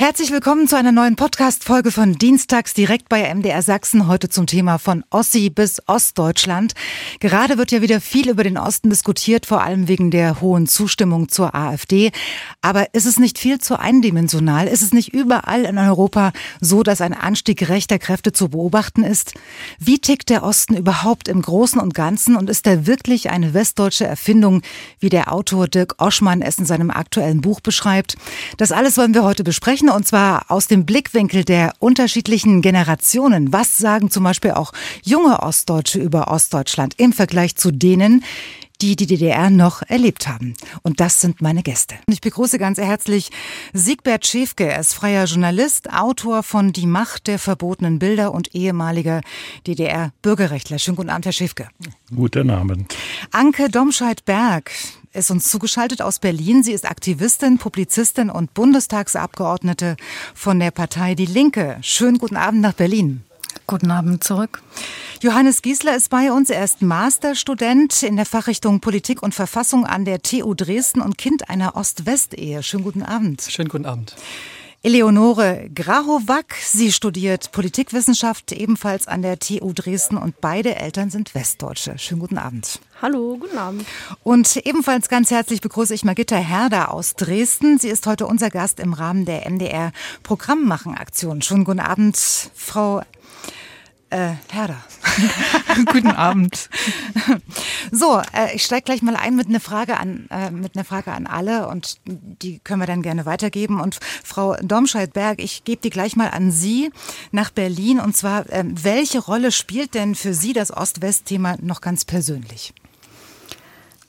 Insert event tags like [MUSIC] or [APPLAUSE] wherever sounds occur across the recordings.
Herzlich willkommen zu einer neuen Podcast-Folge von Dienstags direkt bei MDR Sachsen. Heute zum Thema von Ossi bis Ostdeutschland. Gerade wird ja wieder viel über den Osten diskutiert, vor allem wegen der hohen Zustimmung zur AfD. Aber ist es nicht viel zu eindimensional? Ist es nicht überall in Europa so, dass ein Anstieg rechter Kräfte zu beobachten ist? Wie tickt der Osten überhaupt im Großen und Ganzen? Und ist er wirklich eine westdeutsche Erfindung, wie der Autor Dirk Oschmann es in seinem aktuellen Buch beschreibt? Das alles wollen wir heute besprechen und zwar aus dem Blickwinkel der unterschiedlichen Generationen. Was sagen zum Beispiel auch junge Ostdeutsche über Ostdeutschland im Vergleich zu denen, die die DDR noch erlebt haben. Und das sind meine Gäste. Ich begrüße ganz herzlich Siegbert Schäfke. Er ist freier Journalist, Autor von Die Macht der verbotenen Bilder und ehemaliger DDR-Bürgerrechtler. Schönen guten Abend, Herr Schäfke. Guten Abend. Anke Domscheit-Berg ist uns zugeschaltet aus Berlin. Sie ist Aktivistin, Publizistin und Bundestagsabgeordnete von der Partei Die Linke. Schönen guten Abend nach Berlin. Guten Abend zurück. Johannes Giesler ist bei uns. Er ist Masterstudent in der Fachrichtung Politik und Verfassung an der TU Dresden und Kind einer Ost-West-Ehe. Schönen guten Abend. Schönen guten Abend. Eleonore Grahovac, sie studiert Politikwissenschaft ebenfalls an der TU Dresden und beide Eltern sind Westdeutsche. Schönen guten Abend. Hallo, guten Abend. Und ebenfalls ganz herzlich begrüße ich Margitta Herder aus Dresden. Sie ist heute unser Gast im Rahmen der MDR Programmmachen-Aktion. Schönen guten Abend, Frau äh, Herder. [LAUGHS] Guten Abend. So, äh, ich steige gleich mal ein mit einer Frage an äh, mit einer Frage an alle und die können wir dann gerne weitergeben. Und Frau Domscheit-Berg, ich gebe die gleich mal an Sie nach Berlin. Und zwar, äh, welche Rolle spielt denn für Sie das Ost-West-Thema noch ganz persönlich?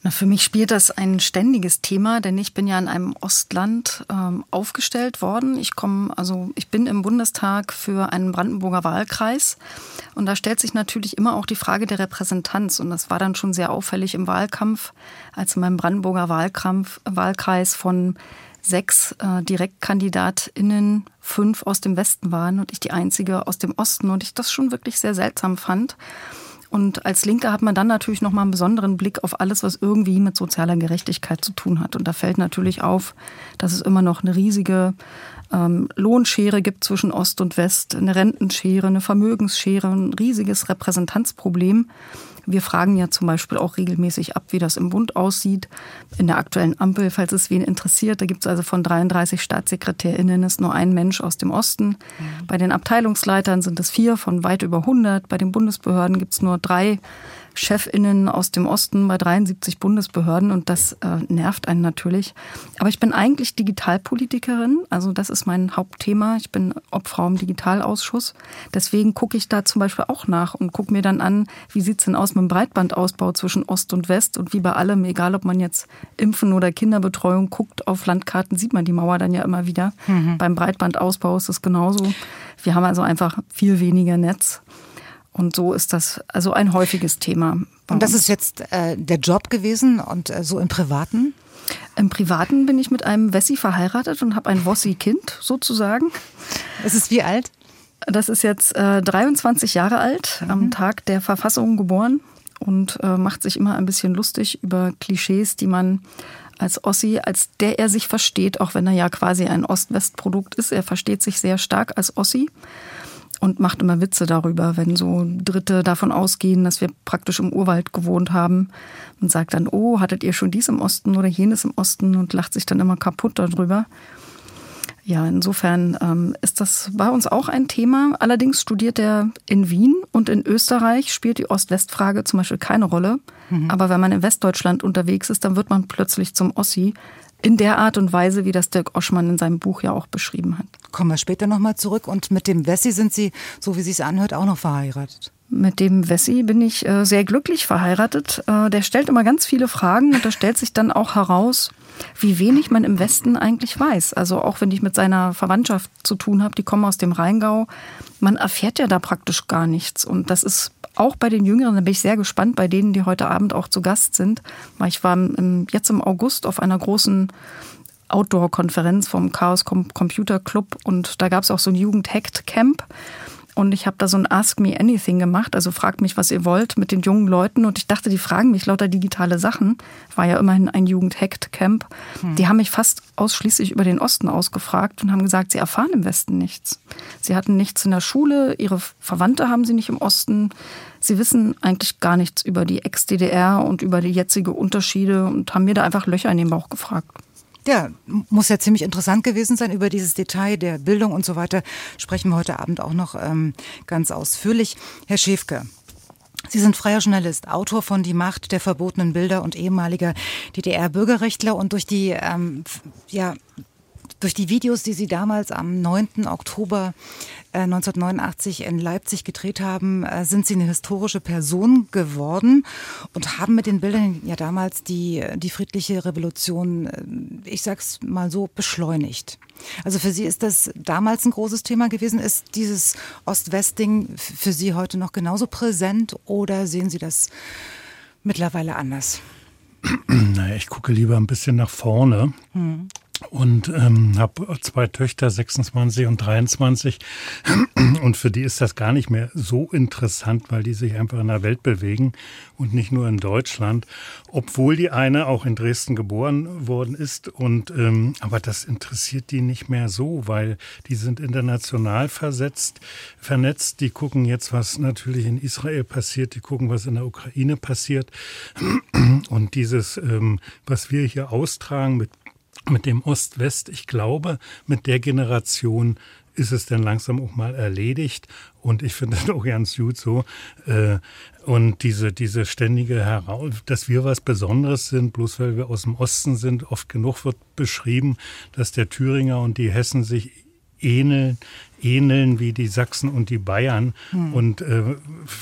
Na, für mich spielt das ein ständiges Thema, denn ich bin ja in einem Ostland ähm, aufgestellt worden. Ich komme, also ich bin im Bundestag für einen Brandenburger Wahlkreis und da stellt sich natürlich immer auch die Frage der Repräsentanz und das war dann schon sehr auffällig im Wahlkampf, als in meinem Brandenburger Wahlkampf, Wahlkreis von sechs äh, DirektkandidatInnen fünf aus dem Westen waren und ich die einzige aus dem Osten und ich das schon wirklich sehr seltsam fand. Und als Linke hat man dann natürlich noch mal einen besonderen Blick auf alles, was irgendwie mit sozialer Gerechtigkeit zu tun hat. Und da fällt natürlich auf, dass es immer noch eine riesige ähm, Lohnschere gibt zwischen Ost und West, eine Rentenschere, eine Vermögensschere, ein riesiges Repräsentanzproblem. Wir fragen ja zum Beispiel auch regelmäßig ab, wie das im Bund aussieht. In der aktuellen Ampel, falls es wen interessiert, da gibt es also von 33 StaatssekretärInnen ist nur ein Mensch aus dem Osten. Mhm. Bei den Abteilungsleitern sind es vier von weit über 100. Bei den Bundesbehörden gibt es nur drei Chefinnen aus dem Osten bei 73 Bundesbehörden und das äh, nervt einen natürlich. Aber ich bin eigentlich Digitalpolitikerin, also das ist mein Hauptthema. Ich bin Obfrau im Digitalausschuss. Deswegen gucke ich da zum Beispiel auch nach und gucke mir dann an, wie sieht's denn aus mit dem Breitbandausbau zwischen Ost und West und wie bei allem, egal ob man jetzt Impfen oder Kinderbetreuung guckt, auf Landkarten sieht man die Mauer dann ja immer wieder. Mhm. Beim Breitbandausbau ist es genauso. Wir haben also einfach viel weniger Netz. Und so ist das also ein häufiges Thema. Und das ist jetzt äh, der Job gewesen und äh, so im Privaten? Im Privaten bin ich mit einem Wessi verheiratet und habe ein Wossi-Kind sozusagen. Es ist wie alt? Das ist jetzt äh, 23 Jahre alt, mhm. am Tag der Verfassung geboren und äh, macht sich immer ein bisschen lustig über Klischees, die man als Ossi, als der er sich versteht, auch wenn er ja quasi ein Ost-West-Produkt ist. Er versteht sich sehr stark als Ossi und macht immer Witze darüber, wenn so Dritte davon ausgehen, dass wir praktisch im Urwald gewohnt haben und sagt dann, oh, hattet ihr schon dies im Osten oder jenes im Osten und lacht sich dann immer kaputt darüber. Ja, insofern ähm, ist das bei uns auch ein Thema. Allerdings studiert er in Wien und in Österreich spielt die Ost-West-Frage zum Beispiel keine Rolle. Mhm. Aber wenn man in Westdeutschland unterwegs ist, dann wird man plötzlich zum Ossi in der Art und Weise, wie das Dirk Oschmann in seinem Buch ja auch beschrieben hat. Kommen wir später nochmal zurück. Und mit dem Wessi sind Sie, so wie Sie es anhört, auch noch verheiratet. Mit dem Wessi bin ich äh, sehr glücklich verheiratet. Äh, der stellt immer ganz viele Fragen und da stellt sich dann auch heraus, wie wenig man im Westen eigentlich weiß. Also auch wenn ich mit seiner Verwandtschaft zu tun habe, die kommen aus dem Rheingau, man erfährt ja da praktisch gar nichts. Und das ist auch bei den Jüngeren, da bin ich sehr gespannt, bei denen, die heute Abend auch zu Gast sind. Ich war jetzt im August auf einer großen Outdoor-Konferenz vom Chaos Computer Club und da gab es auch so ein Jugend-Hacked-Camp. Und ich habe da so ein Ask Me Anything gemacht, also fragt mich, was ihr wollt mit den jungen Leuten. Und ich dachte, die fragen mich lauter digitale Sachen. War ja immerhin ein Jugend-Hackt-Camp. Hm. Die haben mich fast ausschließlich über den Osten ausgefragt und haben gesagt, sie erfahren im Westen nichts. Sie hatten nichts in der Schule, ihre Verwandte haben sie nicht im Osten. Sie wissen eigentlich gar nichts über die Ex-DDR und über die jetzige Unterschiede und haben mir da einfach Löcher in den Bauch gefragt. Ja, muss ja ziemlich interessant gewesen sein. Über dieses Detail der Bildung und so weiter sprechen wir heute Abend auch noch ähm, ganz ausführlich. Herr Schäfke, Sie sind freier Journalist, Autor von Die Macht der verbotenen Bilder und ehemaliger DDR-Bürgerrechtler und durch die ähm, ja, durch die Videos, die Sie damals am 9. Oktober 1989 äh, in Leipzig gedreht haben, äh, sind Sie eine historische Person geworden und haben mit den Bildern ja damals die, die friedliche Revolution, äh, ich sag's mal so, beschleunigt. Also für Sie ist das damals ein großes Thema gewesen. Ist dieses Ost-West-Ding für Sie heute noch genauso präsent oder sehen Sie das mittlerweile anders? [CLEARS THROAT] Naja, ich gucke lieber ein bisschen nach vorne. Hm und ähm, habe zwei Töchter, 26 und 23. [CLEARS THROAT] Und für die ist das gar nicht mehr so interessant, weil die sich einfach in der Welt bewegen und nicht nur in Deutschland. Obwohl die eine auch in Dresden geboren worden ist. Und ähm, aber das interessiert die nicht mehr so, weil die sind international versetzt, vernetzt. Die gucken jetzt, was natürlich in Israel passiert. Die gucken, was in der Ukraine passiert. [CLEARS THROAT] Und dieses, ähm, was wir hier austragen mit mit dem Ost-West, ich glaube, mit der Generation ist es dann langsam auch mal erledigt. Und ich finde [LAUGHS] das auch ganz gut so. Äh, und diese, diese ständige Heraus, dass wir was Besonderes sind, bloß weil wir aus dem Osten sind, oft genug wird beschrieben, dass der Thüringer und die Hessen sich ähneln, ähneln wie die Sachsen und die Bayern. Hm. Und äh,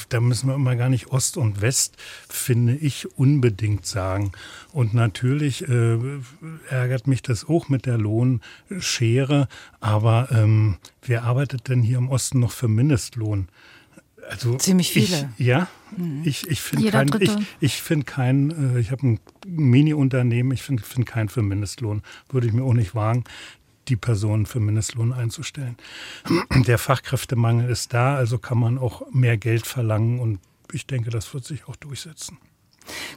da müssen wir immer gar nicht Ost und West, finde ich, unbedingt sagen. Und natürlich äh, ärgert mich das auch mit der Lohnschere. Aber ähm, wer arbeitet denn hier im Osten noch für Mindestlohn? Also Ziemlich viele. Ich, ja, mhm. ich, ich finde kein, ich, ich finde kein, äh, ich habe ein Mini-Unternehmen, ich finde find keinen für Mindestlohn, würde ich mir auch nicht wagen die Personen für Mindestlohn einzustellen. [CLEARS THROAT] Der Fachkräftemangel ist da, also kann man auch mehr Geld verlangen und ich denke, das wird sich auch durchsetzen.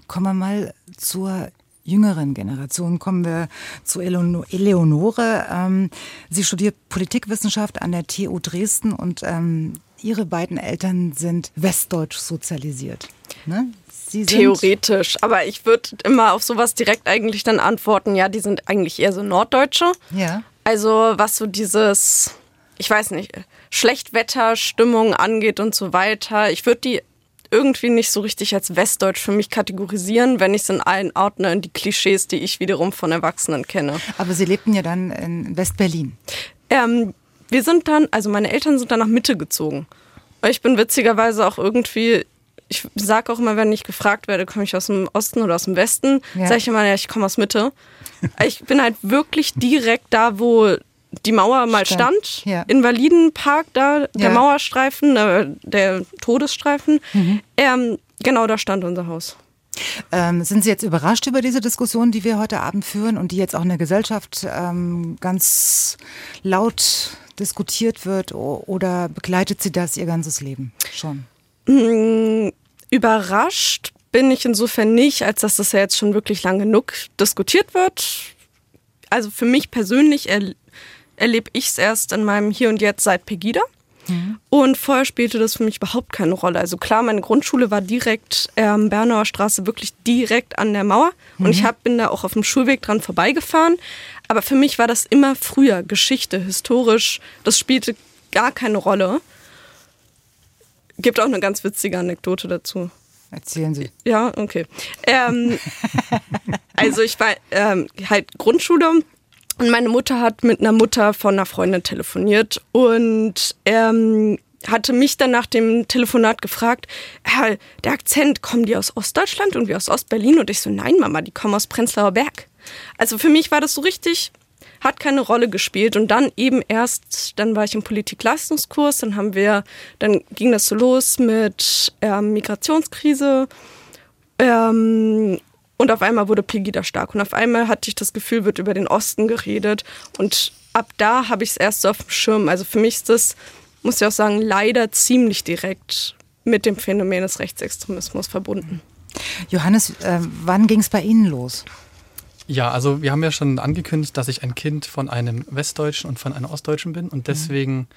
Kommen wir mal zur jüngeren Generation kommen wir zu Eleonore. Ähm, sie studiert Politikwissenschaft an der TU Dresden und ähm, ihre beiden Eltern sind westdeutsch sozialisiert. Ne? Theoretisch, aber ich würde immer auf sowas direkt eigentlich dann antworten, ja, die sind eigentlich eher so Norddeutsche. Ja. Also was so dieses, ich weiß nicht, Schlechtwetterstimmung angeht und so weiter. Ich würde die irgendwie nicht so richtig als Westdeutsch für mich kategorisieren, wenn ich es in allen einordne in die Klischees, die ich wiederum von Erwachsenen kenne. Aber Sie lebten ja dann in West-Berlin. Ähm, wir sind dann, also meine Eltern sind dann nach Mitte gezogen. Ich bin witzigerweise auch irgendwie, ich sage auch immer, wenn ich gefragt werde, komme ich aus dem Osten oder aus dem Westen, ja. sage ich immer, ja, ich komme aus Mitte. [LAUGHS] Ich bin halt wirklich direkt da, wo die Mauer mal stand. stand. Ja. Invalidenpark, da der ja. Mauerstreifen, äh, der Todesstreifen. Mhm. Ähm, genau da stand unser Haus. Ähm, sind Sie jetzt überrascht über diese Diskussion, die wir heute Abend führen und die jetzt auch in der Gesellschaft ähm, ganz laut diskutiert wird oder begleitet Sie das Ihr ganzes Leben schon? Mhm, überrascht bin ich insofern nicht, als dass das ja jetzt schon wirklich lang genug diskutiert wird. Also für mich persönlich er, erlebe ich es erst in meinem Hier und Jetzt seit Pegida. Mhm. Und vorher spielte das für mich überhaupt keine Rolle. Also klar, meine Grundschule war direkt ähm, Bernauer Straße, wirklich direkt an der Mauer. Mhm. Und ich hab, bin da auch auf dem Schulweg dran vorbeigefahren. Aber für mich war das immer früher Geschichte, historisch. Das spielte gar keine Rolle. Gibt auch eine ganz witzige Anekdote dazu. Erzählen Sie. Ja, okay. Ähm, [LAUGHS] also ich war ähm, halt Grundschule und meine Mutter hat mit einer Mutter von einer Freundin telefoniert und ähm, hatte mich dann nach dem Telefonat gefragt, äh, der Akzent, kommen die aus Ostdeutschland und wir aus Ostberlin? Und ich so, nein, Mama, die kommen aus Prenzlauer Berg. Also für mich war das so richtig hat keine Rolle gespielt. Und dann eben erst, dann war ich im Politikleistungskurs, dann haben wir, dann ging das so los mit ähm, Migrationskrise. Ähm, und auf einmal wurde Pegida stark. Und auf einmal hatte ich das Gefühl, wird über den Osten geredet. Und ab da habe ich es erst so auf dem Schirm. Also für mich ist das muss ich auch sagen, leider ziemlich direkt mit dem Phänomen des Rechtsextremismus verbunden. Johannes, äh, wann ging es bei Ihnen los? Ja, also wir haben ja schon angekündigt, dass ich ein Kind von einem Westdeutschen und von einer Ostdeutschen bin. Und mhm. deswegen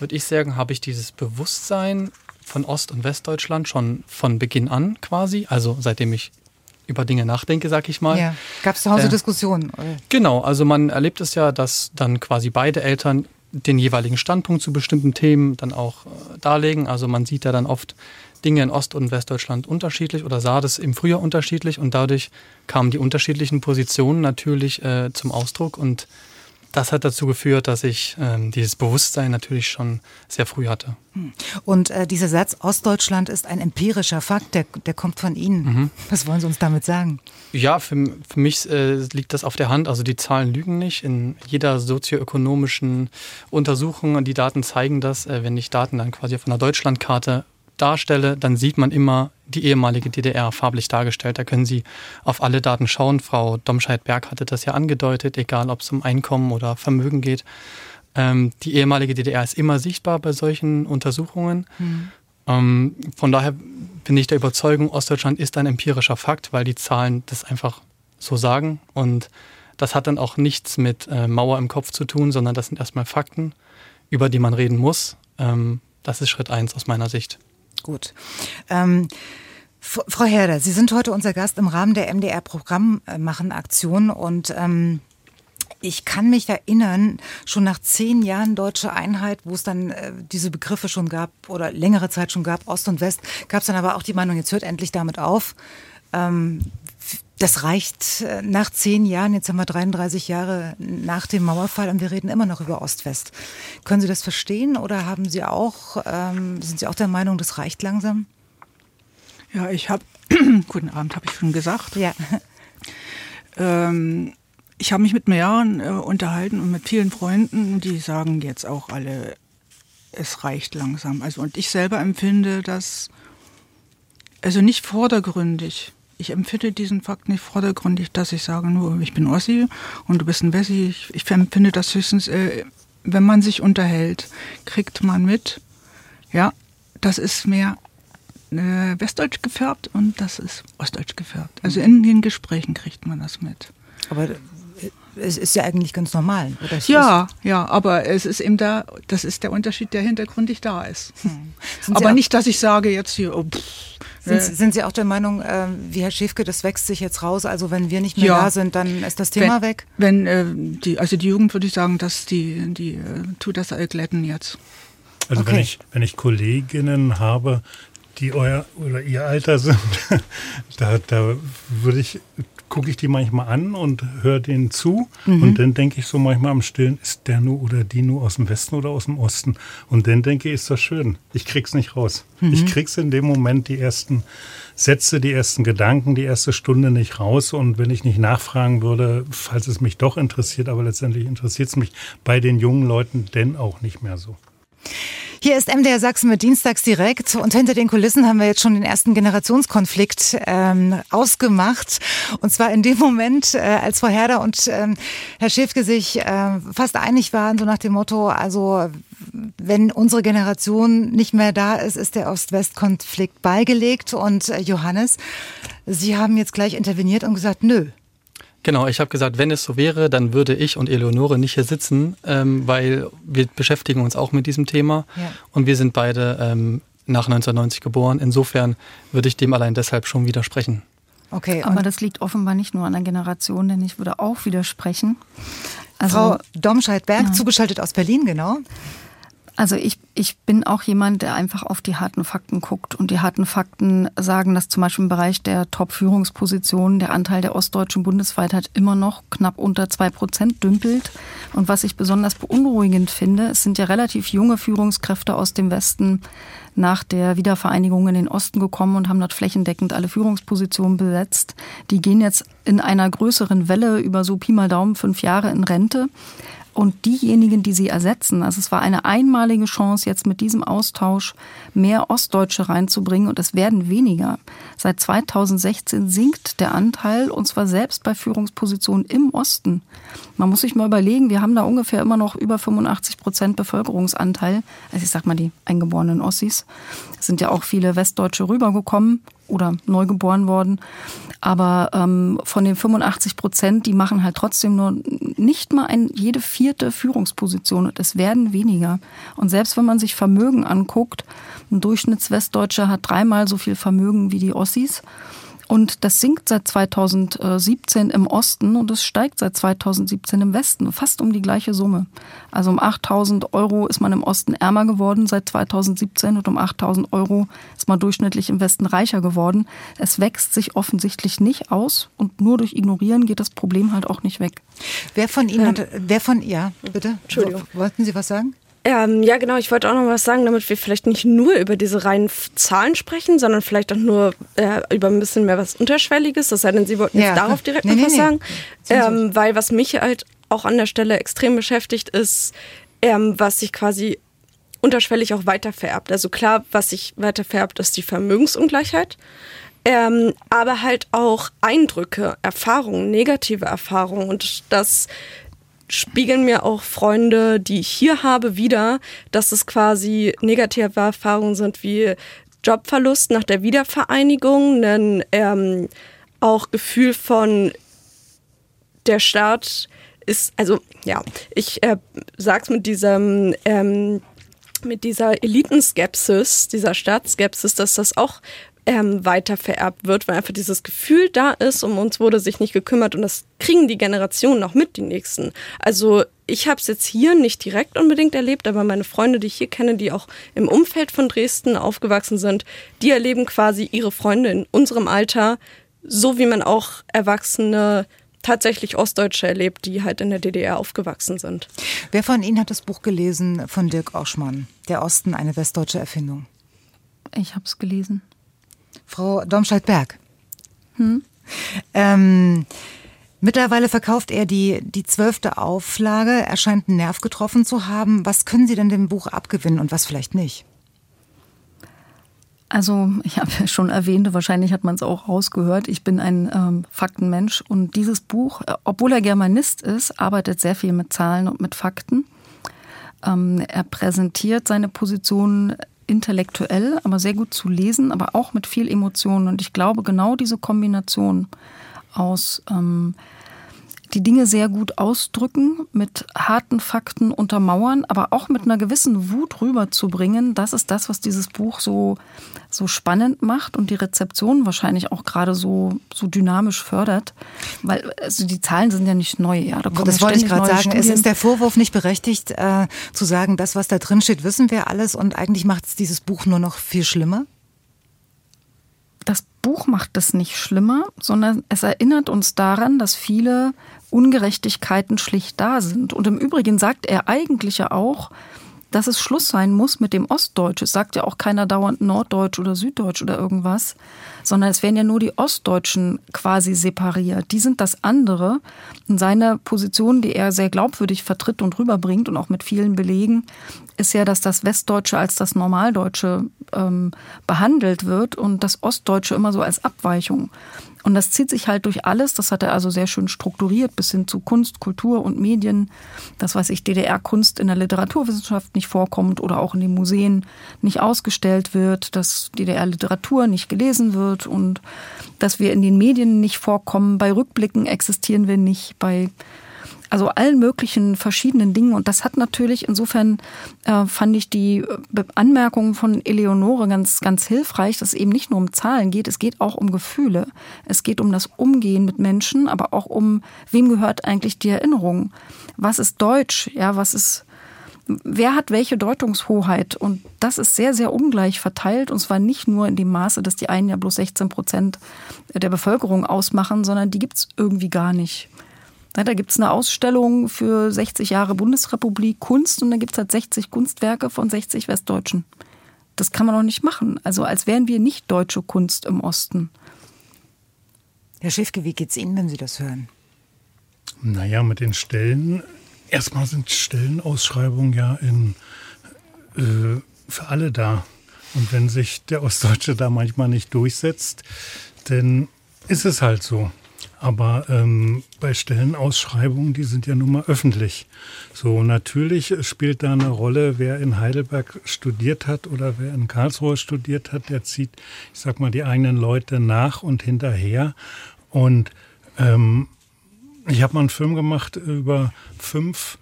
würde ich sagen, habe ich dieses Bewusstsein von Ost- und Westdeutschland schon von Beginn an quasi, also seitdem ich über Dinge nachdenke, sag ich mal. Ja. Gab es zu Hause äh, Diskussionen? Oder? Genau, also man erlebt es ja, dass dann quasi beide Eltern den jeweiligen Standpunkt zu bestimmten Themen dann auch äh, darlegen. Also man sieht ja dann oft Dinge in Ost- und Westdeutschland unterschiedlich oder sah das im Frühjahr unterschiedlich und dadurch kamen die unterschiedlichen Positionen natürlich äh, zum Ausdruck und das hat dazu geführt, dass ich ähm, dieses Bewusstsein natürlich schon sehr früh hatte. Hm. Und äh, dieser Satz, Ostdeutschland ist ein empirischer Fakt, der, der kommt von Ihnen. Mhm. Was wollen Sie uns damit sagen? Ja, für, für mich äh, liegt das auf der Hand. Also die Zahlen lügen nicht. In jeder sozioökonomischen Untersuchung, die Daten zeigen das, äh, wenn ich Daten dann quasi auf einer Deutschlandkarte darstelle, dann sieht man immer die ehemalige DDR farblich dargestellt. Da können Sie auf alle Daten schauen. Frau Domscheit-Berg hatte das ja angedeutet, egal ob es um Einkommen oder Vermögen geht. Ähm, die ehemalige DDR ist immer sichtbar bei solchen Untersuchungen. Mhm. Ähm, von daher bin ich der Überzeugung, Ostdeutschland ist ein empirischer Fakt, weil die Zahlen das einfach so sagen. Und das hat dann auch nichts mit äh, Mauer im Kopf zu tun, sondern das sind erstmal Fakten, über die man reden muss. Ähm, das ist Schritt eins aus meiner Sicht. Gut. Ähm, Frau Herder, Sie sind heute unser Gast im Rahmen der MDR-Programmmachen-Aktion und ähm, ich kann mich erinnern, schon nach zehn Jahren deutsche Einheit, wo es dann äh, diese Begriffe schon gab oder längere Zeit schon gab, Ost und West, gab es dann aber auch die Meinung, jetzt hört endlich damit auf. Ähm, das reicht äh, nach zehn Jahren, jetzt haben wir 33 Jahre nach dem Mauerfall und wir reden immer noch über Ost-West. Können Sie das verstehen oder haben Sie auch, ähm, sind Sie auch der Meinung, das reicht langsam? Ja, ich habe, [CLEARS THROAT] guten Abend, habe ich schon gesagt. Ja. Ähm, ich habe mich mit mehreren äh, unterhalten und mit vielen Freunden, die sagen jetzt auch alle, es reicht langsam. Also und ich selber empfinde das also nicht vordergründig ich empfinde diesen Fakt nicht vordergründig, dass ich sage nur, ich bin Ossi und du bist ein Wessi. Ich, ich empfinde das höchstens, äh, wenn man sich unterhält, kriegt man mit, ja, das ist mehr äh, westdeutsch gefärbt und das ist ostdeutsch gefärbt. Also in den Gesprächen kriegt man das mit. Aber äh, es ist ja eigentlich ganz normal, oder? ja, ja, aber es ist eben da, das ist der Unterschied, der hintergründig da ist. Hm. Aber nicht, dass ich sage jetzt hier, oh, pff, sind, Sie, sind Sie auch der Meinung, äh, wie Herr Schäfke, das wächst sich jetzt raus? Also wenn wir nicht mehr ja. da sind, dann ist das Thema wenn, weg? Wenn äh, die, also die Jugend würde ich sagen, dass die, die äh, tut das glätten jetzt. Also okay. wenn ich wenn ich Kolleginnen habe, die euer oder ihr Alter sind, [LAUGHS] da, da würde ich gucke ich die manchmal an und höre denen zu. Mhm. Und dann denke ich so manchmal am Stillen, ist der nur oder die nur aus dem Westen oder aus dem Osten? Und dann denke ich, ist das schön. Ich krieg's nicht raus. Mhm. Ich krieg's in dem Moment die ersten Sätze, die ersten Gedanken, die erste Stunde nicht raus. Und wenn ich nicht nachfragen würde, falls es mich doch interessiert, aber letztendlich interessiert es mich bei den jungen Leuten denn auch nicht mehr so. Hier ist MDR Sachsen mit Dienstags direkt und hinter den Kulissen haben wir jetzt schon den ersten Generationskonflikt ähm, ausgemacht. Und zwar in dem Moment, äh, als Frau Herder und ähm, Herr Schäfke sich äh, fast einig waren, so nach dem Motto, also wenn unsere Generation nicht mehr da ist, ist der Ost-West-Konflikt beigelegt. Und äh, Johannes, Sie haben jetzt gleich interveniert und gesagt, nö, Genau, ich habe gesagt, wenn es so wäre, dann würde ich und Eleonore nicht hier sitzen, ähm, weil wir beschäftigen uns auch mit diesem Thema ja. und wir sind beide ähm, nach 1990 geboren. Insofern würde ich dem allein deshalb schon widersprechen. Okay, aber das liegt offenbar nicht nur an der Generation, denn ich würde auch widersprechen. Also, Frau Domscheit-Berg, ja. zugeschaltet aus Berlin, genau. Also ich, ich bin auch jemand, der einfach auf die harten Fakten guckt. Und die harten Fakten sagen, dass zum Beispiel im Bereich der Top-Führungspositionen der Anteil der Ostdeutschen bundesweit halt immer noch knapp unter zwei Prozent dümpelt. Und was ich besonders beunruhigend finde, es sind ja relativ junge Führungskräfte aus dem Westen nach der Wiedervereinigung in den Osten gekommen und haben dort flächendeckend alle Führungspositionen besetzt. Die gehen jetzt in einer größeren Welle über so Pi mal Daumen fünf Jahre in Rente. Und diejenigen, die sie ersetzen. Also es war eine einmalige Chance, jetzt mit diesem Austausch mehr Ostdeutsche reinzubringen und es werden weniger. Seit 2016 sinkt der Anteil und zwar selbst bei Führungspositionen im Osten. Man muss sich mal überlegen, wir haben da ungefähr immer noch über 85 Prozent Bevölkerungsanteil. Also ich sag mal die eingeborenen Ossis. Es sind ja auch viele Westdeutsche rübergekommen oder neu geboren worden. Aber ähm, von den 85 Prozent, die machen halt trotzdem nur nicht mal ein, jede vierte Führungsposition. Und es werden weniger. Und selbst wenn man sich Vermögen anguckt, ein Durchschnittswestdeutscher hat dreimal so viel Vermögen wie die Ossis. Und das sinkt seit 2017 im Osten und es steigt seit 2017 im Westen, fast um die gleiche Summe. Also um 8000 Euro ist man im Osten ärmer geworden seit 2017 und um 8000 Euro ist man durchschnittlich im Westen reicher geworden. Es wächst sich offensichtlich nicht aus und nur durch Ignorieren geht das Problem halt auch nicht weg. Wer von Ihnen ähm, hat, wer von, ja, bitte? Entschuldigung. Wollten Sie was sagen? Ähm, ja, genau. Ich wollte auch noch was sagen, damit wir vielleicht nicht nur über diese reinen Zahlen sprechen, sondern vielleicht auch nur äh, über ein bisschen mehr was Unterschwelliges. Das sei denn, Sie wollten ja. jetzt darauf direkt nee, noch nee, was nee. sagen. Ähm, weil was mich halt auch an der Stelle extrem beschäftigt, ist, ähm, was sich quasi unterschwellig auch weiter vererbt. Also klar, was sich weiter vererbt, ist die Vermögensungleichheit. Ähm, aber halt auch Eindrücke, Erfahrungen, negative Erfahrungen und das spiegeln mir auch Freunde, die ich hier habe, wieder, dass es quasi negative Erfahrungen sind wie Jobverlust nach der Wiedervereinigung, ein ähm, auch Gefühl von der Staat ist, also ja, ich äh, sag's mit diesem ähm, mit dieser Elitenskepsis, dieser Staatsskepsis, dass das auch ähm, weiter vererbt wird, weil einfach dieses Gefühl da ist, um uns wurde sich nicht gekümmert und das kriegen die Generationen auch mit, die nächsten. Also ich habe es jetzt hier nicht direkt unbedingt erlebt, aber meine Freunde, die ich hier kenne, die auch im Umfeld von Dresden aufgewachsen sind, die erleben quasi ihre Freunde in unserem Alter, so wie man auch Erwachsene tatsächlich Ostdeutsche erlebt, die halt in der DDR aufgewachsen sind. Wer von Ihnen hat das Buch gelesen von Dirk Oschmann, Der Osten, eine westdeutsche Erfindung? Ich habe es gelesen. Frau Domscheit-Berg. Hm? Ähm, mittlerweile verkauft er die, die zwölfte Auflage. Er scheint einen Nerv getroffen zu haben. Was können Sie denn dem Buch abgewinnen und was vielleicht nicht? Also ich habe ja schon erwähnt, wahrscheinlich hat man es auch rausgehört, ich bin ein ähm, Faktenmensch und dieses Buch, äh, obwohl er Germanist ist, arbeitet sehr viel mit Zahlen und mit Fakten. Ähm, er präsentiert seine Position intellektuell, aber sehr gut zu lesen, aber auch mit viel Emotionen. Und ich glaube, genau diese Kombination aus ähm, die Dinge sehr gut ausdrücken, mit harten Fakten untermauern, aber auch mit einer gewissen Wut rüberzubringen. Das ist das, was dieses Buch so, so spannend macht und die Rezeption wahrscheinlich auch gerade so, so dynamisch fördert. Weil also die Zahlen sind ja nicht neu. Ja, da das wollte ich gerade sagen. Studien. Es ist der Vorwurf nicht berechtigt, äh, zu sagen, das, was da drin steht, wissen wir alles und eigentlich macht es dieses Buch nur noch viel schlimmer? das Buch macht das nicht schlimmer, sondern es erinnert uns daran, dass viele Ungerechtigkeiten schlicht da sind. Und im Übrigen sagt er eigentlich ja auch, dass es Schluss sein muss mit dem Ostdeutsch. Es sagt ja auch keiner dauernd Norddeutsch oder Süddeutsch oder irgendwas, sondern es werden ja nur die Ostdeutschen quasi separiert. Die sind das andere. Und seine Position, die er sehr glaubwürdig vertritt und rüberbringt und auch mit vielen Belegen, ist ja, dass das Westdeutsche als das Normaldeutsche ähm, behandelt wird und das Ostdeutsche immer so als Abweichung. Und das zieht sich halt durch alles. Das hat er also sehr schön strukturiert bis hin zu Kunst, Kultur und Medien. Das, was ich DDR-Kunst in der Literaturwissenschaft nicht vorkommt oder auch in den Museen nicht ausgestellt wird, dass DDR-Literatur nicht gelesen wird und dass wir in den Medien nicht vorkommen. Bei Rückblicken existieren wir nicht. Bei also allen möglichen verschiedenen Dingen. Und das hat natürlich, insofern äh, fand ich die äh, Anmerkungen von Eleonore ganz, ganz hilfreich, dass es eben nicht nur um Zahlen geht, es geht auch um Gefühle. Es geht um das Umgehen mit Menschen, aber auch um, wem gehört eigentlich die Erinnerung? Was ist Deutsch? Ja, was ist, wer hat welche Deutungshoheit? Und das ist sehr, sehr ungleich verteilt. Und zwar nicht nur in dem Maße, dass die einen ja bloß 16 Prozent der Bevölkerung ausmachen, sondern die gibt's irgendwie gar nicht. Da gibt es eine Ausstellung für 60 Jahre Bundesrepublik Kunst und da gibt es halt 60 Kunstwerke von 60 Westdeutschen. Das kann man doch nicht machen. Also als wären wir nicht deutsche Kunst im Osten. Herr Schäfke, wie geht's Ihnen, wenn Sie das hören? Naja, mit den Stellen erstmal sind Stellenausschreibungen ja in, äh, für alle da. Und wenn sich der Ostdeutsche da manchmal nicht durchsetzt, dann ist es halt so. Aber ähm, bei Stellenausschreibungen, die sind ja nun mal öffentlich. So, natürlich spielt da eine Rolle, wer in Heidelberg studiert hat oder wer in Karlsruhe studiert hat, der zieht, ich sag mal, die eigenen Leute nach und hinterher. Und ähm, ich habe mal einen Film gemacht über fünf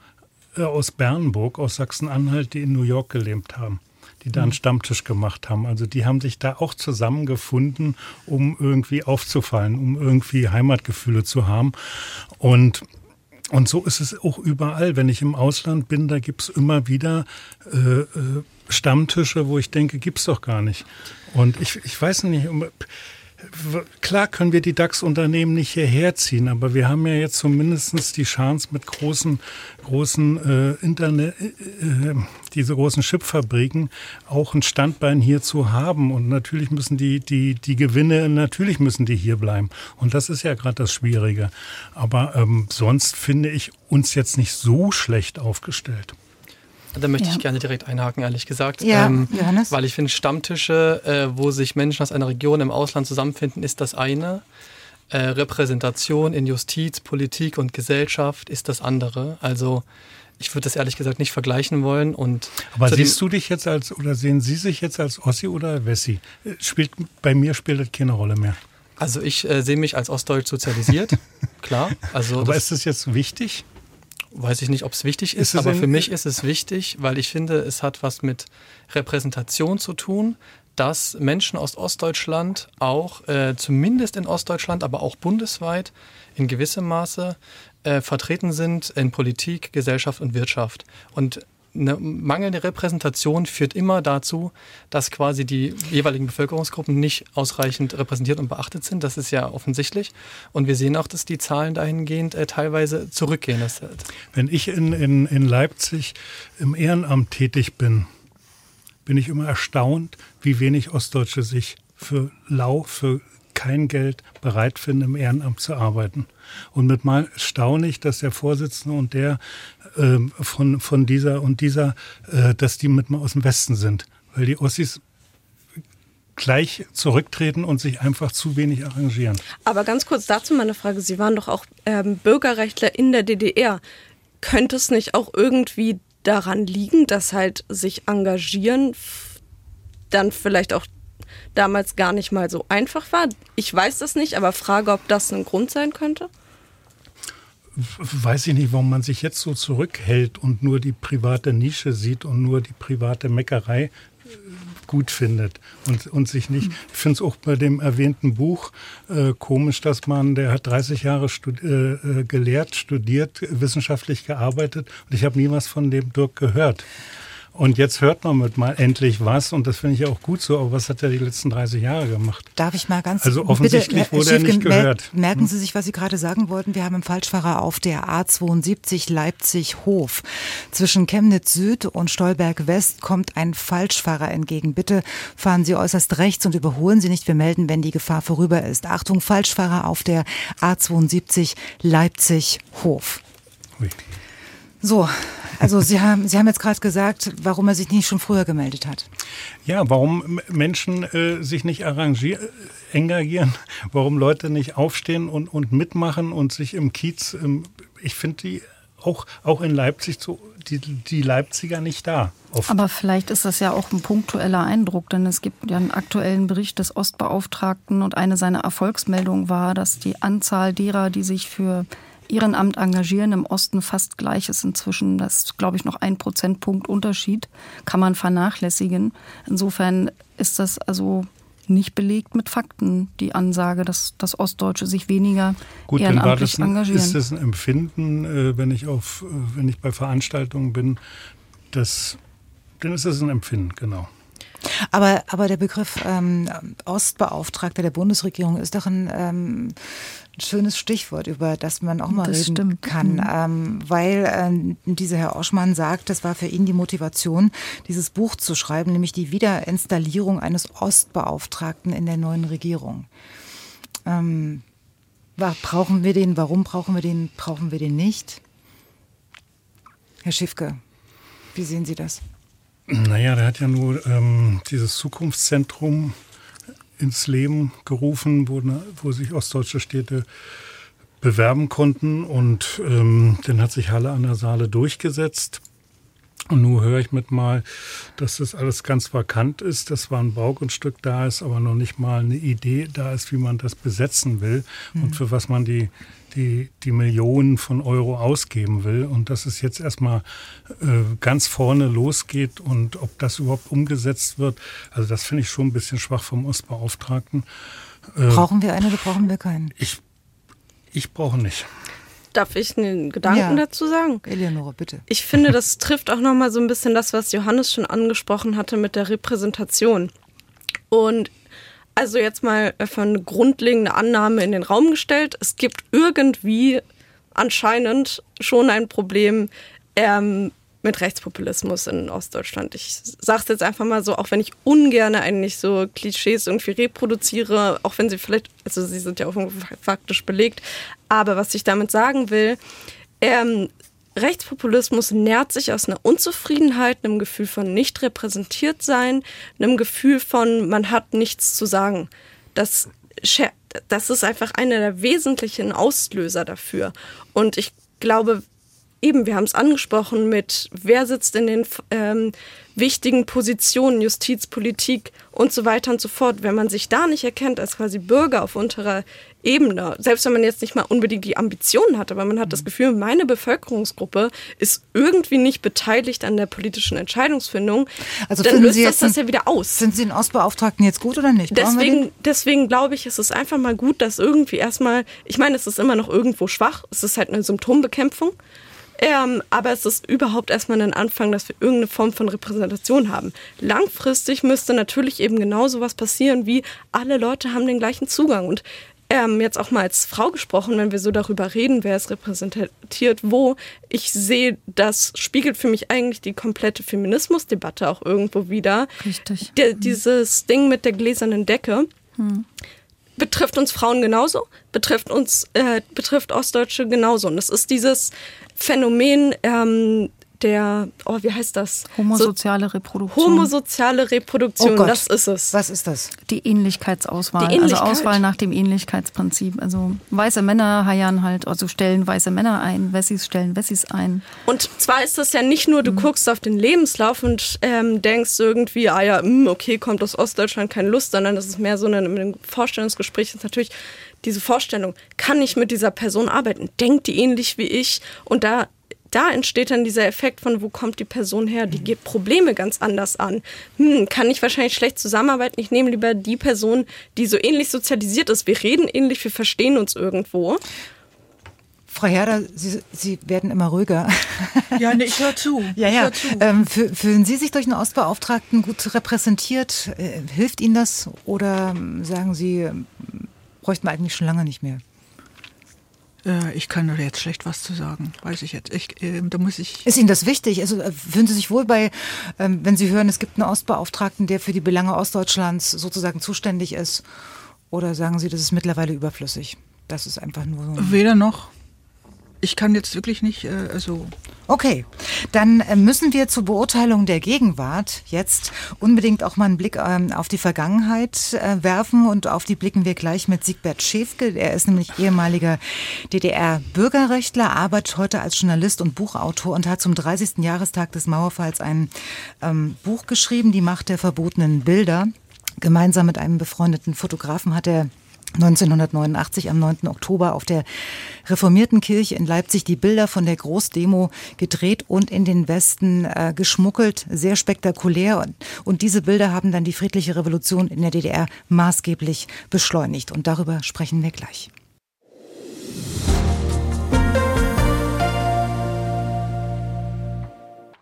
äh, aus Bernburg, aus Sachsen-Anhalt, die in New York gelebt haben die da einen Stammtisch gemacht haben. Also die haben sich da auch zusammengefunden, um irgendwie aufzufallen, um irgendwie Heimatgefühle zu haben. Und und so ist es auch überall. Wenn ich im Ausland bin, da gibt's immer wieder äh, äh Stammtische, wo ich denke, gibt's doch gar nicht. Und ich, ich weiß nicht, Klar können wir die DAX-Unternehmen nicht hierher ziehen, aber wir haben ja jetzt zumindest die Chance mit großen, großen äh, Internet, äh, äh, diese großen Chipfabriken auch ein Standbein hier zu haben. Und natürlich müssen die, die, die Gewinne, natürlich müssen die hier bleiben. Und das ist ja gerade das Schwierige. Aber ähm, sonst finde ich uns jetzt nicht so schlecht aufgestellt. Da möchte ja. ich gerne direkt einhaken, ehrlich gesagt. Ja, ähm, Johannes? Weil ich finde, Stammtische, äh, wo sich Menschen aus einer Region im Ausland zusammenfinden, ist das eine. Äh, Repräsentation in Justiz, Politik und Gesellschaft ist das andere. Also ich würde das ehrlich gesagt nicht vergleichen wollen. Und Aber siehst du dich jetzt als, oder sehen Sie sich jetzt als Ossi oder Wessi? Spielt, bei mir spielt das keine Rolle mehr. Also ich äh, sehe mich als Ostdeutsch sozialisiert, [LAUGHS] klar. Also Aber ist das jetzt wichtig? Weiß ich nicht, ob es wichtig ist, ist aber für mich ist es wichtig, weil ich finde, es hat was mit Repräsentation zu tun, dass Menschen aus Ostdeutschland auch, äh, zumindest in Ostdeutschland, aber auch bundesweit in gewissem Maße äh, vertreten sind in Politik, Gesellschaft und Wirtschaft. Und eine mangelnde Repräsentation führt immer dazu, dass quasi die jeweiligen Bevölkerungsgruppen nicht ausreichend repräsentiert und beachtet sind. Das ist ja offensichtlich. Und wir sehen auch, dass die Zahlen dahingehend äh, teilweise zurückgehen. Wenn ich in, in, in Leipzig im Ehrenamt tätig bin, bin ich immer erstaunt, wie wenig Ostdeutsche sich für lau, für kein Geld bereit finden, im Ehrenamt zu arbeiten. Und mit mal staune ich, dass der Vorsitzende und der von, von dieser und dieser, äh, dass die mit mal aus dem Westen sind. Weil die Ossis gleich zurücktreten und sich einfach zu wenig arrangieren. Aber ganz kurz dazu meine Frage. Sie waren doch auch ähm, Bürgerrechtler in der DDR. Könnte es nicht auch irgendwie daran liegen, dass halt sich engagieren dann vielleicht auch damals gar nicht mal so einfach war? Ich weiß das nicht, aber frage, ob das ein Grund sein könnte weiß ich nicht, warum man sich jetzt so zurückhält und nur die private Nische sieht und nur die private Meckerei äh, gut findet und, und sich nicht. Ich finde es auch bei dem erwähnten Buch äh, komisch, dass man, der hat 30 Jahre studi äh, äh, gelehrt, studiert, wissenschaftlich gearbeitet und ich habe nie was von dem Dirk gehört. Und jetzt hört man mit mal endlich was und das finde ich auch gut so. Aber was hat er die letzten 30 Jahre gemacht? Darf ich mal ganz Also offensichtlich bitte, wurde er nicht gehört. Merken hm? Sie sich, was Sie gerade sagen wollten. Wir haben einen Falschfahrer auf der A72 Leipzig-Hof. Zwischen Chemnitz Süd und Stolberg West kommt ein Falschfahrer entgegen. Bitte fahren Sie äußerst rechts und überholen Sie nicht. Wir melden, wenn die Gefahr vorüber ist. Achtung, Falschfahrer auf der A72 Leipzig-Hof. So, also Sie [LAUGHS] haben, Sie haben jetzt gerade gesagt, warum er sich nicht schon früher gemeldet hat. Ja, warum Menschen äh, sich nicht arrangieren, engagieren, [LAUGHS] warum Leute nicht aufstehen und, und mitmachen und sich im Kiez, ähm, ich finde die auch, auch in Leipzig so, die, die Leipziger nicht da. Oft. Aber vielleicht ist das ja auch ein punktueller Eindruck, denn es gibt ja einen aktuellen Bericht des Ostbeauftragten und eine seiner Erfolgsmeldungen war, dass die Anzahl derer, die sich für Ehrenamt engagieren im Osten fast gleich ist inzwischen. Das ist, glaube ich, noch ein Prozentpunkt Unterschied. Kann man vernachlässigen. Insofern ist das also nicht belegt mit Fakten, die Ansage, dass, dass Ostdeutsche sich weniger Gut, ehrenamtlich ein, engagieren. Ist das ein Empfinden, äh, wenn ich auf, äh, wenn ich bei Veranstaltungen bin, das, dann ist es ein Empfinden, genau. Aber, aber der Begriff ähm, Ostbeauftragter der Bundesregierung ist doch ein ähm, schönes Stichwort, über das man auch mal das reden stimmt. kann, mhm. ähm, weil äh, dieser Herr Oschmann sagt, das war für ihn die Motivation, dieses Buch zu schreiben, nämlich die Wiederinstallierung eines Ostbeauftragten in der neuen Regierung. Ähm, brauchen wir den? Warum brauchen wir den? Brauchen wir den nicht? Herr Schiffke, wie sehen Sie das? Naja, der hat ja nur ähm, dieses Zukunftszentrum ins Leben gerufen, wo, ne, wo sich ostdeutsche Städte bewerben konnten und ähm, dann hat sich Halle an der Saale durchgesetzt. Und nun höre ich mit mal, dass das alles ganz vakant ist, dass zwar ein Baugrundstück da ist, aber noch nicht mal eine Idee da ist, wie man das besetzen will mhm. und für was man die, die, die Millionen von Euro ausgeben will. Und dass es jetzt erstmal äh, ganz vorne losgeht und ob das überhaupt umgesetzt wird, also das finde ich schon ein bisschen schwach vom Ostbeauftragten. Äh, brauchen wir einen oder brauchen wir keinen? Ich, ich brauche nicht. Darf ich einen Gedanken ja. dazu sagen? Eleonore, bitte. Ich finde, das [LAUGHS] trifft auch nochmal so ein bisschen das, was Johannes schon angesprochen hatte mit der Repräsentation. Und also jetzt mal für eine grundlegende Annahme in den Raum gestellt. Es gibt irgendwie anscheinend schon ein Problem ähm, mit Rechtspopulismus in Ostdeutschland. Ich sage es jetzt einfach mal so, auch wenn ich ungern eigentlich so Klischees irgendwie reproduziere, auch wenn sie vielleicht, also sie sind ja auch faktisch belegt, aber was ich damit sagen will, ähm, Rechtspopulismus nährt sich aus einer Unzufriedenheit, einem Gefühl von nicht repräsentiert sein, einem Gefühl von man hat nichts zu sagen. Das, das ist einfach einer der wesentlichen Auslöser dafür. Und ich glaube, eben, wir haben es angesprochen mit, wer sitzt in den ähm, wichtigen Positionen, Justiz, Politik und so weiter und so fort. Wenn man sich da nicht erkennt als quasi Bürger auf unterer Ebene, selbst wenn man jetzt nicht mal unbedingt die Ambitionen hat, aber man hat das mhm. Gefühl, meine Bevölkerungsgruppe ist irgendwie nicht beteiligt an der politischen Entscheidungsfindung, also dann löst das das ja wieder aus. Sind Sie den Ostbeauftragten jetzt gut oder nicht? Deswegen, deswegen glaube ich, ist es einfach mal gut, dass irgendwie erstmal, ich meine, es ist immer noch irgendwo schwach, es ist halt eine Symptombekämpfung. Ähm, aber es ist überhaupt erstmal ein Anfang, dass wir irgendeine Form von Repräsentation haben. Langfristig müsste natürlich eben genau so was passieren, wie alle Leute haben den gleichen Zugang. Und ähm, jetzt auch mal als Frau gesprochen, wenn wir so darüber reden, wer es repräsentiert, wo, ich sehe, das spiegelt für mich eigentlich die komplette Feminismusdebatte auch irgendwo wieder. Richtig. Der, dieses Ding mit der gläsernen Decke. Hm betrifft uns Frauen genauso, betrifft uns, äh, betrifft Ostdeutsche genauso. Und es ist dieses Phänomen ähm, der, oh, wie heißt das? Homosoziale so, Reproduktion. Homosoziale Reproduktion, oh das ist es. Was ist das? Die Ähnlichkeitsauswahl. Die Ähnlichkeit. Also Auswahl nach dem Ähnlichkeitsprinzip. Also weiße Männer heiern halt, also stellen weiße Männer ein, Wessis stellen Wessis ein. Und zwar ist das ja nicht nur, du mhm. guckst auf den Lebenslauf und ähm, denkst irgendwie, ah ja, mh, hm, okay, kommt aus Ostdeutschland, keine Lust, sondern das ist mehr so ein Vorstellungsgespräch, ist natürlich diese Vorstellung, kann ich mit dieser Person arbeiten? Denkt die ähnlich wie ich? Und da da entsteht dann dieser Effekt von, wo kommt die Person her? Die geht Probleme ganz anders an. Hm, kann ich wahrscheinlich schlecht zusammenarbeiten? Ich nehme lieber die Person, die so ähnlich sozialisiert ist. Wir reden ähnlich, wir verstehen uns irgendwo. Frau Herder, Sie, Sie werden immer ruhiger. Ja, ne, ich höre zu. Ja, ja. Hör zu. Ähm, fühlen Sie sich durch einen Ostbeauftragten gut repräsentiert? Äh, hilft Ihnen das? Oder sagen Sie, ähm, bräuchten wir eigentlich schon lange nicht mehr? Äh, ich kann da jetzt schlecht was zu sagen, weiß ich jetzt. Ich, äh, da muss ich. Ist Ihnen das wichtig? Also äh, fühlen Sie sich wohl bei, ähm, wenn Sie hören, es gibt einen Ostbeauftragten, der für die Belange Ostdeutschlands sozusagen zuständig ist? Oder sagen Sie, das ist mittlerweile überflüssig? Das ist einfach nur so. Weder noch ich kann jetzt wirklich nicht, äh, also. Okay, dann äh, müssen wir zur Beurteilung der Gegenwart jetzt unbedingt auch mal einen Blick ähm, auf die Vergangenheit äh, werfen und auf die blicken wir gleich mit Siegbert Schäfke. Er ist nämlich ehemaliger DDR-Bürgerrechtler, arbeitet heute als Journalist und Buchautor und hat zum 30. Jahrestag des Mauerfalls ein ähm, Buch geschrieben, Die Macht der verbotenen Bilder. Gemeinsam mit einem befreundeten Fotografen hat er 1989 am 9. Oktober auf der reformierten Kirche in Leipzig die Bilder von der Großdemo gedreht und in den Westen äh, geschmuggelt. Sehr spektakulär. Und diese Bilder haben dann die friedliche Revolution in der DDR maßgeblich beschleunigt. Und darüber sprechen wir gleich.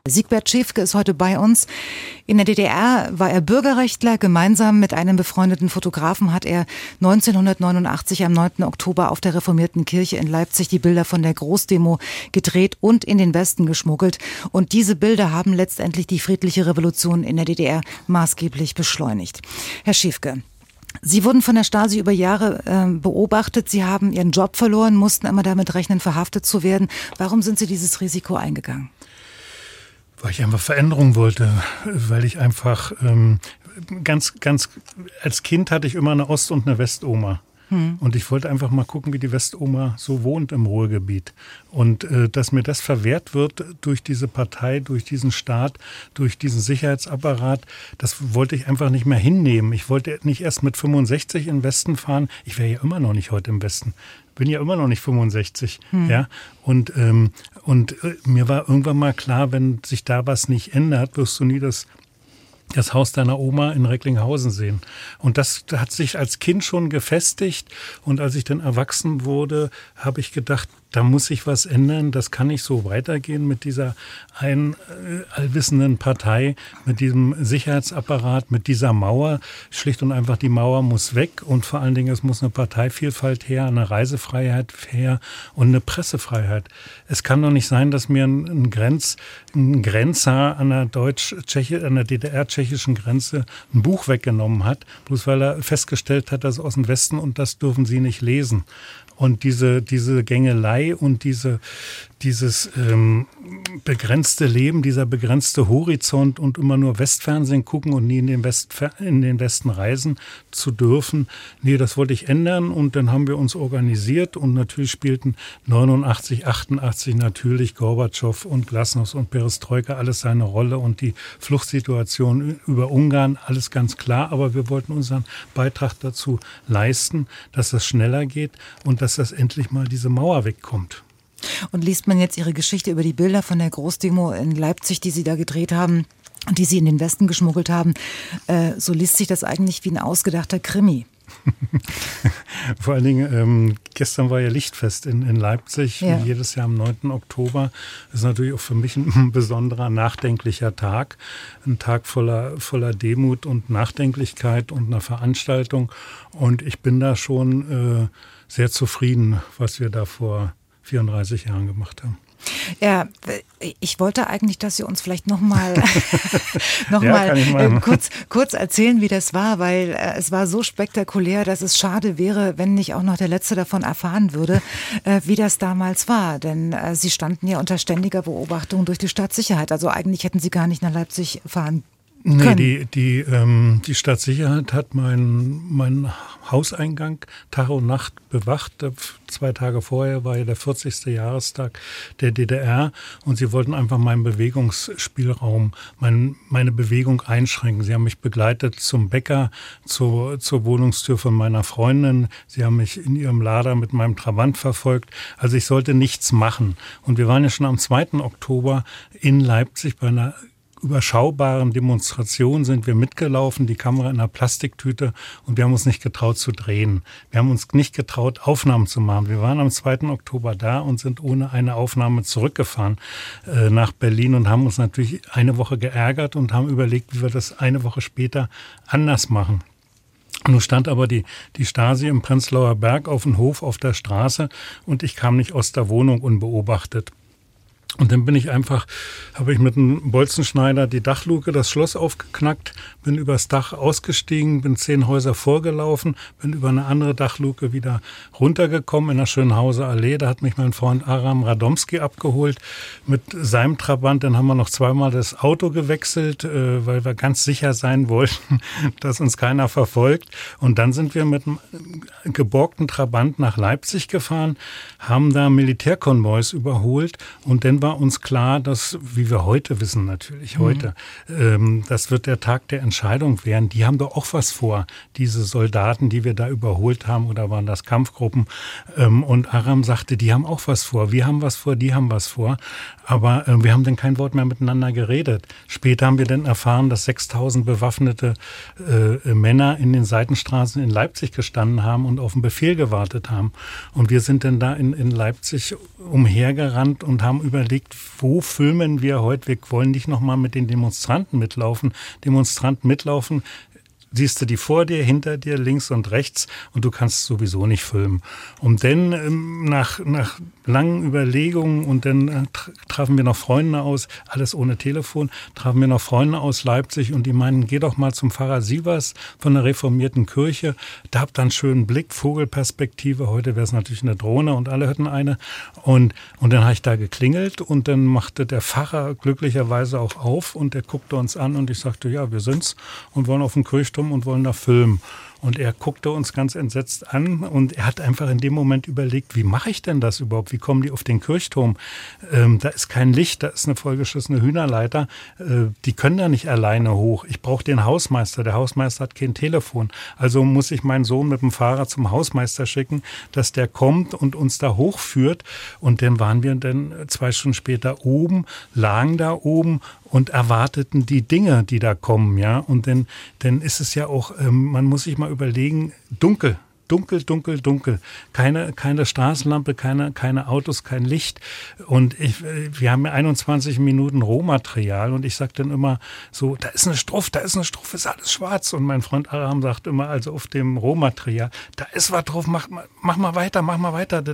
Siegbert Schäfke ist heute bei uns. In der DDR war er Bürgerrechtler. Gemeinsam mit einem befreundeten Fotografen hat er 1989 am 9. Oktober auf der reformierten Kirche in Leipzig die Bilder von der Großdemo gedreht und in den Westen geschmuggelt. Und diese Bilder haben letztendlich die friedliche Revolution in der DDR maßgeblich beschleunigt. Herr Schäfke, Sie wurden von der Stasi über Jahre äh, beobachtet. Sie haben Ihren Job verloren, mussten immer damit rechnen, verhaftet zu werden. Warum sind Sie dieses Risiko eingegangen? Weil ich einfach Veränderung wollte, weil ich einfach ähm, ganz, ganz, als Kind hatte ich immer eine Ost- und eine Westoma. Hm. Und ich wollte einfach mal gucken, wie die Westoma so wohnt im Ruhrgebiet. Und äh, dass mir das verwehrt wird durch diese Partei, durch diesen Staat, durch diesen Sicherheitsapparat, das wollte ich einfach nicht mehr hinnehmen. Ich wollte nicht erst mit 65 in den Westen fahren. Ich wäre ja immer noch nicht heute im Westen bin ja immer noch nicht 65. Hm. Ja? Und, ähm, und äh, mir war irgendwann mal klar, wenn sich da was nicht ändert, wirst du nie das das Haus deiner Oma in Recklinghausen sehen. Und das hat sich als Kind schon gefestigt. Und als ich dann erwachsen wurde, habe ich gedacht, da muss sich was ändern. Das kann nicht so weitergehen mit dieser ein, äh, allwissenden Partei, mit diesem Sicherheitsapparat, mit dieser Mauer. Schlicht und einfach, die Mauer muss weg und vor allen Dingen, es muss eine Parteivielfalt her, eine Reisefreiheit her und eine Pressefreiheit. Es kann doch nicht sein, dass mir ein, Grenz, ein Grenzer an der deutsch-tschechischen, an der DDR-tschechischen Grenze ein Buch weggenommen hat, bloß weil er festgestellt hat, dass aus dem Westen und das dürfen sie nicht lesen. Und diese, diese Gängelei und diese, dieses ähm, begrenzte Leben, dieser begrenzte Horizont und immer nur Westfernsehen gucken und nie in den, West, in den Westen reisen zu dürfen. Nee, das wollte ich ändern und dann haben wir uns organisiert und natürlich spielten 89, 88 natürlich Gorbatschow und Glasnost und Perestroika alles seine Rolle und die Fluchtsituation über Ungarn, alles ganz klar, aber wir wollten unseren Beitrag dazu leisten, dass das schneller geht und dass das endlich mal diese Mauer wegkommt. Und liest man jetzt Ihre Geschichte über die Bilder von der Großdemo in Leipzig, die Sie da gedreht haben und die Sie in den Westen geschmuggelt haben, äh, so liest sich das eigentlich wie ein ausgedachter Krimi. [LAUGHS] Vor allen Dingen, ähm, gestern war ja Lichtfest in, in Leipzig, ja. jedes Jahr am 9. Oktober. Das ist natürlich auch für mich ein [LAUGHS] besonderer, nachdenklicher Tag. Ein Tag voller, voller Demut und Nachdenklichkeit und einer Veranstaltung. Und ich bin da schon äh, sehr zufrieden, was wir da vor 34 Jahren gemacht haben. Ja, ich wollte eigentlich, dass Sie uns vielleicht nochmal [LAUGHS] noch ja, mal, äh, kurz, kurz erzählen, wie das war, weil äh, es war so spektakulär, dass es schade wäre, wenn nicht auch noch der Letzte davon erfahren würde, äh, wie das damals war. Denn Sie standen ja unter ständiger Beobachtung durch die Staatssicherheit. Also eigentlich hätten Sie gar nicht nach Leipzig fahren Nee, die, die, ähm, die Stadtsicherheit hat meinen mein Hauseingang Tag und Nacht bewacht. Zwei Tage vorher war ja der 40. Jahrestag der DDR und sie wollten einfach meinen Bewegungsspielraum, mein, meine Bewegung einschränken. Sie haben mich begleitet zum Bäcker, zur, zur Wohnungstür von meiner Freundin. Sie haben mich in ihrem Lader mit meinem Trabant verfolgt. Also ich sollte nichts machen. Und wir waren ja schon am 2. Oktober in Leipzig bei einer überschaubaren Demonstration sind wir mitgelaufen, die Kamera in einer Plastiktüte und wir haben uns nicht getraut zu drehen. Wir haben uns nicht getraut, Aufnahmen zu machen. Wir waren am 2. Oktober da und sind ohne eine Aufnahme zurückgefahren äh, nach Berlin und haben uns natürlich eine Woche geärgert und haben überlegt, wie wir das eine Woche später anders machen. Nun stand aber die, die Stasi im Prenzlauer Berg auf dem Hof auf der Straße und ich kam nicht aus der Wohnung unbeobachtet. Und dann bin ich einfach, habe ich mit einem Bolzenschneider die Dachluke, das Schloss aufgeknackt, bin übers Dach ausgestiegen, bin zehn Häuser vorgelaufen, bin über eine andere Dachluke wieder runtergekommen in der Schönhauser Allee. Da hat mich mein Freund Aram Radomski abgeholt mit seinem Trabant. Dann haben wir noch zweimal das Auto gewechselt, äh, weil wir ganz sicher sein wollten, [LAUGHS] dass uns keiner verfolgt. Und dann sind wir mit einem geborgten Trabant nach Leipzig gefahren, haben da Militärkonvois überholt und dann war uns klar, dass, wie wir heute wissen, natürlich mhm. heute, ähm, das wird der Tag der Entscheidung werden. Die haben doch auch was vor, diese Soldaten, die wir da überholt haben, oder waren das Kampfgruppen? Ähm, und Aram sagte, die haben auch was vor. Wir haben was vor, die haben was vor. Aber äh, wir haben dann kein Wort mehr miteinander geredet. Später haben wir dann erfahren, dass 6000 bewaffnete äh, Männer in den Seitenstraßen in Leipzig gestanden haben und auf den Befehl gewartet haben. Und wir sind dann da in, in Leipzig umhergerannt und haben überlegt, wo filmen wir heute? Wir wollen nicht nochmal mit den Demonstranten mitlaufen. Demonstranten mitlaufen siehst du die vor dir, hinter dir, links und rechts und du kannst sowieso nicht filmen. Und dann ähm, nach, nach langen Überlegungen und dann äh, trafen wir noch Freunde aus, alles ohne Telefon, trafen wir noch Freunde aus Leipzig und die meinen, geh doch mal zum Pfarrer Sievers von der reformierten Kirche, da habt ihr einen schönen Blick, Vogelperspektive, heute wäre es natürlich eine Drohne und alle hätten eine. Und, und dann habe ich da geklingelt und dann machte der Pfarrer glücklicherweise auch auf und der guckte uns an und ich sagte, ja, wir sind's und wollen auf den Kirchturm und wollen da filmen. Und er guckte uns ganz entsetzt an und er hat einfach in dem Moment überlegt, wie mache ich denn das überhaupt? Wie kommen die auf den Kirchturm? Ähm, da ist kein Licht, da ist eine vollgeschissene Hühnerleiter. Äh, die können da nicht alleine hoch. Ich brauche den Hausmeister. Der Hausmeister hat kein Telefon. Also muss ich meinen Sohn mit dem Fahrrad zum Hausmeister schicken, dass der kommt und uns da hochführt. Und dann waren wir dann zwei Stunden später oben, lagen da oben und erwarteten die Dinge, die da kommen, ja. Und dann, dann ist es ja auch, ähm, man muss sich mal überlegen, dunkel. Dunkel, dunkel, dunkel. Keine, keine Straßenlampe, keine, keine Autos, kein Licht. Und ich, äh, wir haben ja 21 Minuten Rohmaterial und ich sage dann immer so, da ist eine Strophe, da ist eine Strophe, ist alles schwarz. Und mein Freund Aram sagt immer, also auf dem Rohmaterial, da ist was drauf, mach, mach mal weiter, mach mal weiter. Da,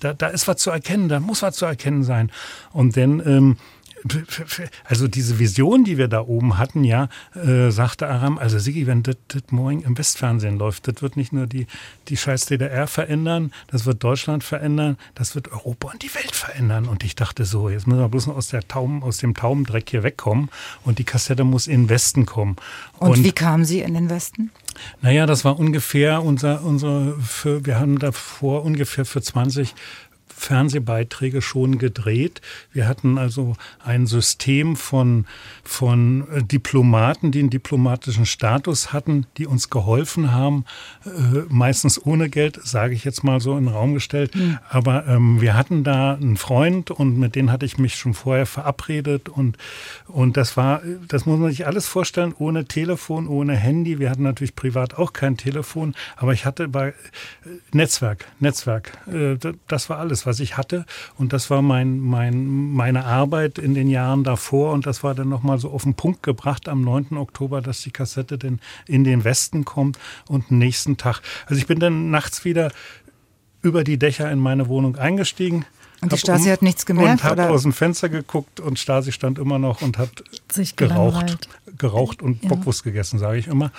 da, da ist was zu erkennen, da muss was zu erkennen sein. Und dann, ähm, also diese Vision, die wir da oben hatten, ja, äh, sagte Aram, also Sigi, wenn das morgen im Westfernsehen läuft, das wird nicht nur die, die scheiß DDR verändern, das wird Deutschland verändern, das wird Europa und die Welt verändern. Und ich dachte so, jetzt müssen wir bloß noch aus, der Taum, aus dem Taubendreck hier wegkommen und die Kassette muss in den Westen kommen. Und, und wie kamen Sie in den Westen? Naja, das war ungefähr unser, unser für, wir haben davor ungefähr für 20 Fernsehbeiträge schon gedreht. Wir hatten also ein System von, von äh, Diplomaten, die einen diplomatischen Status hatten, die uns geholfen haben, äh, meistens ohne Geld, sage ich jetzt mal so in den Raum gestellt. Mhm. Aber ähm, wir hatten da einen Freund und mit dem hatte ich mich schon vorher verabredet und, und das war, das muss man sich alles vorstellen, ohne Telefon, ohne Handy. Wir hatten natürlich privat auch kein Telefon, aber ich hatte bei äh, Netzwerk, Netzwerk, das war alles was ich hatte. Und das war mein, mein, meine Arbeit in den Jahren davor. Und das war dann nochmal so auf den Punkt gebracht am 9. Oktober, dass die Kassette dann in den Westen kommt und nächsten Tag. Also ich bin dann nachts wieder über die Dächer in meine Wohnung eingestiegen und die Stasi um, hat nichts gemerkt? Und hat aus dem Fenster geguckt und Stasi stand immer noch und hat Sich geraucht, geraucht und ja. Bockwurst gegessen, sage ich immer.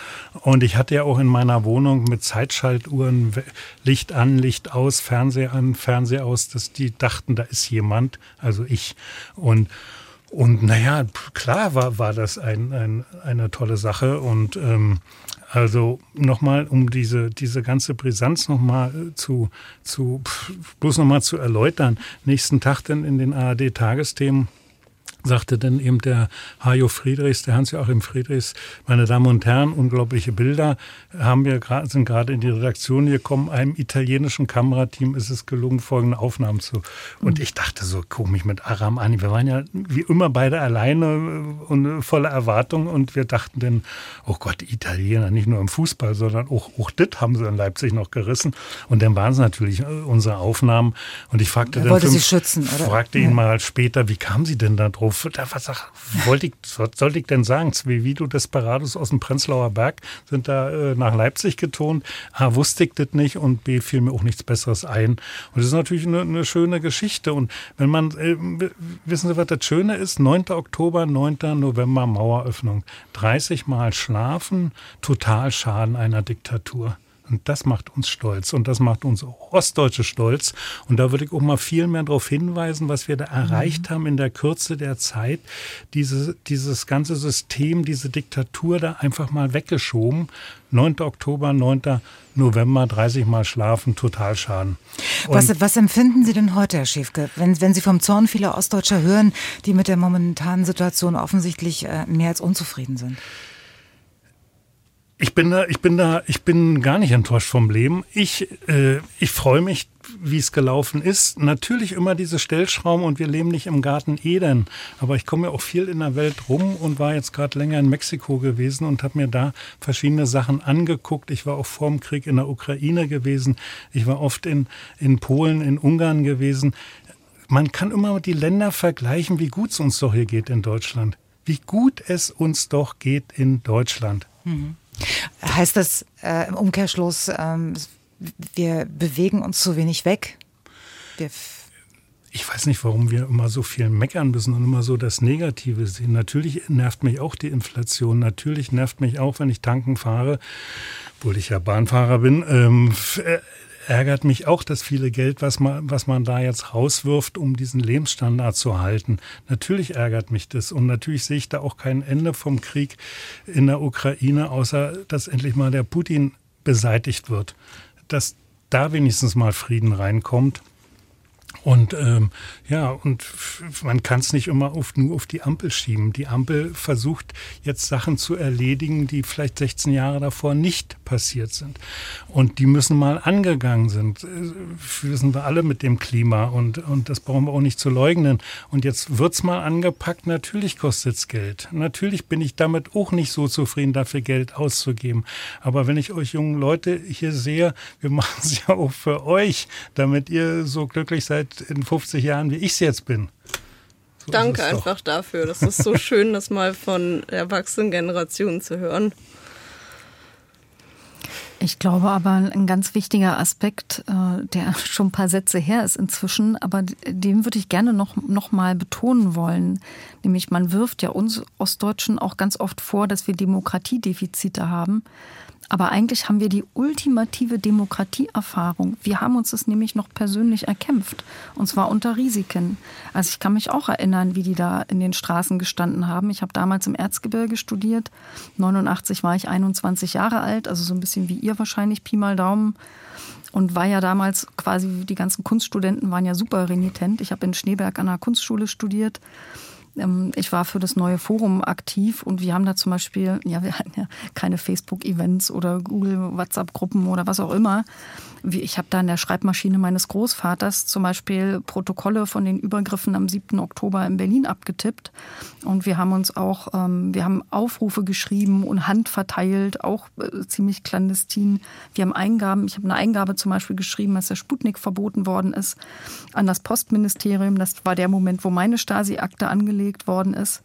Und ich hatte ja auch in meiner Wohnung mit Zeitschaltuhren Licht an, Licht aus, Fernseher an, Fernseher aus, dass die dachten, da ist jemand, also ich. Und und naja, klar war, war das ein, ein, eine tolle Sache. Und ähm, also nochmal, um diese, diese ganze Brisanz nochmal äh, zu, zu, bloß nochmal zu erläutern. Nächsten Tag dann in den ARD-Tagesthemen sagte dann eben der Hajo Friedrichs, der Hans-Joachim Friedrichs, meine Damen und Herren, unglaubliche Bilder haben wir sind gerade in die Redaktion gekommen. Einem italienischen Kamerateam ist es gelungen, folgende Aufnahmen zu. Und ich dachte so komisch mit Aram Ani. Wir waren ja wie immer beide alleine und voller Erwartung und wir dachten dann, oh Gott, die Italiener, nicht nur im Fußball, sondern auch, auch das haben sie in Leipzig noch gerissen. Und dann waren es natürlich unsere Aufnahmen. Und ich fragte er dann, wollte fünf, sie schützen, oder? fragte ihn mal später, wie kamen Sie denn da drauf? Was, wollte ich, was sollte ich denn sagen? Zwei Video Desperados aus dem Prenzlauer Berg sind da äh, nach Leipzig getont. A, wusste ich das nicht und B, fiel mir auch nichts Besseres ein. Und das ist natürlich eine, eine schöne Geschichte. Und wenn man, äh, wissen Sie, was das Schöne ist? 9. Oktober, 9. November, Maueröffnung. 30 Mal schlafen, total Schaden einer Diktatur. Und das macht uns stolz und das macht uns Ostdeutsche stolz. Und da würde ich auch mal viel mehr darauf hinweisen, was wir da erreicht mhm. haben in der Kürze der Zeit. Diese, dieses ganze System, diese Diktatur da einfach mal weggeschoben. 9. Oktober, 9. November, 30 Mal schlafen, total schaden. Was, was, empfinden Sie denn heute, Herr Schäfke, wenn, wenn Sie vom Zorn vieler Ostdeutscher hören, die mit der momentanen Situation offensichtlich äh, mehr als unzufrieden sind? Ich bin da, ich bin da, ich bin gar nicht enttäuscht vom Leben. Ich, äh, ich freue mich, wie es gelaufen ist. Natürlich immer diese Stellschrauben und wir leben nicht im Garten Eden. Aber ich komme ja auch viel in der Welt rum und war jetzt gerade länger in Mexiko gewesen und habe mir da verschiedene Sachen angeguckt. Ich war auch vor dem Krieg in der Ukraine gewesen. Ich war oft in, in Polen, in Ungarn gewesen. Man kann immer die Länder vergleichen, wie gut es uns doch hier geht in Deutschland. Wie gut es uns doch geht in Deutschland. Mhm. Heißt das äh, im Umkehrschluss, ähm, wir bewegen uns zu wenig weg? Wir ich weiß nicht, warum wir immer so viel meckern müssen und immer so das Negative sehen. Natürlich nervt mich auch die Inflation. Natürlich nervt mich auch, wenn ich tanken fahre, obwohl ich ja Bahnfahrer bin. Ähm, äh, ärgert mich auch das viele Geld, was man, was man da jetzt rauswirft, um diesen Lebensstandard zu halten. Natürlich ärgert mich das und natürlich sehe ich da auch kein Ende vom Krieg in der Ukraine, außer dass endlich mal der Putin beseitigt wird. Dass da wenigstens mal Frieden reinkommt. Und ähm, ja, und man kann es nicht immer auf, nur auf die Ampel schieben. Die Ampel versucht jetzt Sachen zu erledigen, die vielleicht 16 Jahre davor nicht passiert sind. Und die müssen mal angegangen sind. Äh, wissen wir alle mit dem Klima und, und das brauchen wir auch nicht zu leugnen. Und jetzt wird's mal angepackt. Natürlich kostet's Geld. Natürlich bin ich damit auch nicht so zufrieden, dafür Geld auszugeben. Aber wenn ich euch jungen Leute hier sehe, wir [LAUGHS] machen es ja auch für euch, damit ihr so glücklich seid, in 50 Jahren, wie ich es jetzt bin. So Danke einfach dafür. Das ist so schön, das mal von erwachsenen Generationen zu hören. Ich glaube aber, ein ganz wichtiger Aspekt, äh, der [LAUGHS] schon ein paar Sätze her ist inzwischen, aber den würde ich gerne noch, noch mal betonen wollen. Nämlich, man wirft ja uns Ostdeutschen auch ganz oft vor, dass wir Demokratiedefizite haben. Aber eigentlich haben wir die ultimative Demokratieerfahrung. Wir haben uns das nämlich noch persönlich erkämpft. Und zwar unter Risiken. Also ich kann mich auch erinnern, wie die da in den Straßen gestanden haben. Ich habe damals im Erzgebirge studiert. 89 war ich 21 Jahre alt, also so ein bisschen wie ihr wahrscheinlich, Pi mal Daumen. Und war ja damals quasi, die ganzen Kunststudenten waren ja super renitent. Ich habe in Schneeberg an einer Kunstschule studiert. Ähm, ich war für das neue Forum aktiv und wir haben da zum Beispiel, ja, wir hatten ja keine Facebook-Events oder Google WhatsApp-Gruppen oder was auch immer ich habe da in der Schreibmaschine meines Großvaters zum Beispiel Protokolle von den Übergriffen am 7. Oktober in Berlin abgetippt. Und wir haben uns auch, ähm, wir haben Aufrufe geschrieben und Hand verteilt, auch äh, ziemlich clandestin. Wir haben Eingaben, ich habe eine Eingabe zum Beispiel geschrieben, dass der Sputnik verboten worden ist an das Postministerium. Das war der Moment, wo meine Stasi-Akte angelegt worden ist.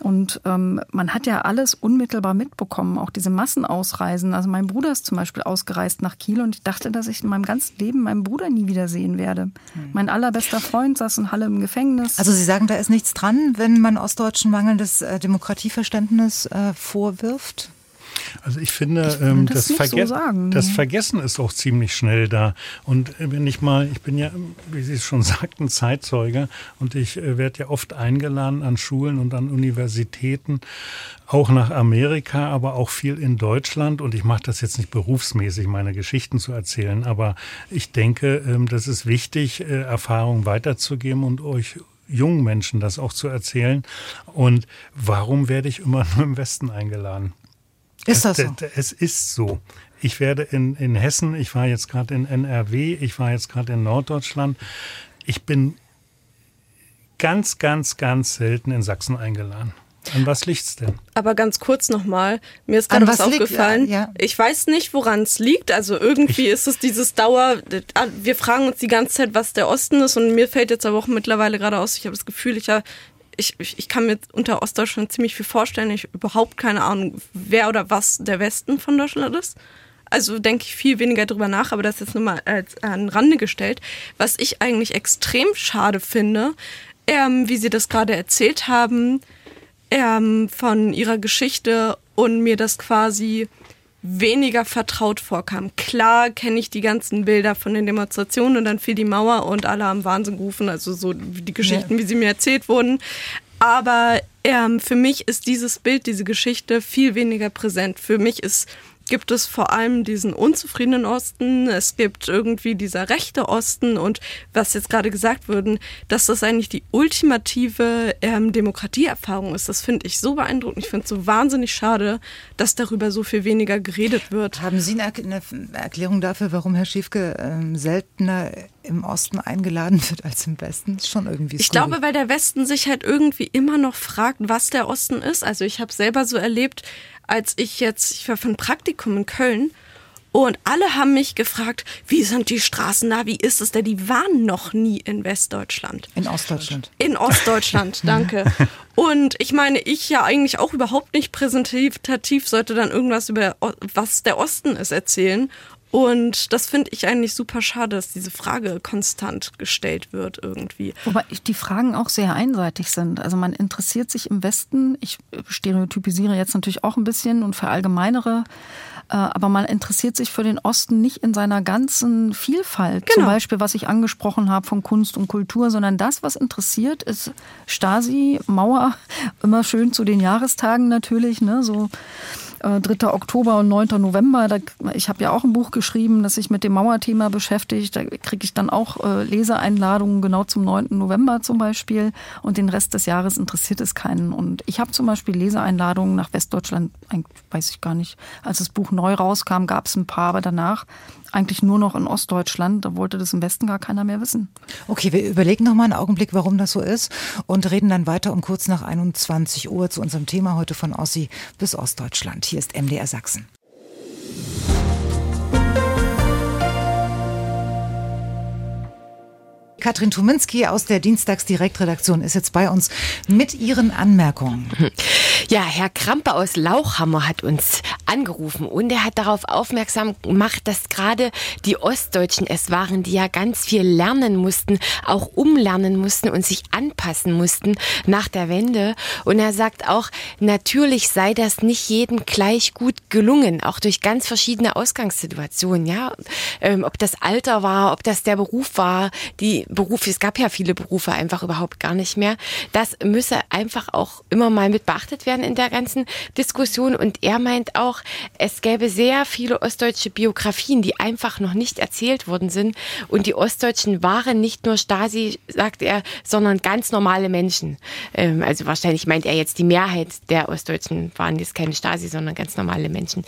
Und ähm, man hat ja alles unmittelbar mitbekommen, auch diese Massenausreisen. Also mein Bruder ist zum Beispiel ausgereist nach Kiel und ich dachte, dass ich in meinem ganzen Leben meinen Bruder nie wieder sehen werde. Hm. Mein allerbester Freund saß in Halle im Gefängnis. Also Sie sagen, da ist nichts dran, wenn man Ostdeutschen mangelndes äh, Demokratieverständnis äh, vorwirft? Also ich finde, ähm, das, das, Verge so das, Vergessen ist auch ziemlich schnell da. Und äh, wenn ich mal, ich bin ja, wie Sie es schon [LAUGHS] sagten, Zeitzeuge und ich äh, werde ja oft eingeladen an Schulen und an Universitäten, auch nach Amerika, aber auch viel in Deutschland. Und ich mache das jetzt nicht berufsmäßig, meine Geschichten zu erzählen, aber ich denke, ähm, das ist wichtig, äh, Erfahrungen weiterzugeben und euch jungen Menschen das auch zu erzählen. Und warum werde ich immer [LAUGHS] nur im Westen eingeladen? Ist das so? Es ist so. Ich werde in, in Hessen, ich war jetzt gerade in NRW, ich war jetzt gerade in Norddeutschland. Ich bin ganz, ganz, ganz selten in Sachsen eingeladen. An was liegt's denn? Aber ganz kurz nochmal, mir ist gerade was, was aufgefallen. Ja, ja. Ich weiß nicht, woran es liegt. Also irgendwie ich ist es dieses Dauer, wir fragen uns die ganze Zeit, was der Osten ist und mir fällt jetzt aber auch mittlerweile gerade aus, ich habe das Gefühl, ich ich, ich kann mir unter Ostdeutschland ziemlich viel vorstellen. Ich habe überhaupt keine Ahnung, wer oder was der Westen von Deutschland ist. Also denke ich viel weniger drüber nach, aber das jetzt nur mal als an Rande gestellt. Was ich eigentlich extrem schade finde, ähm, wie Sie das gerade erzählt haben, ähm, von Ihrer Geschichte und mir das quasi weniger vertraut vorkam. Klar kenne ich die ganzen Bilder von den Demonstrationen und dann fiel die Mauer und alle haben Wahnsinn gerufen, also so die Geschichten, ja. wie sie mir erzählt wurden. Aber ähm, für mich ist dieses Bild, diese Geschichte viel weniger präsent. Für mich ist gibt es vor allem diesen unzufriedenen Osten, es gibt irgendwie dieser rechte Osten und was jetzt gerade gesagt wurde, dass das eigentlich die ultimative ähm, Demokratieerfahrung ist, das finde ich so beeindruckend. Ich finde es so wahnsinnig schade, dass darüber so viel weniger geredet wird. Haben Sie eine, Erklärung dafür, warum Herr Schiefke ähm, seltener im Osten eingeladen wird als im Westen? Ist schon irgendwie Ich glaube, weil der Westen sich halt irgendwie immer noch fragt, was der Osten ist. Also ich habe selber so erlebt, als ich jetzt, ich war für ein Praktikum in Köln Und alle haben mich gefragt, wie sind die Straßen da, wie ist es denn? Die waren noch nie in Westdeutschland. In Ostdeutschland. In Ostdeutschland, [LAUGHS] danke. Und ich meine, ich ja eigentlich auch überhaupt nicht präsentativ sollte dann irgendwas über was der Osten ist erzählen. Und das finde ich eigentlich super schade, dass diese Frage konstant gestellt wird irgendwie. Wobei die Fragen auch sehr einseitig sind. Also man interessiert sich im Westen, ich stereotypisiere jetzt natürlich auch ein bisschen und verallgemeinere, äh, aber man interessiert sich für den Osten nicht in seiner ganzen Vielfalt. Genau. Zum Beispiel, was ich angesprochen habe von Kunst und Kultur, sondern das, was interessiert, ist Stasi, Mauer, [LAUGHS] immer schön zu den Jahrestagen natürlich, ne, so 3. Äh, Oktober und 9. November. Da, ich habe ja auch ein Buch geschrieben, das sich mit dem Mauerthema beschäftigt. Da kriege ich dann auch äh, Leseeinladungen genau zum 9. November zum Beispiel. Und den Rest des Jahres interessiert es keinen. Und ich habe zum Beispiel Leseeinladungen nach Westdeutschland, weiß ich gar nicht. Als das Buch neu rauskam, gab es ein paar, aber danach eigentlich nur noch in Ostdeutschland. Da wollte das im Westen gar keiner mehr wissen. Okay, wir überlegen noch mal einen Augenblick, warum das so ist und reden dann weiter um kurz nach 21 Uhr zu unserem Thema heute von Ossi bis Ostdeutschland. Hier ist MDR Sachsen. Katrin Tuminski aus der Dienstagsdirektredaktion ist jetzt bei uns mit ihren Anmerkungen. Ja, Herr Krampe aus Lauchhammer hat uns angerufen und er hat darauf aufmerksam gemacht, dass gerade die Ostdeutschen es waren, die ja ganz viel lernen mussten, auch umlernen mussten und sich anpassen mussten nach der Wende. Und er sagt auch, natürlich sei das nicht jedem gleich gut gelungen, auch durch ganz verschiedene Ausgangssituationen, ja. Ähm, ob das Alter war, ob das der Beruf war, die Berufe, es gab ja viele Berufe einfach überhaupt gar nicht mehr. Das müsse einfach auch immer mal mit beachtet werden in der ganzen Diskussion. Und er meint auch, es gäbe sehr viele ostdeutsche Biografien, die einfach noch nicht erzählt worden sind. Und die Ostdeutschen waren nicht nur Stasi, sagt er, sondern ganz normale Menschen. Ähm, also wahrscheinlich meint er jetzt die Mehrheit der Ostdeutschen waren jetzt keine Stasi, sondern ganz normale Menschen.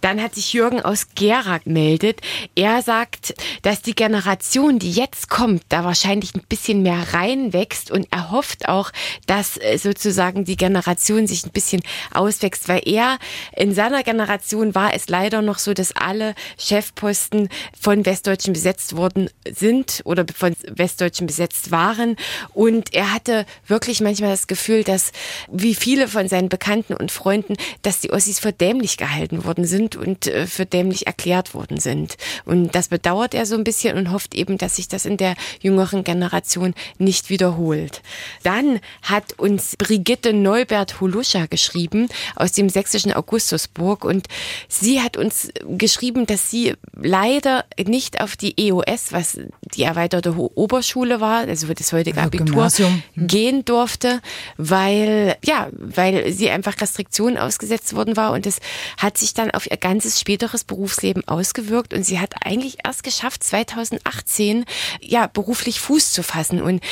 Dann hat sich Jürgen aus Gera gemeldet. Er sagt, dass die Generation, die jetzt kommt, da wahrscheinlich ein bisschen mehr reinwächst und er hofft auch, dass äh, sozusagen die Generation sich ein bisschen auswächst, weil er in seiner Generation war es leider noch so, dass alle Chefposten von Westdeutschen besetzt worden sind oder von Westdeutschen besetzt waren und er hatte wirklich manchmal das Gefühl, dass wie viele von seinen Bekannten und Freunden, dass die Ossis für dämlich gehalten worden sind und äh, für dämlich erklärt worden sind. Und das bedauert er so ein bisschen und hofft eben, dass sich das in der jüngeren Generation nicht wiederholt. Dann hat uns Brigitte Neubert-Huluscha geschrieben aus dem sächsischen Augustusburg und sie hat uns geschrieben, dass sie leider nicht auf die EOS, was die erweiterte Oberschule war, also das heutige also Abitur, Gymnasium. Hm. gehen durfte, weil, ja, weil sie einfach Restriktionen ausgesetzt worden war und es hat sich dann auf ihr ganzes späteres Berufsleben ausgewirkt und sie hat eigentlich erst geschafft, 2018, ja, beruflich beruflich Fuß zu fassen. Und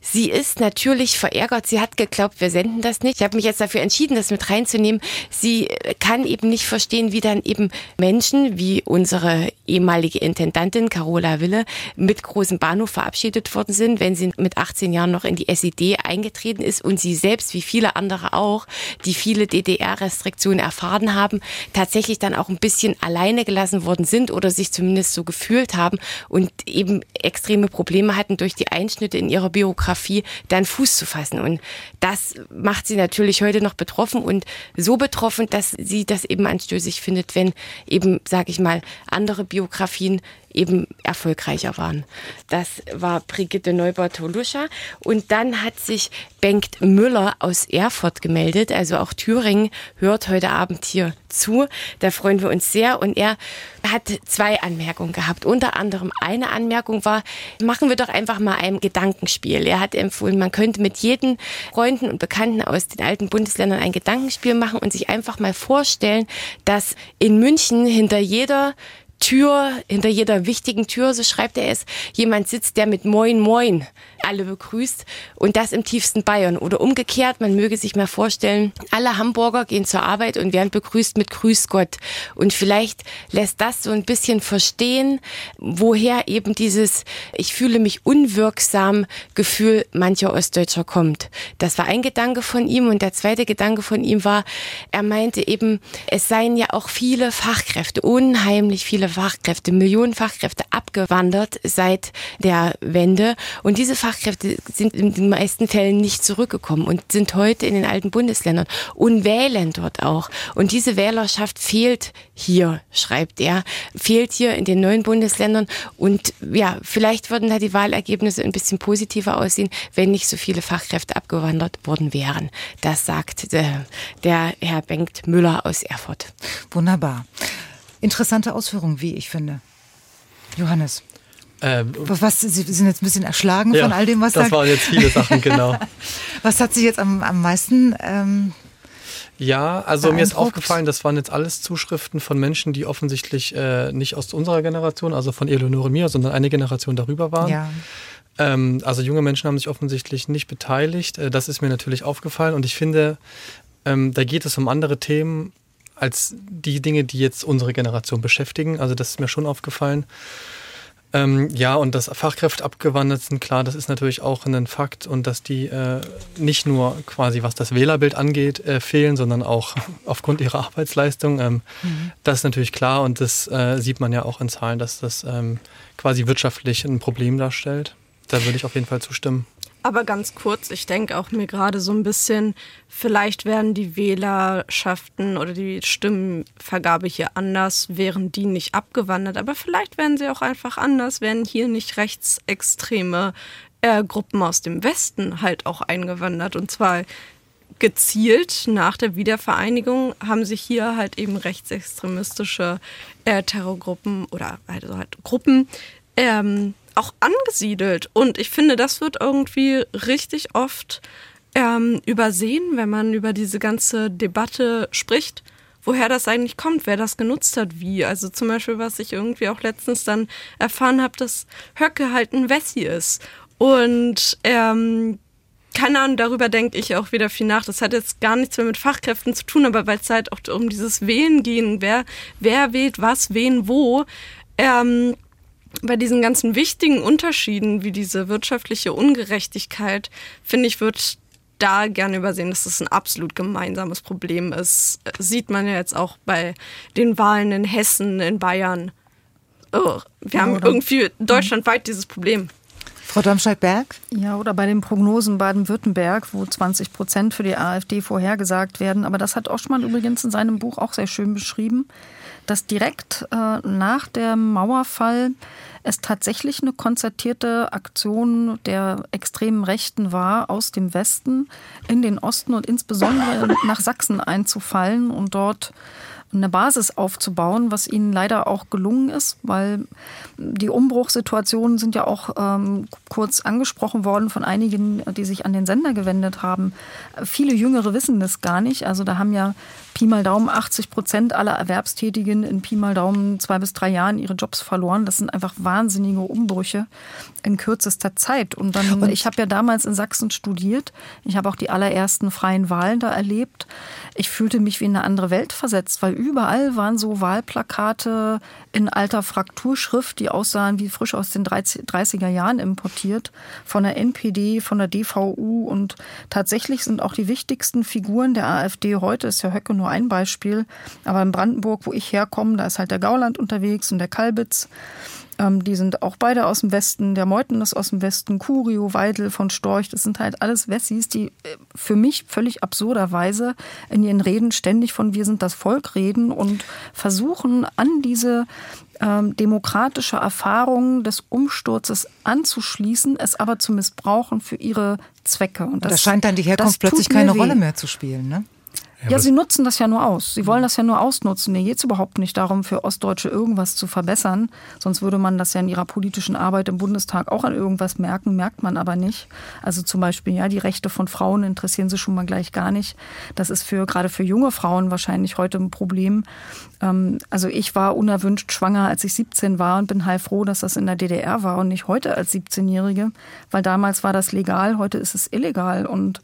sie ist natürlich verärgert. Sie hat geglaubt, wir senden das nicht. Ich habe mich jetzt dafür entschieden, das mit reinzunehmen. Sie kann eben nicht verstehen, wie dann eben Menschen wie unsere ehemalige Intendantin Carola Wille mit großem Bahnhof verabschiedet worden sind, wenn sie mit 18 Jahren noch in die SED eingetreten ist und sie selbst, wie viele andere auch, die viele DDR-Restriktionen erfahren haben, tatsächlich dann auch ein bisschen alleine gelassen worden sind oder sich zumindest so gefühlt haben und eben extreme Probleme hatten, durch die Einschnitte in ihrer Biografie dann Fuß zu fassen. Und das macht sie natürlich heute noch betroffen und so betroffen, dass sie das eben anstößig findet, wenn eben, sage ich mal, andere Biografien eben erfolgreicher waren. Das war Brigitte Neubert-Holuscha. Und dann hat sich Bengt Müller aus Erfurt gemeldet. Also auch Thüringen hört heute Abend hier zu. Da freuen wir uns sehr. Und er hat zwei Anmerkungen gehabt. Unter anderem eine Anmerkung war, machen wir doch einfach mal ein Gedankenspiel. Er hat empfohlen, man könnte mit jedem Freunden und Bekannten aus den alten Bundesländern ein Gedankenspiel machen und sich einfach mal vorstellen, dass in München hinter jeder Tür, hinter jeder wichtigen Tür, so schreibt er es, jemand sitzt, der mit Moin Moin alle begrüßt und das im tiefsten Bayern. Oder umgekehrt, man möge sich mal vorstellen, alle Hamburger gehen zur Arbeit und werden begrüßt mit Grüß Gott. Und vielleicht lässt das so ein bisschen verstehen, woher eben dieses Ich fühle mich unwirksam Gefühl mancher Ostdeutscher kommt. Das war ein Gedanke von ihm und der zweite Gedanke von ihm war, er meinte eben, es seien ja auch viele Fachkräfte, unheimlich viele viele Fachkräfte, Millionen Fachkräfte abgewandert seit der Wende. Und diese Fachkräfte sind in den meisten Fällen nicht zurückgekommen und sind heute in den alten Bundesländern und wählen dort auch. Und diese Wählerschaft fehlt hier, schreibt er, fehlt hier in den neuen Bundesländern. Und ja, vielleicht würden da die Wahlergebnisse ein bisschen positiver aussehen, wenn nicht so viele Fachkräfte abgewandert worden wären. Das sagt äh, der Herr Bengt Müller aus Erfurt. Wunderbar. Interessante Ausführung, wie ich finde. Johannes. Ähm, was, Sie sind jetzt ein bisschen erschlagen ja, von all dem, was das da... waren jetzt viele Sachen, genau. [LAUGHS] was hat Sie jetzt am, am meisten... Ähm, ja, also mir ist aufgefallen, das waren jetzt alles Zuschriften von Menschen, die offensichtlich äh, nicht aus unserer Generation, also von Eleonore mir, sondern eine Generation darüber waren. ja. Ähm, also junge Menschen haben sich offensichtlich nicht beteiligt. Äh, das ist mir natürlich aufgefallen und ich finde, ähm, da geht es um andere Themen als die Dinge, die jetzt unsere Generation beschäftigen. Also das ist mir schon aufgefallen. Ähm, ja, und dass Fachkräfte abgewandert sind, klar, das ist natürlich auch ein Fakt und dass die äh, nicht nur quasi, was das Wählerbild angeht, äh, fehlen, sondern auch [LAUGHS] aufgrund ihrer Arbeitsleistung. Ähm, Das ist natürlich klar und das äh, sieht man ja auch in Zahlen, dass das ähm, quasi wirtschaftlich ein Problem darstellt. Da würde ich auf jeden Fall zustimmen. Aber ganz kurz, ich denke auch mir gerade so ein bisschen, vielleicht wären die Wählerschaften oder die Stimmenvergabe hier anders, wären die nicht abgewandert. Aber vielleicht wären sie auch einfach anders, wären hier nicht rechtsextreme äh, Gruppen aus dem Westen halt auch eingewandert. Und zwar gezielt nach der Wiedervereinigung haben sich hier halt eben rechtsextremistische äh, Terrorgruppen oder also halt Gruppen ähm, auch angesiedelt. Und ich finde, das wird irgendwie richtig oft ähm, übersehen, wenn man über diese ganze Debatte spricht, woher das eigentlich kommt, wer das genutzt hat, wie. Also zum Beispiel, was ich irgendwie auch letztens dann erfahren habe, dass Höcke halt ein Wessi ist. Und ähm, keine Ahnung, darüber denke ich auch wieder viel nach. Das hat jetzt gar nichts mehr mit Fachkräften zu tun, aber weil es halt auch um dieses Wählen ging, wer, wer wählt was, wen, wo. Ähm, bei diesen ganzen wichtigen Unterschieden, wie diese wirtschaftliche Ungerechtigkeit, finde ich, wird da gerne übersehen, dass das ein absolut gemeinsames Problem ist. Sieht man ja jetzt auch bei den Wahlen in Hessen, in Bayern. Oh, wir haben oder- irgendwie deutschlandweit dieses Problem. Frau Domscheit-Berg? Ja, oder bei den Prognosen Baden-Württemberg, wo 20 Prozent für die AfD vorhergesagt werden. Aber das hat Oschmann übrigens in seinem Buch auch sehr schön beschrieben, dass direkt äh, nach dem Mauerfall es tatsächlich eine konzertierte Aktion der extremen Rechten war, aus dem Westen in den Osten und insbesondere nach Sachsen einzufallen und dort eine Basis aufzubauen, was ihnen leider auch gelungen ist, weil die Umbruchssituationen sind ja auch ähm, kurz angesprochen worden von einigen, die sich an den Sender gewendet haben. Viele Jüngere wissen das gar nicht. Also da haben ja Pi mal Daumen 80 Prozent aller Erwerbstätigen in Pi mal Daumen zwei bis drei Jahren ihre Jobs verloren. Das sind einfach wahnsinnige Umbrüche in kürzester Zeit. Und dann, ich habe ja damals in Sachsen studiert. Ich habe auch die allerersten freien Wahlen da erlebt. Ich fühlte mich wie in eine andere Welt versetzt, weil überall waren so Wahlplakate in alter Frakturschrift, die aussahen wie frisch aus den 30, 30er Jahren importiert, von der NPD, von der DVU und tatsächlich sind auch die wichtigsten Figuren der AfD heute, ist ja Höcke nur ein Beispiel, aber in Brandenburg, wo ich herkomme, da ist halt der Gauland unterwegs und der Kalbitz. Ähm, die sind auch beide aus dem Westen. Der Meuthen ist aus dem Westen, Curio, Weidel von Storch. Das sind halt alles Wessis, die äh, für mich völlig absurderweise in ihren Reden ständig von wir sind das Volk reden und versuchen an diese ähm, demokratische Erfahrung des Umsturzes anzuschließen, es aber zu missbrauchen für ihre Zwecke. Und Da scheint dann die Herkunft das plötzlich keine weh. Rolle mehr zu spielen, ne? Ja, sie nutzen das ja nur aus. Sie wollen das ja nur ausnutzen. Mir geht es überhaupt nicht darum, für Ostdeutsche irgendwas zu verbessern. Sonst würde man das ja in ihrer politischen Arbeit im Bundestag auch an irgendwas merken, merkt man aber nicht. Also zum Beispiel, ja, die Rechte von Frauen interessieren sie schon mal gleich gar nicht. Das ist für gerade für junge Frauen wahrscheinlich heute ein Problem. Ähm, also ich war unerwünscht schwanger, als ich 17 war und bin heilfroh, dass das in der DDR war und nicht heute als 17-Jährige, weil damals war das legal, heute ist es illegal und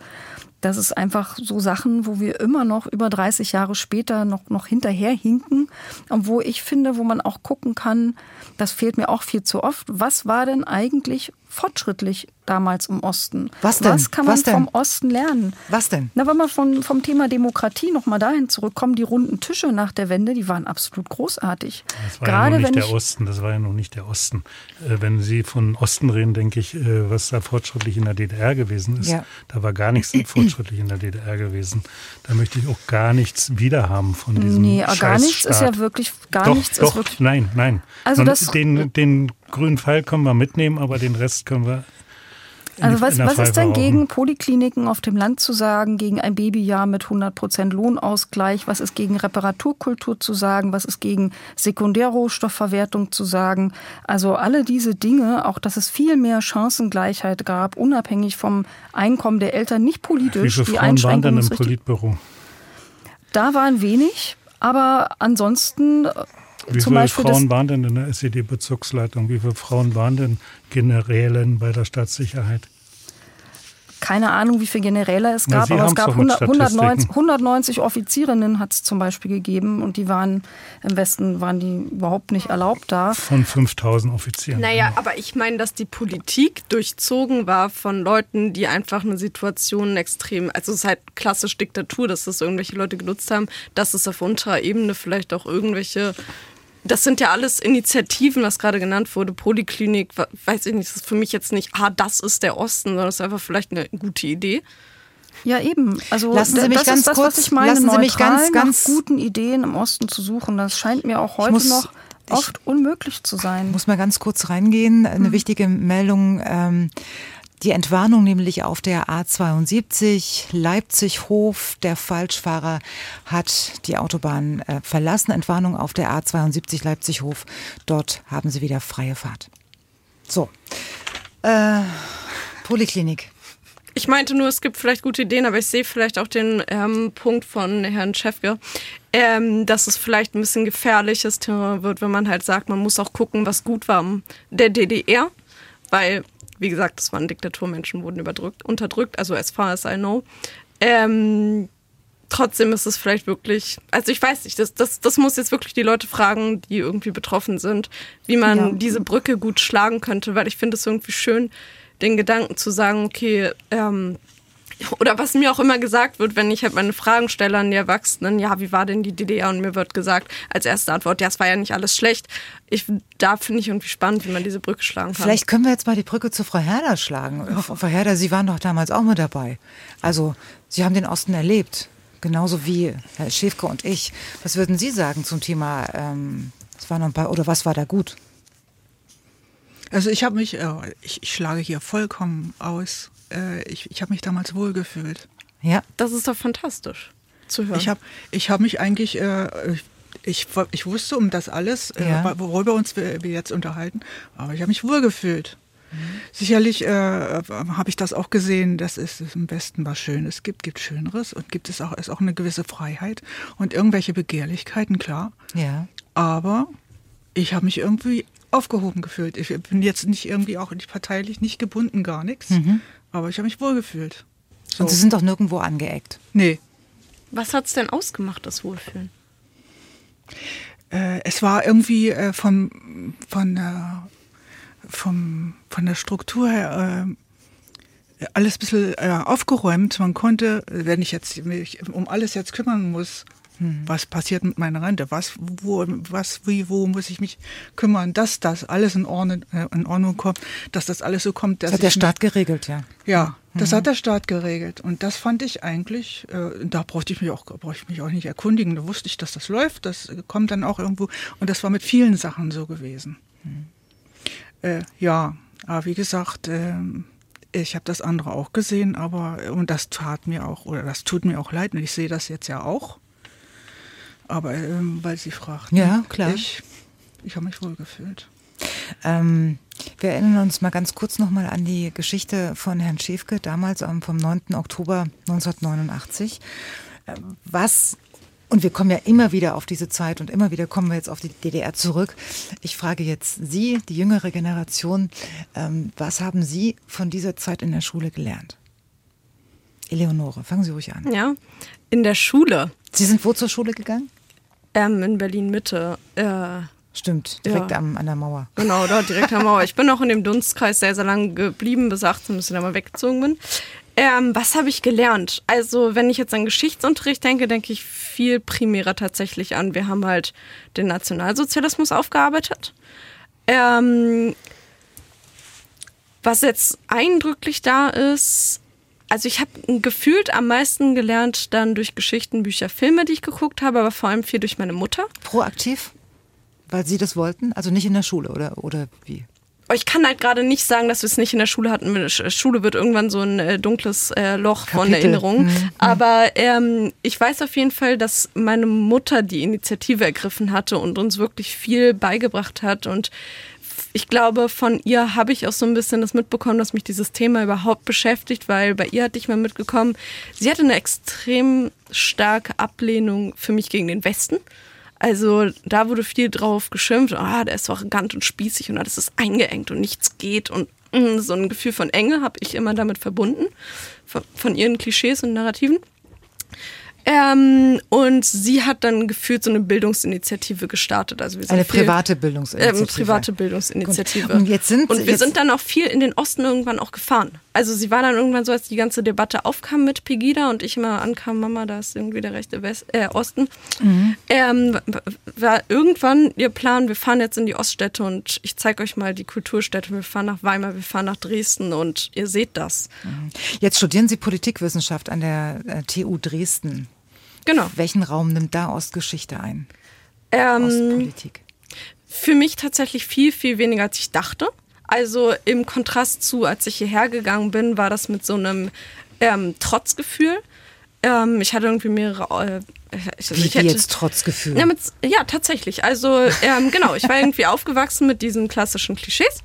das ist einfach so Sachen, wo wir immer noch über 30 Jahre später noch, noch hinterherhinken und wo ich finde, wo man auch gucken kann, das fehlt mir auch viel zu oft. Was war denn eigentlich fortschrittlich damals im Osten? Was denn? Was kann man Was denn? vom Osten lernen? Was denn? Na, wenn wir von, vom Thema Demokratie nochmal dahin zurückkommen, die runden Tische nach der Wende, die waren absolut großartig. Das war Gerade ja noch nicht der Osten, das war ja noch nicht der Osten. Äh, wenn Sie von Osten reden, denke ich, äh, was da fortschrittlich in der DDR gewesen ist. Ja. Da war gar nichts fortschrittlich in der DDR gewesen. Da möchte ich auch gar nichts wiederhaben von diesem nee, gar nichts ist ja wirklich, gar doch, nichts doch, ist wirklich. nein, nein. Also Und das- den, den grünen Pfeil können wir mitnehmen, aber den Rest können wir Also was, was ist denn gegen rauchen. Polikliniken auf dem Land zu sagen, gegen ein Babyjahr mit 100% Lohnausgleich? Was ist gegen Reparaturkultur zu sagen? Was ist gegen Sekundärrohstoffverwertung zu sagen? Also alle diese Dinge, auch dass es viel mehr Chancengleichheit gab, unabhängig vom Einkommen der Eltern, nicht Wie politisch. viele die Frauen waren denn im. Politbüro? Da waren wenig, aber ansonsten äh, Wie zum viele Beispiel Frauen waren denn in der SED-Bezirksleitung? Wie viele Frauen waren denn Generälen bei der Staatssicherheit? keine Ahnung, wie viele Generäle es Na, gab, Sie aber es gab doch mit 100, 190, Statistiken. 190 Offizierinnen hat es zum Beispiel gegeben und die waren im Westen waren die überhaupt nicht erlaubt da. Von 5000 Offizieren. Naja, aber ich meine, dass die Politik durchzogen war von Leuten, die einfach eine Situation extrem, also es ist halt klassisch Diktatur, dass das irgendwelche Leute genutzt haben, dass es auf unterer Ebene vielleicht auch irgendwelche, das sind ja alles Initiativen, was gerade genannt wurde, Poliklinik, wa- weiß ich nicht, das ist für mich jetzt nicht, ah, das ist der Osten, sondern das ist einfach vielleicht eine gute Idee. Ja, eben. Also Lassen Sie mich das ganz ist das, kurz- was ich meine, lassen Sie mich ganz, ganz- nach guten Ideen im Osten zu suchen. Das scheint mir auch heute muss- noch ich- oft unmöglich zu sein. muss mal ganz kurz reingehen. Eine wichtige Meldung. Ähm, die Entwarnung nämlich auf der A72 Leipzig-Hof. Der Falschfahrer hat die Autobahn äh, verlassen. Entwarnung auf der A72 Leipzig-Hof. Dort haben sie wieder freie Fahrt. So. Äh, Poliklinik. Ich meinte nur, es gibt vielleicht gute Ideen, aber ich sehe vielleicht auch den ähm, Punkt von Herrn Schäfke, ähm, dass es vielleicht ein bisschen gefährliches Terrain wird, wenn man halt sagt, man muss auch gucken, was gut war der DDR, weil, wie gesagt, das waren Diktaturmenschen, wurden überdrückt, unterdrückt, also as far as I know. Ähm, trotzdem ist es vielleicht wirklich, also ich weiß nicht, das, das, das muss jetzt wirklich die Leute fragen, die irgendwie betroffen sind, wie man Ja. diese Brücke gut schlagen könnte, weil ich finde es irgendwie schön, den Gedanken zu sagen, okay, ähm, oder was mir auch immer gesagt wird, wenn ich halt meine Fragen stelle an die Erwachsenen, ja, wie war denn die DDR? Und mir wird gesagt, als erste Antwort, ja, es war ja nicht alles schlecht. Ich, da finde ich irgendwie spannend, wie man diese Brücke schlagen kann. Vielleicht können wir jetzt mal die Brücke zu Frau Herder schlagen. Frau Herder, Sie waren doch damals auch mit dabei. Also, Sie haben den Osten erlebt. Genauso wie Herr Schäfke und ich. Was würden Sie sagen zum Thema, ähm, es war noch ein paar, oder was war da gut? Also ich habe mich, äh, ich, ich schlage hier vollkommen aus. Äh, ich ich habe mich damals wohlgefühlt. Ja. Das ist doch fantastisch zu hören. Ich habe ich hab mich eigentlich, äh, ich, ich wusste um das alles, Ja. äh, worüber uns wir, wir jetzt unterhalten, aber ich habe mich wohlgefühlt. Sicherlich äh, habe ich das auch gesehen, dass es im Westen was Schönes gibt, gibt Schöneres und gibt es auch, ist auch eine gewisse Freiheit und irgendwelche Begehrlichkeiten, klar. Ja. Aber ich habe mich irgendwie aufgehoben gefühlt. Ich bin jetzt nicht irgendwie auch nicht parteilich nicht gebunden, gar nichts. Aber ich habe mich wohlgefühlt. So. Und Sie sind doch nirgendwo angeeckt. nee, Was hat's denn ausgemacht, das Wohlfühlen? äh, es war irgendwie äh, von, von, der, vom, von der Struktur her äh, alles ein bisschen äh, aufgeräumt. Man konnte, wenn ich jetzt mich um alles jetzt kümmern muss, was passiert mit meiner Rente, was, wo, was, wie, wo muss ich mich kümmern, dass das alles in Ordnung, äh, in Ordnung kommt, dass das alles so kommt. Das hat der Staat geregelt, ja. Ja, das hat der Staat geregelt. Und das fand ich eigentlich, äh, da brauchte ich mich auch, brauchte ich mich auch nicht erkundigen. Da wusste ich, dass das läuft. Das äh, kommt dann auch irgendwo. Und das war mit vielen Sachen so gewesen. Äh, ja, aber wie gesagt, ähm, ich habe das andere auch gesehen, aber und das tat mir auch, oder das tut mir auch leid. Und ich sehe das jetzt ja auch. Aber ähm, weil sie fragt. Ja, klar. Ich, ich habe mich wohl gefühlt. Ähm, wir erinnern uns mal ganz kurz nochmal an die Geschichte von Herrn Schäfke, damals am- vom 9. Oktober 1989. Ähm, Was, und wir kommen ja immer wieder auf diese Zeit und immer wieder kommen wir jetzt auf die DDR zurück. Ich frage jetzt Sie, die jüngere Generation, ähm, was haben Sie von dieser Zeit in der Schule gelernt? Eleonore, fangen Sie ruhig an. Ja, in der Schule. Sie sind wo zur Schule gegangen? Ähm, in Berlin Mitte. Äh, Stimmt, direkt Ja. am, an der Mauer. Genau, dort direkt am Mauer. Ich bin auch in dem Dunstkreis sehr, sehr lang geblieben, bis 18, bis ich dann mal weggezogen bin. Ähm, was habe ich gelernt? Also, wenn ich jetzt an Geschichtsunterricht denke, denke ich viel primärer tatsächlich an. Wir haben halt den Nationalsozialismus aufgearbeitet. Ähm, was jetzt eindrücklich da ist, also ich habe gefühlt am meisten gelernt dann durch Geschichten, Bücher, Filme, die ich geguckt habe, aber vor allem viel durch meine Mutter. Proaktiv? Weil Sie das wollten? Also nicht in der Schule, oder, oder wie? Aber Ich kann halt gerade nicht sagen, dass wir es nicht in der Schule hatten. Sch- Schule wird irgendwann so ein äh, dunkles äh, Loch von Kapitel. Erinnerung. Mhm. Aber ähm, ich weiß auf jeden Fall, dass meine Mutter die Initiative ergriffen hatte und uns wirklich viel beigebracht hat. Und ich glaube, von ihr habe ich auch so ein bisschen das mitbekommen, dass mich dieses Thema überhaupt beschäftigt, weil bei ihr hatte ich mal mitgekommen, sie hatte eine extrem starke Ablehnung für mich gegen den Westen. Also da wurde viel drauf geschimpft, ah, der ist arrogant und spießig und alles ist eingeengt und nichts geht und mm, so ein Gefühl von Enge habe ich immer damit verbunden, von, von ihren Klischees und Narrativen. Ähm, und sie hat dann gefühlt so eine Bildungsinitiative gestartet. Also wir sind Eine viel- private Bildungsinitiative. ähm, private Bildungsinitiative. Gut. Und jetzt sind- Und wir jetzt- sind dann auch viel in den Osten irgendwann auch gefahren. Also sie war dann irgendwann so, als die ganze Debatte aufkam mit Pegida und ich immer ankam, Mama, da ist irgendwie der rechte West äh, Osten. Mhm. Ähm, war irgendwann ihr Plan, wir fahren jetzt in die Oststädte und ich zeige euch mal die Kulturstädte. Wir fahren nach Weimar, wir fahren nach Dresden und ihr seht das. Jetzt studieren Sie Politikwissenschaft an der äh, TU Dresden. Genau. Welchen Raum nimmt da Ostgeschichte ein? Ähm, Ostpolitik. Für mich tatsächlich viel, viel weniger, als ich dachte. Also im Kontrast zu, als ich hierher gegangen bin, war das mit so einem ähm, Trotzgefühl. Ähm, ich hatte irgendwie mehrere. Äh, ich, Wie, ich hätte, jetzt trotz Gefühl? ja, mit, ja, tatsächlich. Also ähm, genau, ich war irgendwie [LAUGHS] aufgewachsen mit diesen klassischen Klischees.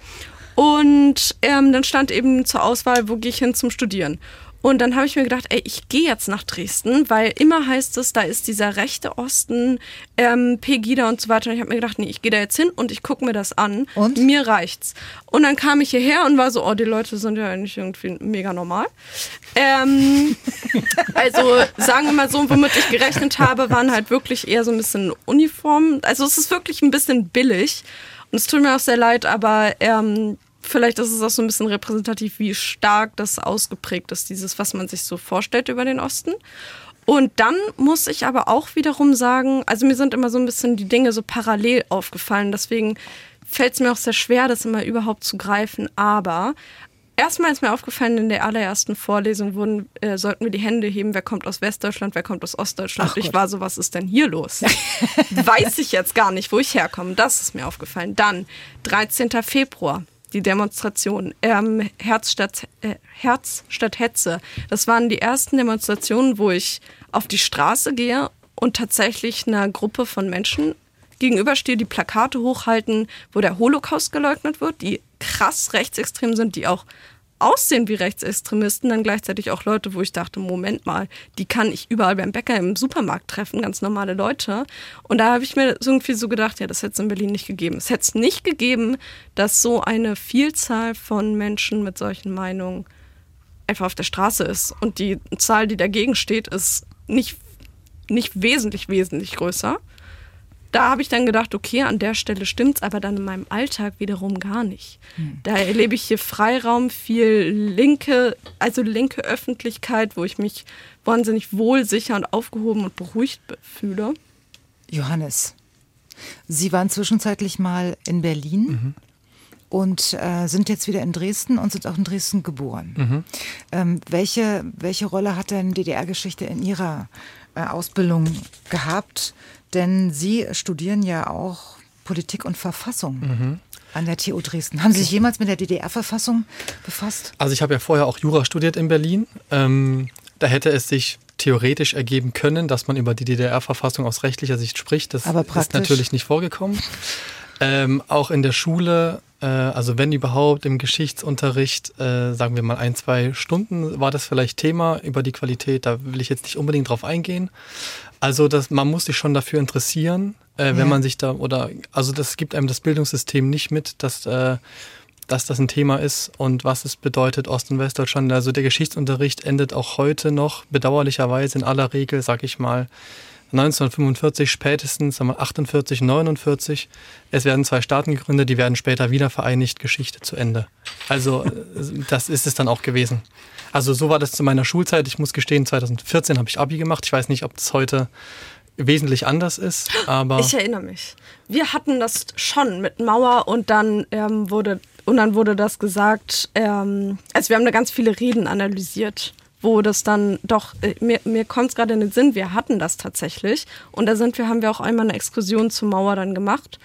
Und ähm, dann stand eben zur Auswahl, wo gehe ich hin zum Studieren. Und dann habe ich mir gedacht, ey, ich gehe jetzt nach Dresden, weil immer heißt es, da ist dieser rechte Osten, ähm, Pegida und so weiter. Und ich habe mir gedacht, nee, ich gehe da jetzt hin und ich gucke mir das an. Und? Mir reicht's. Und dann kam ich hierher und war so, oh, die Leute sind ja eigentlich irgendwie mega normal. Ähm, [LAUGHS] also sagen wir mal so, womit ich gerechnet habe, waren halt wirklich eher so ein bisschen Uniformen. Also es ist wirklich ein bisschen billig. Und es tut mir auch sehr leid, aber ähm, vielleicht ist es auch so ein bisschen repräsentativ, wie stark das ausgeprägt ist, dieses, was man sich so vorstellt über den Osten. Und dann muss ich aber auch wiederum sagen, also mir sind immer so ein bisschen die Dinge so parallel aufgefallen. Deswegen fällt es mir auch sehr schwer, das immer überhaupt zu greifen. Aber erstmal ist mir aufgefallen, in der allerersten Vorlesung wurden, äh, sollten wir die Hände heben, wer kommt aus Westdeutschland, wer kommt aus Ostdeutschland. Ach ich Gott. war so, was ist denn hier los? [LAUGHS] Weiß ich jetzt gar nicht, wo ich herkomme. Das ist mir aufgefallen. Dann 13. Februar. Die Demonstration, ähm, Herz, statt, äh, Herz statt Hetze. Das waren die ersten Demonstrationen, wo ich auf die Straße gehe und tatsächlich einer Gruppe von Menschen gegenüberstehe, die Plakate hochhalten, wo der Holocaust geleugnet wird, die krass rechtsextrem sind, die auch aussehen wie Rechtsextremisten, dann gleichzeitig auch Leute, wo ich dachte, Moment mal, die kann ich überall beim Bäcker im Supermarkt treffen, ganz normale Leute. Und da habe ich mir irgendwie so gedacht, ja, das hätte es in Berlin nicht gegeben. Es hätte es nicht gegeben, dass so eine Vielzahl von Menschen mit solchen Meinungen einfach auf der Straße ist. Und die Zahl, die dagegen steht, ist nicht, nicht wesentlich, wesentlich größer. Da habe ich dann gedacht, okay, an der Stelle stimmt's, aber dann in meinem Alltag wiederum gar nicht. Da erlebe ich hier Freiraum, viel linke, also linke Öffentlichkeit, wo ich mich wahnsinnig wohl, sicher und aufgehoben und beruhigt be- fühle. Johannes, Sie waren zwischenzeitlich mal in Berlin und äh, sind jetzt wieder in Dresden und sind auch in Dresden geboren. Ähm, welche, welche Rolle hat denn DDR-Geschichte in Ihrer äh, Ausbildung gehabt? Denn Sie studieren ja auch Politik und Verfassung an der TU Dresden. Haben Sie sich jemals mit der DDR-Verfassung befasst? Also ich habe ja vorher auch Jura studiert in Berlin. Ähm, da hätte es sich theoretisch ergeben können, dass man über die DDR-Verfassung aus rechtlicher Sicht spricht. Das Aber ist natürlich nicht vorgekommen. Ähm, auch in der Schule, äh, also wenn überhaupt im Geschichtsunterricht, äh, sagen wir mal ein, zwei Stunden, war das vielleicht Thema über die Qualität. Da will ich jetzt nicht unbedingt drauf eingehen. Also das, man muss sich schon dafür interessieren, äh, wenn Ja. man sich da oder also das gibt einem das Bildungssystem nicht mit, dass äh, dass das ein Thema ist und was es bedeutet, Ost- und Westdeutschland. Also der Geschichtsunterricht endet auch heute noch bedauerlicherweise in aller Regel, sag ich mal, 1945 spätestens, 48, 49. Es werden zwei Staaten gegründet, die werden später wieder vereinigt, Geschichte zu Ende. Also äh, das ist es dann auch gewesen. Also so war das zu meiner Schulzeit. Ich muss gestehen, 2014 habe ich Abi gemacht. Ich weiß nicht, ob das heute wesentlich anders ist, aber ich erinnere mich. Wir hatten das schon mit Mauer und dann ähm, wurde und dann wurde das gesagt. Ähm, also wir haben da ganz viele Reden analysiert wo das dann doch, äh, mir, mir kommt es gerade in den Sinn, wir hatten das tatsächlich. Und da sind wir, haben wir auch einmal eine Exkursion zur Mauer dann gemacht.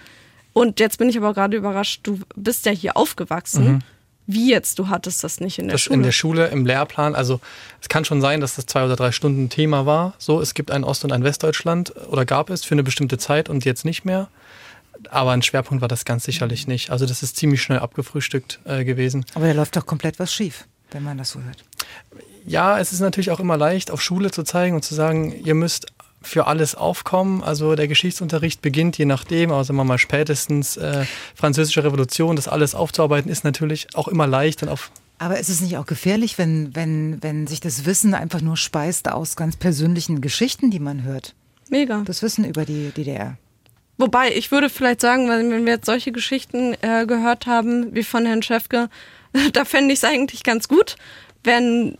Und jetzt bin ich aber gerade überrascht, du bist ja hier aufgewachsen. Mhm. Wie jetzt? Du hattest das nicht in der das Schule? In der Schule, im Lehrplan. Also es kann schon sein, dass das zwei oder drei Stunden Thema war. So, es gibt ein Ost- und ein Westdeutschland oder gab es für eine bestimmte Zeit und jetzt nicht mehr. Aber ein Schwerpunkt war das ganz sicherlich nicht. Also das ist ziemlich schnell abgefrühstückt äh, gewesen. Aber da läuft doch komplett was schief, wenn man das so hört ja, es ist natürlich auch immer leicht, auf Schule zu zeigen und zu sagen, ihr müsst für alles aufkommen. Also der Geschichtsunterricht beginnt je nachdem, also sagen wir mal spätestens äh, französische Revolution, das alles aufzuarbeiten, ist natürlich auch immer leicht und auf aber ist es nicht auch gefährlich, wenn, wenn, wenn sich das Wissen einfach nur speist aus ganz persönlichen Geschichten, die man hört? Mega. Das Wissen über die DDR. Wobei, ich würde vielleicht sagen, wenn wir jetzt solche Geschichten äh, gehört haben, wie von Herrn Schäfke, [LAUGHS] da fände ich es eigentlich ganz gut, wenn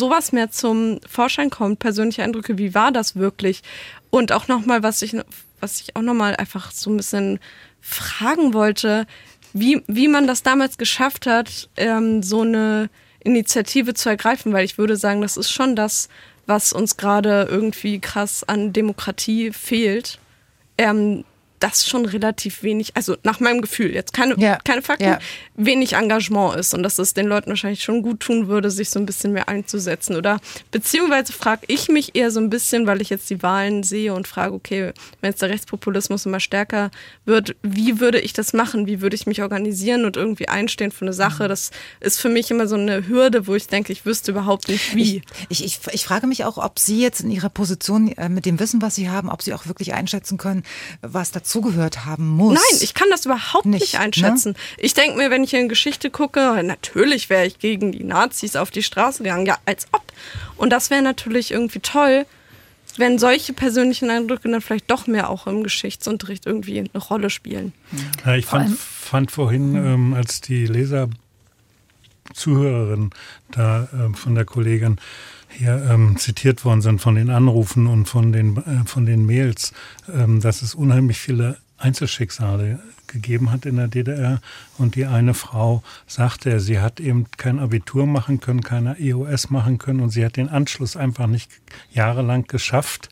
sowas mehr zum Vorschein kommt, persönliche Eindrücke, wie war das wirklich? Und auch nochmal, was ich, was ich auch nochmal einfach so ein bisschen fragen wollte, wie, wie man das damals geschafft hat, ähm, so eine Initiative zu ergreifen, weil ich würde sagen, das ist schon das, was uns gerade irgendwie krass an Demokratie fehlt. Ähm, das schon relativ wenig, also nach meinem Gefühl, jetzt keine, ja. keine Fakten, ja. wenig Engagement ist und dass es den Leuten wahrscheinlich schon gut tun würde, sich so ein bisschen mehr einzusetzen. Oder beziehungsweise frage ich mich eher so ein bisschen, weil ich jetzt die Wahlen sehe und frage, okay, wenn jetzt der Rechtspopulismus immer stärker wird, wie würde ich das machen? Wie würde ich mich organisieren und irgendwie einstehen für eine Sache? Das ist für mich immer so eine Hürde, wo ich denke, ich wüsste überhaupt nicht wie. Ich, ich, ich, ich frage mich auch, ob Sie jetzt in Ihrer Position äh, mit dem Wissen, was Sie haben, ob Sie auch wirklich einschätzen können, was dazu dazugehört haben muss. Nein, ich kann das überhaupt nicht, nicht ne? einschätzen. Ne? Ich denke mir, wenn ich in Geschichte gucke, natürlich wäre ich gegen die Nazis auf die Straße gegangen, ja, als ob. Und das wäre natürlich irgendwie toll, wenn solche persönlichen Eindrücke dann vielleicht doch mehr auch im Geschichtsunterricht irgendwie eine Rolle spielen. Ja, ich fand, fand vorhin, ähm, als die Leser Zuhörerin da äh, von der Kollegin hier ähm, zitiert worden sind von den Anrufen und von den, äh, von den Mails, ähm, dass es unheimlich viele Einzelschicksale gegeben hat in der DDR. Und die eine Frau sagte, sie hat eben kein Abitur machen können, keine EOS machen können und sie hat den Anschluss einfach nicht jahrelang geschafft,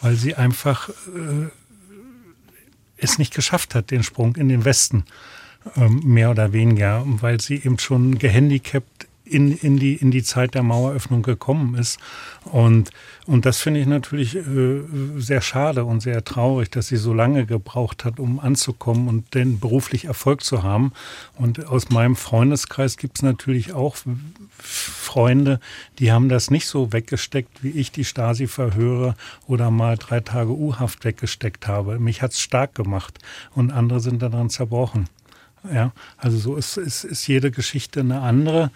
weil sie einfach äh, es nicht geschafft hat, den Sprung in den Westen ähm, mehr oder weniger, weil sie eben schon gehandicapt in, in, die, in die Zeit der Maueröffnung gekommen ist. Und, und das finde ich natürlich äh, sehr schade und sehr traurig, dass sie so lange gebraucht hat, um anzukommen und den beruflich Erfolg zu haben. Und aus meinem Freundeskreis gibt es natürlich auch Freunde, die haben das nicht so weggesteckt, wie ich die Stasi verhöre oder mal drei Tage U-Haft weggesteckt habe. Mich hat es stark gemacht und andere sind daran zerbrochen. Ja, also so ist, ist, ist jede Geschichte eine andere.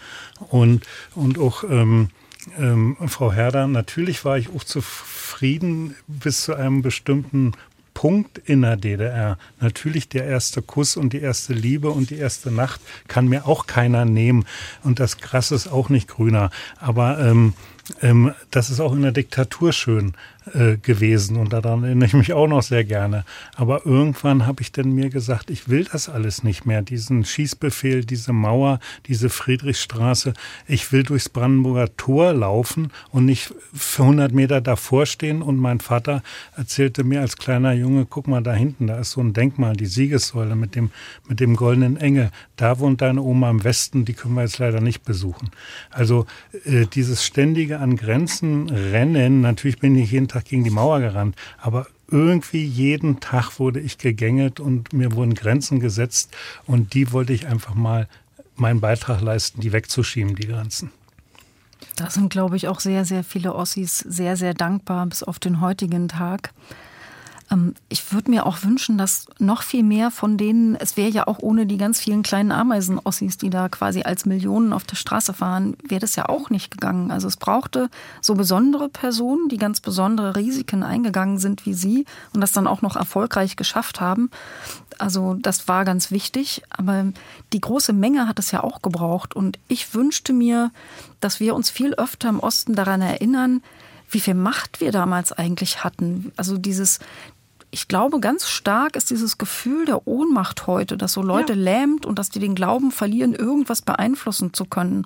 Und, und auch ähm, ähm, Frau Herder, natürlich war ich auch zufrieden bis zu einem bestimmten Punkt in der DDR. Natürlich der erste Kuss und die erste Liebe und die erste Nacht kann mir auch keiner nehmen. Und das Gras ist auch nicht grüner. Aber ähm, ähm, das ist auch in der Diktatur schön äh, gewesen und daran erinnere ich mich auch noch sehr gerne. Aber irgendwann habe ich dann mir gesagt, ich will das alles nicht mehr. Diesen Schießbefehl, diese Mauer, diese Friedrichstraße. Ich will durchs Brandenburger Tor laufen und nicht für 100 Meter davor stehen. Und mein Vater erzählte mir als kleiner Junge, guck mal da hinten, da ist so ein Denkmal, die Siegessäule mit dem, mit dem goldenen Engel. Da wohnt deine Oma im Westen, die können wir jetzt leider nicht besuchen. Also äh, dieses ständige an Grenzen rennen. Natürlich bin ich jeden Tag gegen die Mauer gerannt, aber irgendwie jeden Tag wurde ich gegängelt und mir wurden Grenzen gesetzt und die wollte ich einfach mal meinen Beitrag leisten, die wegzuschieben, die Grenzen. Da sind, glaube ich, auch sehr, sehr viele Ossis sehr, sehr dankbar bis auf den heutigen Tag. Ähm, ich würde mir auch wünschen, dass noch viel mehr von denen, es wäre ja auch ohne die ganz vielen kleinen Ameisen-Ossis, die da quasi als Millionen auf der Straße fahren, wäre das ja auch nicht gegangen. Also es brauchte so besondere Personen, die ganz besondere Risiken eingegangen sind wie sie und das dann auch noch erfolgreich geschafft haben. Also das war ganz wichtig, aber die große Menge hat es ja auch gebraucht und ich wünschte mir, dass wir uns viel öfter im Osten daran erinnern, wie viel Macht wir damals eigentlich hatten. Also dieses, ich glaube, ganz stark ist dieses Gefühl der Ohnmacht heute, dass so Leute ja. lähmt und dass die den Glauben verlieren, irgendwas beeinflussen zu können.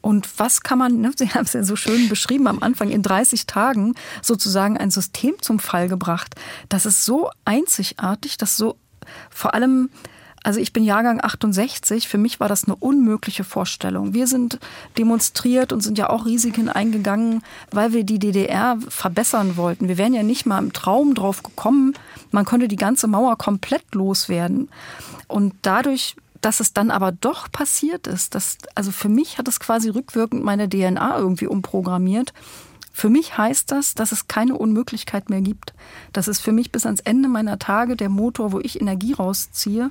Und was kann man, ne, [LAUGHS] Sie haben es ja so schön beschrieben am Anfang, in 30 Tagen sozusagen ein System zum Fall gebracht. Das ist so einzigartig, das so vor allem also ich bin Jahrgang 68. Für mich war das eine unmögliche Vorstellung. Wir sind demonstriert und sind ja auch Risiken eingegangen, weil wir die DDR verbessern wollten. Wir wären ja nicht mal im Traum drauf gekommen, man könnte die ganze Mauer komplett loswerden. Und dadurch dass es dann aber doch passiert ist, das, also für mich hat es quasi rückwirkend meine DNA irgendwie umprogrammiert. Für mich heißt das, dass es keine Unmöglichkeit mehr gibt. Das ist für mich bis ans Ende meiner Tage der Motor, wo ich Energie rausziehe,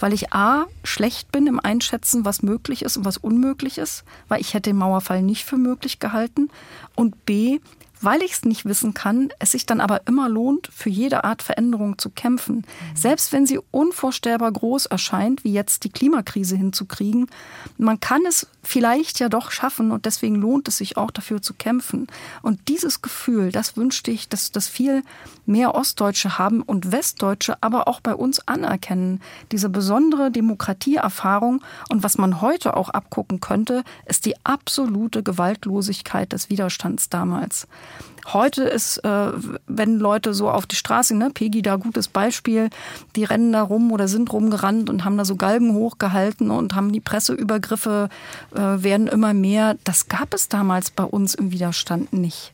weil ich A, schlecht bin im Einschätzen, was möglich ist und was unmöglich ist, weil ich hätte den Mauerfall nicht für möglich gehalten und B, weil ich es nicht wissen kann, es sich dann aber immer lohnt, für jede Art Veränderung zu kämpfen. Mhm. Selbst wenn sie unvorstellbar groß erscheint, wie jetzt die Klimakrise hinzukriegen, man kann es vielleicht ja doch schaffen und deswegen lohnt es sich auch dafür zu kämpfen. Und dieses Gefühl, das wünschte ich, dass das viel mehr Ostdeutsche haben und Westdeutsche aber auch bei uns anerkennen. Diese besondere Demokratieerfahrung und was man heute auch abgucken könnte, ist die absolute Gewaltlosigkeit des Widerstands damals. Heute ist, äh, wenn Leute so auf die Straße, ne, Peggy da gutes Beispiel, die rennen da rum oder sind rumgerannt und haben da so Galgen hochgehalten und haben die Presseübergriffe äh, werden immer mehr. Das gab es damals bei uns im Widerstand nicht.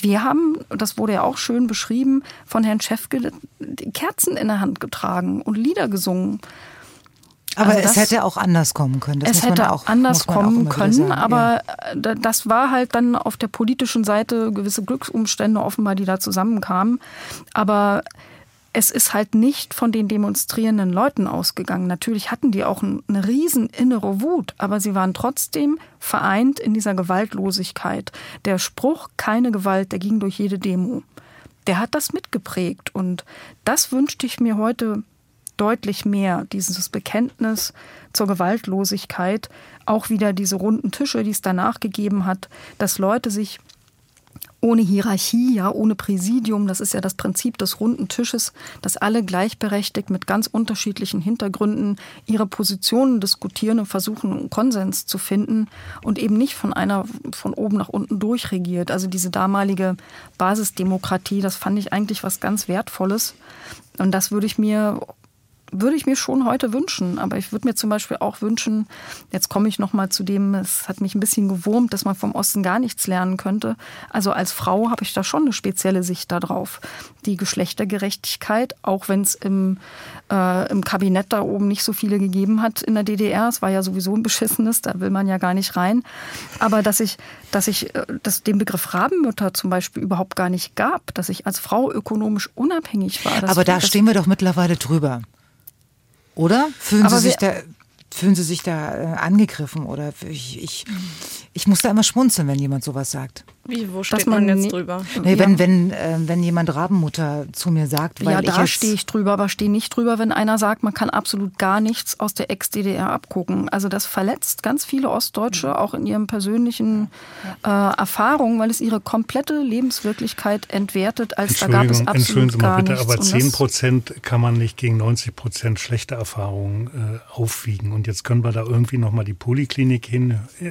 Wir haben, das wurde ja auch schön beschrieben, von Herrn Schäfke Kerzen in der Hand getragen und Lieder gesungen. Aber also es hätte auch anders kommen können. Das es hätte auch anders kommen können, aber ja. das war halt dann auf der politischen Seite gewisse Glücksumstände offenbar, die da zusammenkamen. Aber es ist halt nicht von den demonstrierenden Leuten ausgegangen. Natürlich hatten die auch eine riesen innere Wut, aber sie waren trotzdem vereint in dieser Gewaltlosigkeit. Der Spruch keine Gewalt, der ging durch jede Demo. Der hat das mitgeprägt und das wünschte ich mir heute deutlich mehr, dieses Bekenntnis zur Gewaltlosigkeit, auch wieder diese runden Tische, die es danach gegeben hat, dass Leute sich ohne Hierarchie, ja, ohne Präsidium, das ist ja das Prinzip des runden Tisches, dass alle gleichberechtigt mit ganz unterschiedlichen Hintergründen ihre Positionen diskutieren und versuchen, einen Konsens zu finden und eben nicht von einer von oben nach unten durchregiert. Also diese damalige Basisdemokratie, das fand ich eigentlich was ganz Wertvolles. Und das würde ich mir würde ich mir schon heute wünschen. Aber ich würde mir zum Beispiel auch wünschen, jetzt komme ich nochmal zu dem, es hat mich ein bisschen gewurmt, dass man vom Osten gar nichts lernen könnte. Also als Frau habe ich da schon eine spezielle Sicht darauf. Die Geschlechtergerechtigkeit, auch wenn es im, äh, im Kabinett da oben nicht so viele gegeben hat in der DDR, es war ja sowieso ein beschissenes, da will man ja gar nicht rein. Aber dass ich, dass ich äh, dass den Begriff Rabenmutter zum Beispiel überhaupt gar nicht gab, dass ich als Frau ökonomisch unabhängig war. Aber da stehen wir doch mittlerweile drüber. Oder? Fühlen Aber Sie sich da fühlen Sie sich da äh, angegriffen oder ich, ich, ich muss da immer schmunzeln, wenn jemand sowas sagt. Wie, wo steht man, man jetzt drüber? Nee, ja. wenn, wenn, äh, wenn jemand Rabenmutter zu mir sagt, weil ja, ich da stehe ich drüber, aber stehe nicht drüber, wenn einer sagt, man kann absolut gar nichts aus der Ex-DDR abgucken. Also das verletzt ganz viele Ostdeutsche auch in ihren persönlichen äh, Erfahrungen, weil es ihre komplette Lebenswirklichkeit entwertet, als da gab es absolut Entschuldigen Sie mal bitte, nichts. aber 10 Prozent kann man nicht gegen 90 Prozent schlechte Erfahrungen äh, aufwiegen. Und jetzt können wir da irgendwie nochmal die Poliklinik hin äh,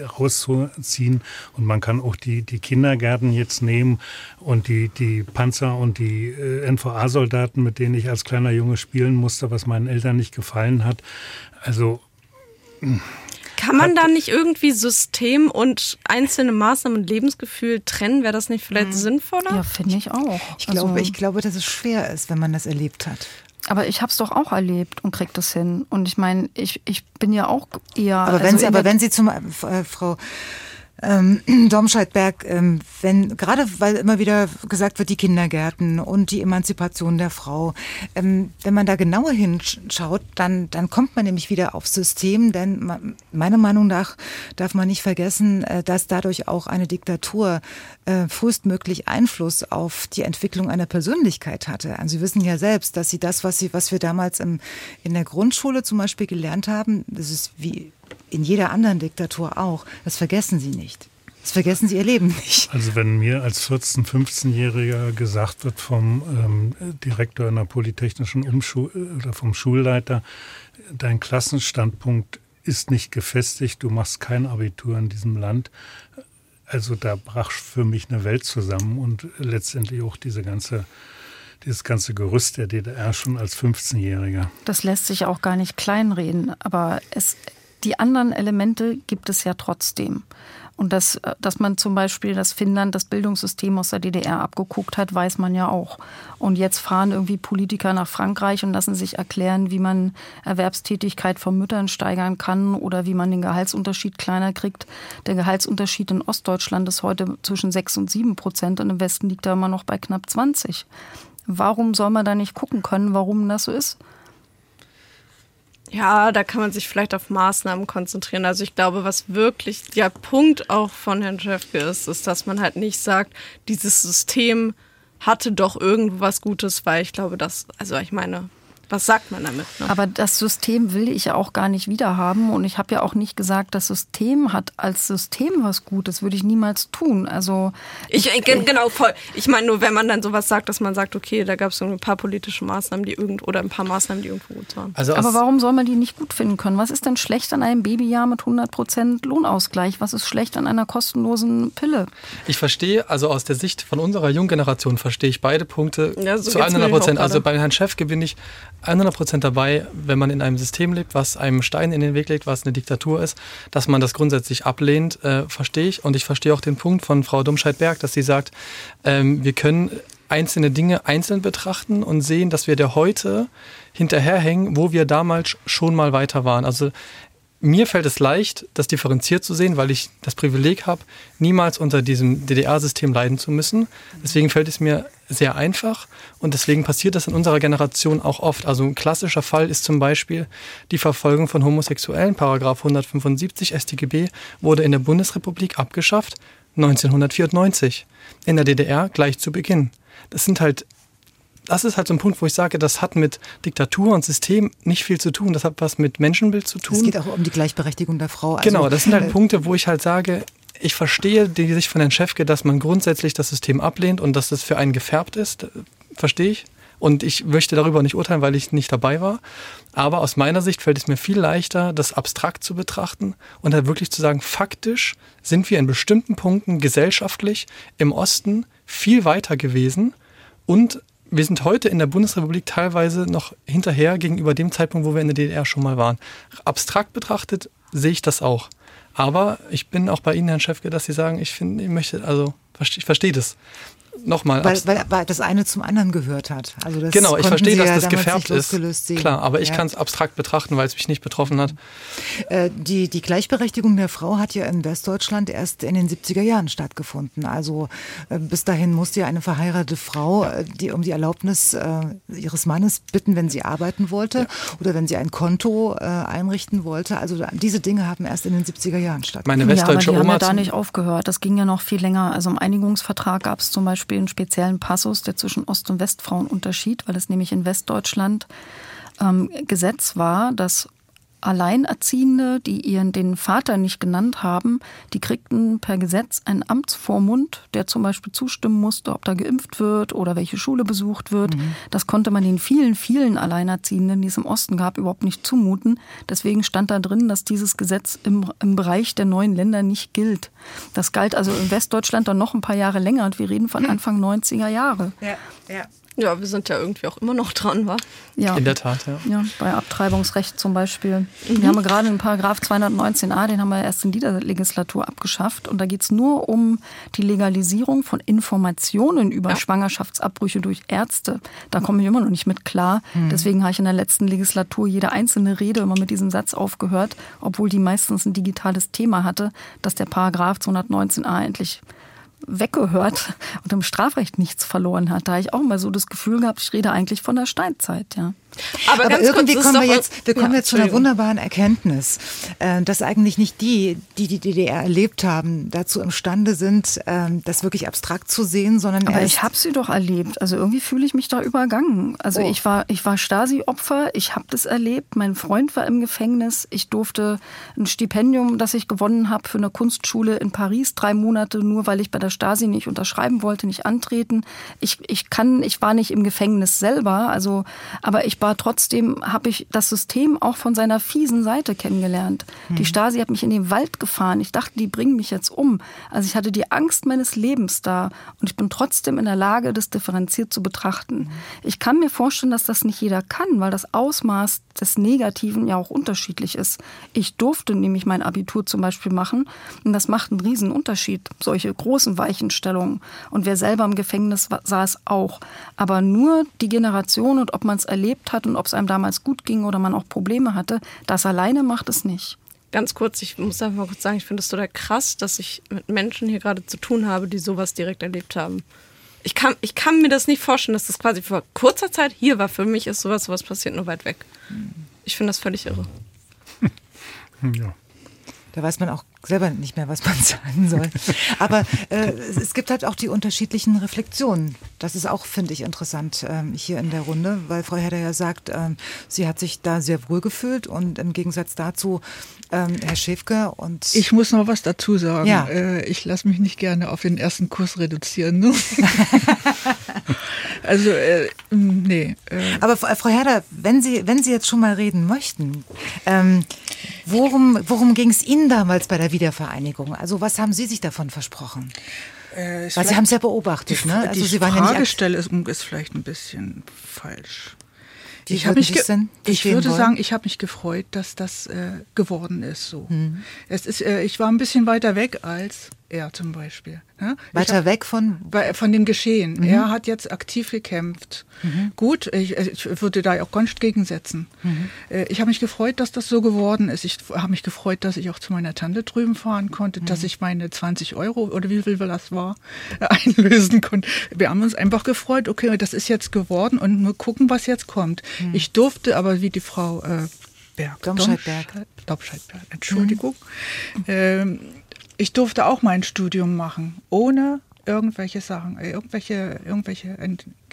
rausziehen und man kann auch die, die Kinder Kindergärten jetzt nehmen und die, die Panzer und die äh, NVA-Soldaten, mit denen ich als kleiner Junge spielen musste, was meinen Eltern nicht gefallen hat. Also. Kann man da nicht irgendwie System und einzelne Maßnahmen und Lebensgefühl trennen? Wäre das nicht vielleicht mhm. sinnvoller? Ja, finde ich auch. Ich glaube, also, ich glaube, dass es schwer ist, wenn man das erlebt hat. Aber ich habe es doch auch erlebt und krieg das hin. Und ich meine, ich, ich bin ja auch eher. Aber wenn also Sie, aber wenn Sie zum äh, Frau Ähm, [CLEARS THROAT] Domscheit-Berg, ähm, wenn, gerade weil immer wieder gesagt wird, die Kindergärten und die Emanzipation der Frau, ähm, wenn man da genauer hinschaut, dann, dann kommt man nämlich wieder aufs System, denn man, meiner Meinung nach darf man nicht vergessen, äh, dass dadurch auch eine Diktatur äh, frühestmöglich Einfluss auf die Entwicklung einer Persönlichkeit hatte. Also Sie wissen ja selbst, dass Sie das, was Sie, was wir damals im, in der Grundschule zum Beispiel gelernt haben, das ist wie in jeder anderen Diktatur auch. Das vergessen sie nicht. Das vergessen sie ihr Leben nicht. Also wenn mir als 14-, 15-Jähriger gesagt wird vom ähm, Direktor einer polytechnischen Umschul oder vom Schulleiter, dein Klassenstandpunkt ist nicht gefestigt, du machst kein Abitur in diesem Land. Also da brach für mich eine Welt zusammen und letztendlich auch diese ganze dieses ganze Gerüst der DDR schon als 15-Jähriger. Das lässt sich auch gar nicht kleinreden, aber es, die anderen Elemente gibt es ja trotzdem. Und dass, dass man zum Beispiel das Finnland, das Bildungssystem aus der DDR abgeguckt hat, weiß man ja auch. Und jetzt fahren irgendwie Politiker nach Frankreich und lassen sich erklären, wie man Erwerbstätigkeit von Müttern steigern kann oder wie man den Gehaltsunterschied kleiner kriegt. Der Gehaltsunterschied in Ostdeutschland ist heute zwischen 6 und 7 Prozent und im Westen liegt er immer noch bei knapp 20. Warum soll man da nicht gucken können, warum das so ist? Ja, da kann man sich vielleicht auf Maßnahmen konzentrieren. Also ich glaube, was wirklich der Punkt auch von Herrn Schäfke ist, ist, dass man halt nicht sagt, dieses System hatte doch irgendwas Gutes, weil ich glaube, dass, also ich meine, was sagt man damit? Ne? Aber das System will ich ja auch gar nicht wiederhaben. Und ich habe ja auch nicht gesagt, das System hat als System was Gutes. Würde ich niemals tun. Also ich, ich genau voll. Ich meine nur, wenn man dann sowas sagt, dass man sagt, okay, da gab es ein paar politische Maßnahmen, die irgend oder ein paar Maßnahmen, die irgendwo gut waren. Also Aber warum soll man die nicht gut finden können? Was ist denn schlecht an einem Babyjahr mit 100 Prozent Lohnausgleich? Was ist schlecht an einer kostenlosen Pille? Ich verstehe, also aus der Sicht von unserer Junggeneration verstehe ich beide Punkte ja, so zu 100 Prozent. Also bei Herrn Chef gewinne ich 100% dabei, wenn man in einem System lebt, was einem Stein in den Weg legt, was eine Diktatur ist, dass man das grundsätzlich ablehnt, äh, verstehe ich. Und ich verstehe auch den Punkt von Frau Domscheit-Berg, dass sie sagt, ähm, wir können einzelne Dinge einzeln betrachten und sehen, dass wir der heute hinterherhängen, wo wir damals schon mal weiter waren. Also mir fällt es leicht, das differenziert zu sehen, weil ich das Privileg habe, niemals unter diesem DDR-System leiden zu müssen. Deswegen fällt es mir sehr einfach und deswegen passiert das in unserer Generation auch oft. Also ein klassischer Fall ist zum Beispiel die Verfolgung von Homosexuellen. Paragraph 175 StGB wurde in der Bundesrepublik abgeschafft 1994. In der DDR gleich zu Beginn. Das sind halt das ist halt so ein Punkt, wo ich sage, das hat mit Diktatur und System nicht viel zu tun. Das hat was mit Menschenbild zu tun. Es geht auch um die Gleichberechtigung der Frau. Also, genau, das sind halt äh, Punkte, wo ich halt sage, ich verstehe die Sicht von Herrn Schäfke, dass man grundsätzlich das System ablehnt und dass das für einen gefärbt ist. Verstehe ich. Und ich möchte darüber nicht urteilen, weil ich nicht dabei war. Aber aus meiner Sicht fällt es mir viel leichter, das abstrakt zu betrachten und halt wirklich zu sagen, faktisch sind wir in bestimmten Punkten gesellschaftlich im Osten viel weiter gewesen und wir sind heute in der Bundesrepublik teilweise noch hinterher gegenüber dem Zeitpunkt, wo wir in der DDR schon mal waren. Abstrakt betrachtet sehe ich das auch. Aber ich bin auch bei Ihnen, Herrn Schäfke, dass Sie sagen, ich finde, ich möchte, also ich verstehe das nochmal. Weil, weil, weil, das eine zum anderen gehört hat. Also das genau, ich verstehe, dass ja das gefärbt ist. Sehen. Klar, aber ich ja. kann es abstrakt betrachten, weil es mich nicht betroffen hat. Äh, die, die Gleichberechtigung der Frau hat ja in Westdeutschland erst in den 70er Jahren stattgefunden. Also äh, bis dahin musste ja eine verheiratete Frau äh, die um die Erlaubnis äh, ihres Mannes bitten, wenn sie arbeiten wollte ja. oder wenn sie ein Konto äh, einrichten wollte. Also diese Dinge haben erst in den 70er Jahren stattgefunden. Meine westdeutsche ja, aber die Oma haben ja da nicht aufgehört. Das ging ja noch viel länger. Also im Einigungsvertrag gab es zum Beispiel Beispiel einen speziellen Passus, der zwischen Ost- und Westfrauen unterschied, weil es nämlich in Westdeutschland ähm, Gesetz war, dass Alleinerziehende, die ihren den Vater nicht genannt haben, die kriegten per Gesetz einen Amtsvormund, der zum Beispiel zustimmen musste, ob da geimpft wird oder welche Schule besucht wird. Mhm. Das konnte man den vielen, vielen Alleinerziehenden, die es im Osten gab, überhaupt nicht zumuten. Deswegen stand da drin, dass dieses Gesetz im, im Bereich der neuen Länder nicht gilt. Das galt also in Westdeutschland dann noch ein paar Jahre länger und wir reden von Anfang 90er Jahre. Ja, ja. Ja, wir sind ja irgendwie auch immer noch dran, wa? Ja. In der Tat, ja. Ja, bei Abtreibungsrecht zum Beispiel. Wir haben gerade in Paragraph 219a, den haben wir erst in dieser Legislatur abgeschafft. Und da geht es nur um die Legalisierung von Informationen über Schwangerschaftsabbrüche durch Ärzte. Da komme ich immer noch nicht mit klar. Deswegen habe ich in der letzten Legislatur jede einzelne Rede immer mit diesem Satz aufgehört, obwohl die meistens ein digitales Thema hatte, dass der Paragraph 219a endlich weggehört und im Strafrecht nichts verloren hat. Da habe ich auch mal so das Gefühl gehabt, ich rede eigentlich von der Steinzeit, ja. Aber, Aber irgendwie kommen wir jetzt, wir kommen Ja, jetzt zu einer wunderbaren Erkenntnis, äh, dass eigentlich nicht die, die die DDR erlebt haben, dazu imstande sind, ähm, das wirklich abstrakt zu sehen, sondern Aber er ich habe sie doch erlebt. Also irgendwie fühle ich mich da übergangen. Also Oh. ich war, ich war Stasi-Opfer, ich habe das erlebt. Mein Freund war im Gefängnis. Ich durfte ein Stipendium, das ich gewonnen habe für eine Kunstschule in Paris, drei Monate, nur weil ich bei der Stasi nicht unterschreiben wollte, nicht antreten. Ich, ich kann, ich war nicht im Gefängnis selber, also, aber ich war trotzdem, habe ich das System auch von seiner fiesen Seite kennengelernt. Die Stasi hat mich in den Wald gefahren. Ich dachte, die bringen mich jetzt um. Also ich hatte die Angst meines Lebens da und ich bin trotzdem in der Lage, das differenziert zu betrachten. Ich kann mir vorstellen, dass das nicht jeder kann, weil das Ausmaß des Negativen ja auch unterschiedlich ist. Ich durfte nämlich mein Abitur zum Beispiel machen und das macht einen riesen Unterschied, solche großen Weichenstellungen. Und wer selber im Gefängnis saß, auch. Aber nur die Generation und ob man es erlebt hat und ob es einem damals gut ging oder man auch Probleme hatte, das alleine macht es nicht. Ganz kurz, ich muss einfach mal kurz sagen, ich finde es total krass, dass ich mit Menschen hier gerade zu tun habe, die sowas direkt erlebt haben. Ich kann, ich kann mir das nicht vorstellen, dass das quasi vor kurzer Zeit hier war. Für mich ist sowas, sowas passiert nur weit weg. Ich finde das völlig irre. [LAUGHS] Ja. Da weiß man auch selber nicht mehr, was man [LAUGHS] sagen soll. Aber äh, es, gibt halt auch die unterschiedlichen Reflexionen. Das ist auch, finde ich, interessant ähm, hier in der Runde, weil Frau Herder ja sagt, ähm, sie hat sich da sehr wohl gefühlt und im Gegensatz dazu ähm, Herr Schäfke und Ich muss noch was dazu sagen. Ja. Äh, ich lasse mich nicht gerne auf den ersten Kurs reduzieren. Ne? [LAUGHS] also, äh, nee. Äh, Aber F- Frau Herder, wenn Sie, wenn Sie jetzt schon mal reden möchten, ähm, worum, worum ging es Ihnen damals bei der Wiedervereinigung? Also was haben Sie sich davon versprochen? äh, Weil Sie haben es ja beobachtet, die, ne? Also die Sie waren ja nicht Fragestelle ist, ist vielleicht ein bisschen falsch. Wie ich habe mich, ich würde wollen? sagen, ich habe mich gefreut, dass das äh, geworden ist so. Hm. Es ist, äh, ich war ein bisschen weiter weg als er zum Beispiel. Ne? Weiter hab- weg von bei, von dem Geschehen. Mhm. Er hat jetzt aktiv gekämpft. Gut, ich, ich würde da auch nicht gegensetzen. Mhm. Äh, Ich habe mich gefreut, dass das so geworden ist. Ich habe mich gefreut, dass ich auch zu meiner Tante drüben fahren konnte, dass Mhm. ich meine 20 Euro oder wie viel das war, [LAUGHS] einlösen konnte. Wir haben uns einfach gefreut, okay, das ist jetzt geworden und nur gucken, was jetzt kommt. Ich durfte aber, wie die Frau äh, Berg, Mhm. Domscheit-Berg. Domscheit- Domscheit-Berg, Entschuldigung, ähm, ich durfte auch mein Studium machen, ohne irgendwelche Sachen, äh, irgendwelche, irgendwelche,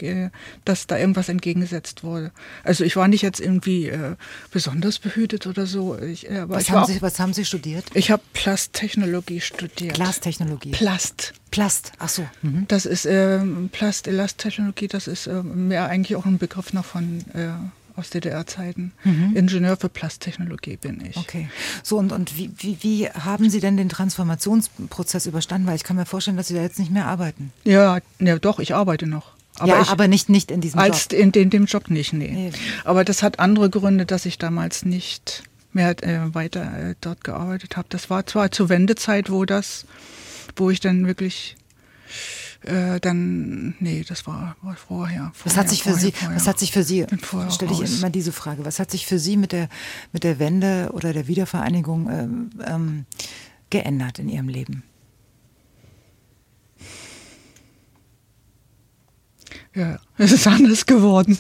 äh, dass da irgendwas entgegengesetzt wurde. Also ich war nicht jetzt irgendwie äh, besonders behütet oder so. Ich, äh, was haben, Sie, was haben Sie studiert? ich habe Plasttechnologie studiert. Glastechnologie. Plast. Plast. Ach so. Mhm. Das ist ähm, Plastelasttechnologie, das ist ähm, mehr eigentlich auch ein Begriff noch von äh, aus DDR-Zeiten. Ingenieur für Plasttechnologie bin ich. Mhm. Okay. So, und, und wie, wie, wie haben Sie denn den Transformationsprozess überstanden? Weil ich kann mir vorstellen, dass Sie da jetzt nicht mehr arbeiten. Ja, ja doch, ich arbeite noch. Aber ja, ich, aber nicht, nicht in diesem als Job. in, in dem Job nicht, nee. Nee. Aber das hat andere Gründe, dass ich damals nicht mehr äh, weiter äh, dort gearbeitet habe. Das war zwar zur Wendezeit, wo das, wo ich dann wirklich äh, dann, nee, das war, war vorher, Was vorher, hat sich für vorher, Sie, vorher. was hat sich für Sie, stelle ich raus. immer diese Frage, was hat sich für Sie mit der, mit der Wende oder der Wiedervereinigung ähm, ähm, geändert in Ihrem Leben? Ja, [LAUGHS] es ist anders geworden.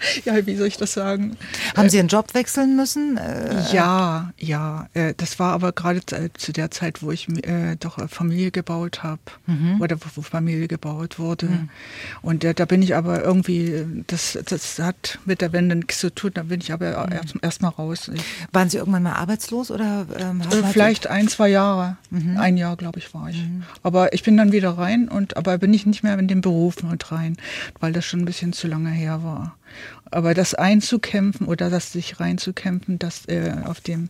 [LAUGHS] ja, wie soll ich das sagen? Haben Sie einen Job wechseln müssen? Äh, Ja, ja. Äh, das war aber gerade zu- der Zeit, wo ich äh, doch äh, Familie gebaut habe Mhm. oder wo, Familie gebaut wurde. Und äh, da bin ich aber irgendwie, äh, das, das hat mit der Wende nichts zu tun, da bin ich aber Mhm. erst erst raus. Ich, waren Sie irgendwann mal arbeitslos oder ähm, äh, vielleicht ein, zwei Jahre. Mhm. Ein Jahr, glaube ich, war ich. Aber ich bin dann wieder rein und aber bin ich nicht mehr in den Beruf mit rein, weil das schon ein bisschen zu lange her war. Aber das einzukämpfen oder das sich reinzukämpfen, das äh, auf dem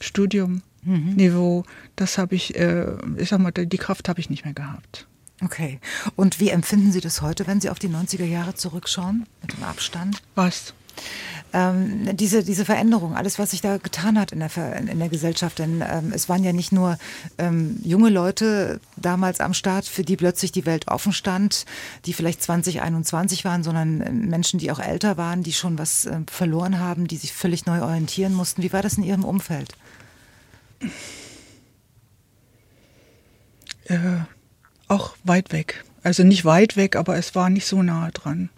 Studiumniveau, Mhm. das habe ich, äh, ich sag mal, die Kraft habe ich nicht mehr gehabt. Okay. Und wie empfinden Sie das heute, wenn Sie auf die 90er Jahre zurückschauen, mit dem Abstand? Was? Ähm, diese, diese Veränderung, alles, was sich da getan hat in der, in der Gesellschaft. Denn ähm, es waren ja nicht nur ähm, junge Leute damals am Start, für die plötzlich die Welt offen stand, die vielleicht 20, 21 waren, sondern äh, Menschen, die auch älter waren, die schon was äh, verloren haben, die sich völlig neu orientieren mussten. Wie war das in Ihrem Umfeld? Äh, auch weit weg. Also nicht weit weg, aber es war nicht so nah dran.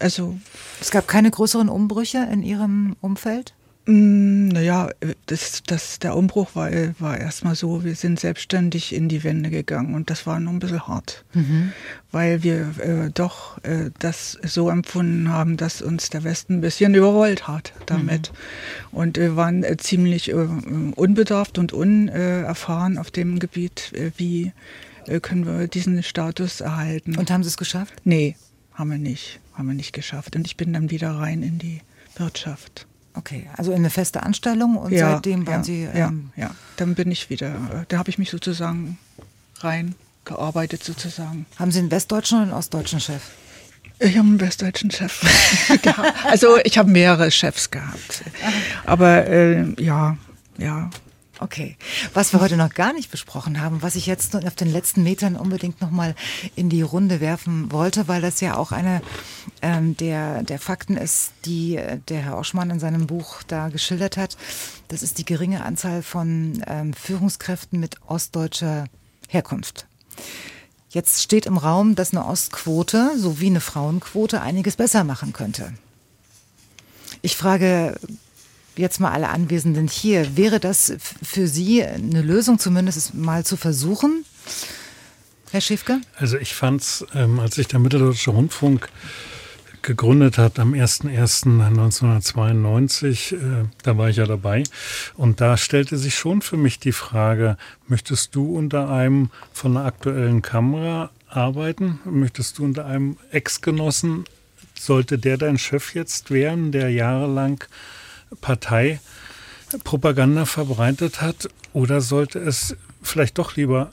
Also es gab keine größeren Umbrüche in Ihrem Umfeld? Mm, naja, das, das, der Umbruch war, war erstmal so, wir sind selbstständig in die Wände gegangen und das war noch ein bisschen hart, mhm. weil wir äh, doch äh, das so empfunden haben, dass uns der Westen ein bisschen überrollt hat damit. Mhm. Und wir waren äh, ziemlich äh, unbedarft und unerfahren auf dem Gebiet, äh, wie äh, können wir diesen Status erhalten. Und haben Sie es geschafft? Nee, haben wir nicht haben wir nicht geschafft. Und ich bin dann wieder rein in die Wirtschaft. Okay, also in eine feste Anstellung und ja, seitdem waren ja, Sie. Ähm ja, ja, dann bin ich wieder, da habe ich mich sozusagen reingearbeitet sozusagen. Haben Sie einen westdeutschen oder einen ostdeutschen Chef? Ich habe einen westdeutschen Chef [LAUGHS] gehabt. Also ich habe mehrere Chefs gehabt. Aber äh, ja, ja, Okay. Was wir heute noch gar nicht besprochen haben, was ich jetzt auf den letzten Metern unbedingt nochmal in die Runde werfen wollte, weil das ja auch eine ähm, der, der Fakten ist, die äh, der Herr Oschmann in seinem Buch da geschildert hat. Das ist die geringe Anzahl von ähm, Führungskräften mit ostdeutscher Herkunft. Jetzt steht im Raum, dass eine Ostquote sowie eine Frauenquote einiges besser machen könnte. Ich frage jetzt mal alle Anwesenden hier, wäre das für Sie eine Lösung, zumindest mal zu versuchen? Herr Schiffke? Also ich fand es, ähm, als sich der Mitteldeutsche Rundfunk gegründet hat am 01.01.1992, äh, da war ich ja dabei. Und da stellte sich schon für mich die Frage, möchtest du unter einem von einer aktuellen Kamera arbeiten? Möchtest du unter einem Ex-Genossen, sollte der dein Chef jetzt werden, der jahrelang Parteipropaganda verbreitet hat? Oder sollte es vielleicht doch lieber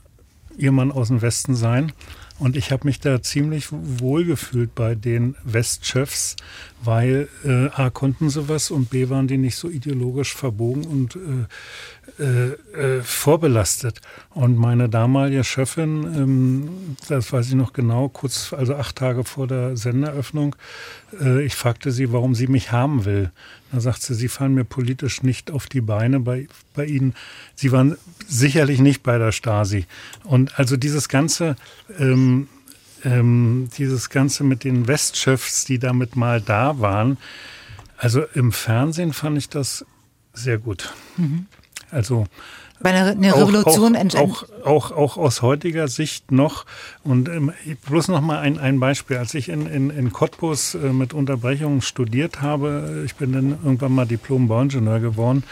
jemand aus dem Westen sein? Und ich habe mich da ziemlich wohl gefühlt bei den Westchefs, weil äh, A konnten sie was und B waren die nicht so ideologisch verbogen und äh, äh, äh, vorbelastet. Und meine damalige Chefin, ähm, das weiß ich noch genau, kurz, also acht Tage vor der Senderöffnung, äh, ich fragte sie, warum sie mich haben will. Da sagt sie, sie fallen mir politisch nicht auf die Beine bei, bei Ihnen. Sie waren sicherlich nicht bei der Stasi. Und also dieses ganze, ähm, ähm, dieses ganze mit den Westchefs, die damit mal da waren, also im Fernsehen fand ich das sehr gut. Mhm. Also bei einer, Revolution auch, auch, auch, auch, aus heutiger Sicht noch. Und ähm, bloß noch mal ein, ein Beispiel. Als ich in, in, in Cottbus äh, mit Unterbrechungen studiert habe, ich bin dann irgendwann mal Diplom-Bauingenieur geworden,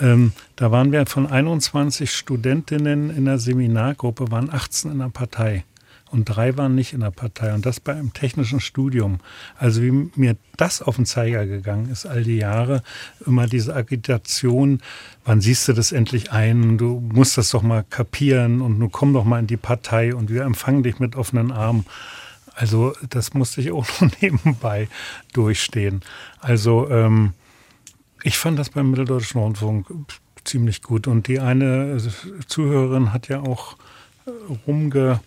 ähm, da waren wir von 21 Studentinnen in der Seminargruppe, waren 18 in der Partei und drei waren nicht in der Partei. Und das bei einem technischen Studium. Also wie mir das auf den Zeiger gegangen ist, all die Jahre, immer diese Agitation, wann siehst du das endlich ein? Du musst das doch mal kapieren und nun komm doch mal in die Partei und wir empfangen dich mit offenen Armen. Also das musste ich auch [LAUGHS] nur nebenbei durchstehen. Also ähm, ich fand das beim Mitteldeutschen Rundfunk ziemlich gut. Und die eine Zuhörerin hat ja auch rumge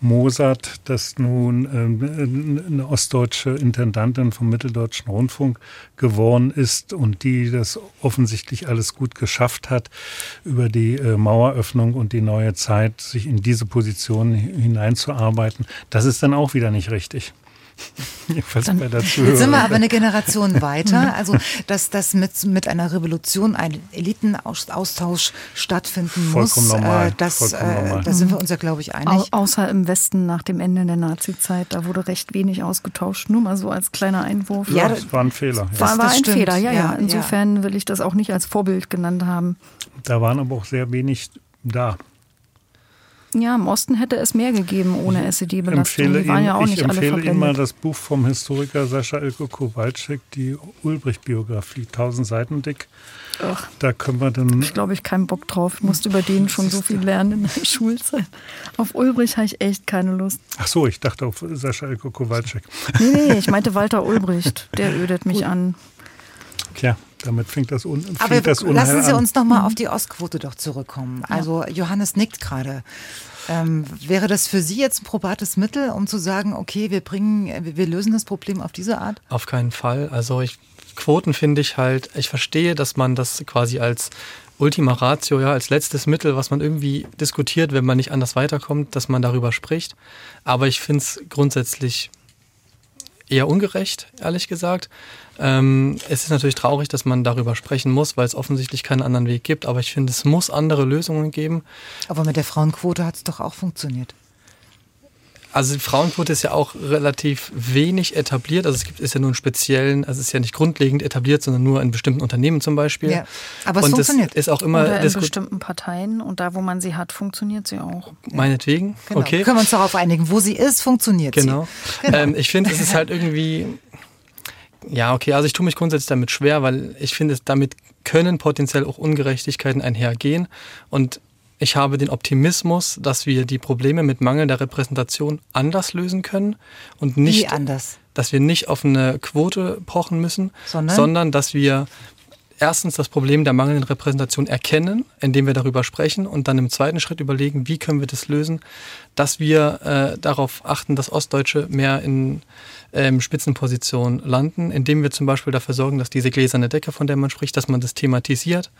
Mosert, dass nun äh, eine ostdeutsche Intendantin vom Mitteldeutschen Rundfunk geworden ist und die das offensichtlich alles gut geschafft hat, über die äh, Maueröffnung und die neue Zeit sich in diese Position hineinzuarbeiten. Das ist dann auch wieder nicht richtig. [LAUGHS] Dann, jetzt sind wir aber eine Generation weiter. Also, dass das mit, mit einer Revolution ein Elitenaustausch stattfinden Vollkommen muss, normal. Äh, das, äh, da sind wir uns ja, glaube ich, einig. Au außer im Westen nach dem Ende der Nazi-Zeit, da wurde recht wenig ausgetauscht. Nur mal so als kleiner Einwurf. Ja, das war ein Fehler. Ja. War, war ein stimmt. Fehler, ja, ja. Insofern will ich das auch nicht als Vorbild genannt haben. Da waren aber auch sehr wenig da. Ja, im Osten hätte es mehr gegeben ohne SED-Belastung. Empfehle Die waren Ihnen, ja auch ich nicht alle empfehle Ihnen mal verblendet. das Buch vom Historiker Sascha Ilko Kowalczyk, die Ulbricht-Biografie, 1000 Seiten dick. Ach. Da können wir dann Ich glaube, ich keinen Bock drauf. Ich musste über den schon so viel lernen in der [LAUGHS] Schulzeit. Auf Ulbrich habe ich echt keine Lust. Ach so, ich dachte auf Sascha Ilko Kowalczyk. Nee, nee, ich [LAUGHS] meinte Walter Ulbricht. Der ödet mich an. Tja, damit fängt das, un Aber fängt das Unheil lassen Sie an. uns noch mal auf die Ostquote doch zurückkommen. Also Johannes nickt gerade. Ähm, wäre das für Sie jetzt ein probates Mittel, um zu sagen, okay, wir bringen, wir wir lösen das Problem auf diese Art? Auf keinen Fall. Also ich, Quoten finde ich halt, ich verstehe, dass man das quasi als Ultima Ratio, ja, als letztes Mittel, was man irgendwie diskutiert, wenn man nicht anders weiterkommt, dass man darüber spricht. Aber ich finde es grundsätzlich eher ungerecht, ehrlich gesagt. Ähm, es ist natürlich traurig, dass man darüber sprechen muss, weil es offensichtlich keinen anderen Weg gibt. Aber ich finde, es muss andere Lösungen geben. Aber mit der Frauenquote hat es doch auch funktioniert. Also die Frauenquote ist ja auch relativ wenig etabliert. Also es gibt ist ja nur einen speziellen, also es ist ja nicht grundlegend etabliert, sondern nur in bestimmten Unternehmen zum Beispiel. Ja, aber es Und funktioniert. ist auch immer Oder in bestimmten Parteien. Und da, wo man sie hat, funktioniert sie auch. Meinetwegen. Genau. Okay. Können wir uns darauf einigen, wo sie ist, funktioniert Genau. sie. Genau. Ähm, ich finde, es ist halt irgendwie. Ja, okay, also ich tue mich grundsätzlich damit schwer, weil ich finde, es- damit können potenziell auch Ungerechtigkeiten einhergehen. Und ich habe den Optimismus, dass wir die Probleme mit mangelnder Repräsentation anders lösen können und Wie nicht, anders? dass wir nicht auf eine Quote pochen müssen, Sondern? sondern dass wir erstens das Problem der mangelnden Repräsentation erkennen, indem wir darüber sprechen und dann im zweiten Schritt überlegen, wie können wir das lösen, dass wir äh, darauf achten, dass Ostdeutsche mehr in ähm, Spitzenpositionen landen, indem wir zum Beispiel dafür sorgen, dass diese gläserne Decke, von der man spricht, dass man das thematisiert,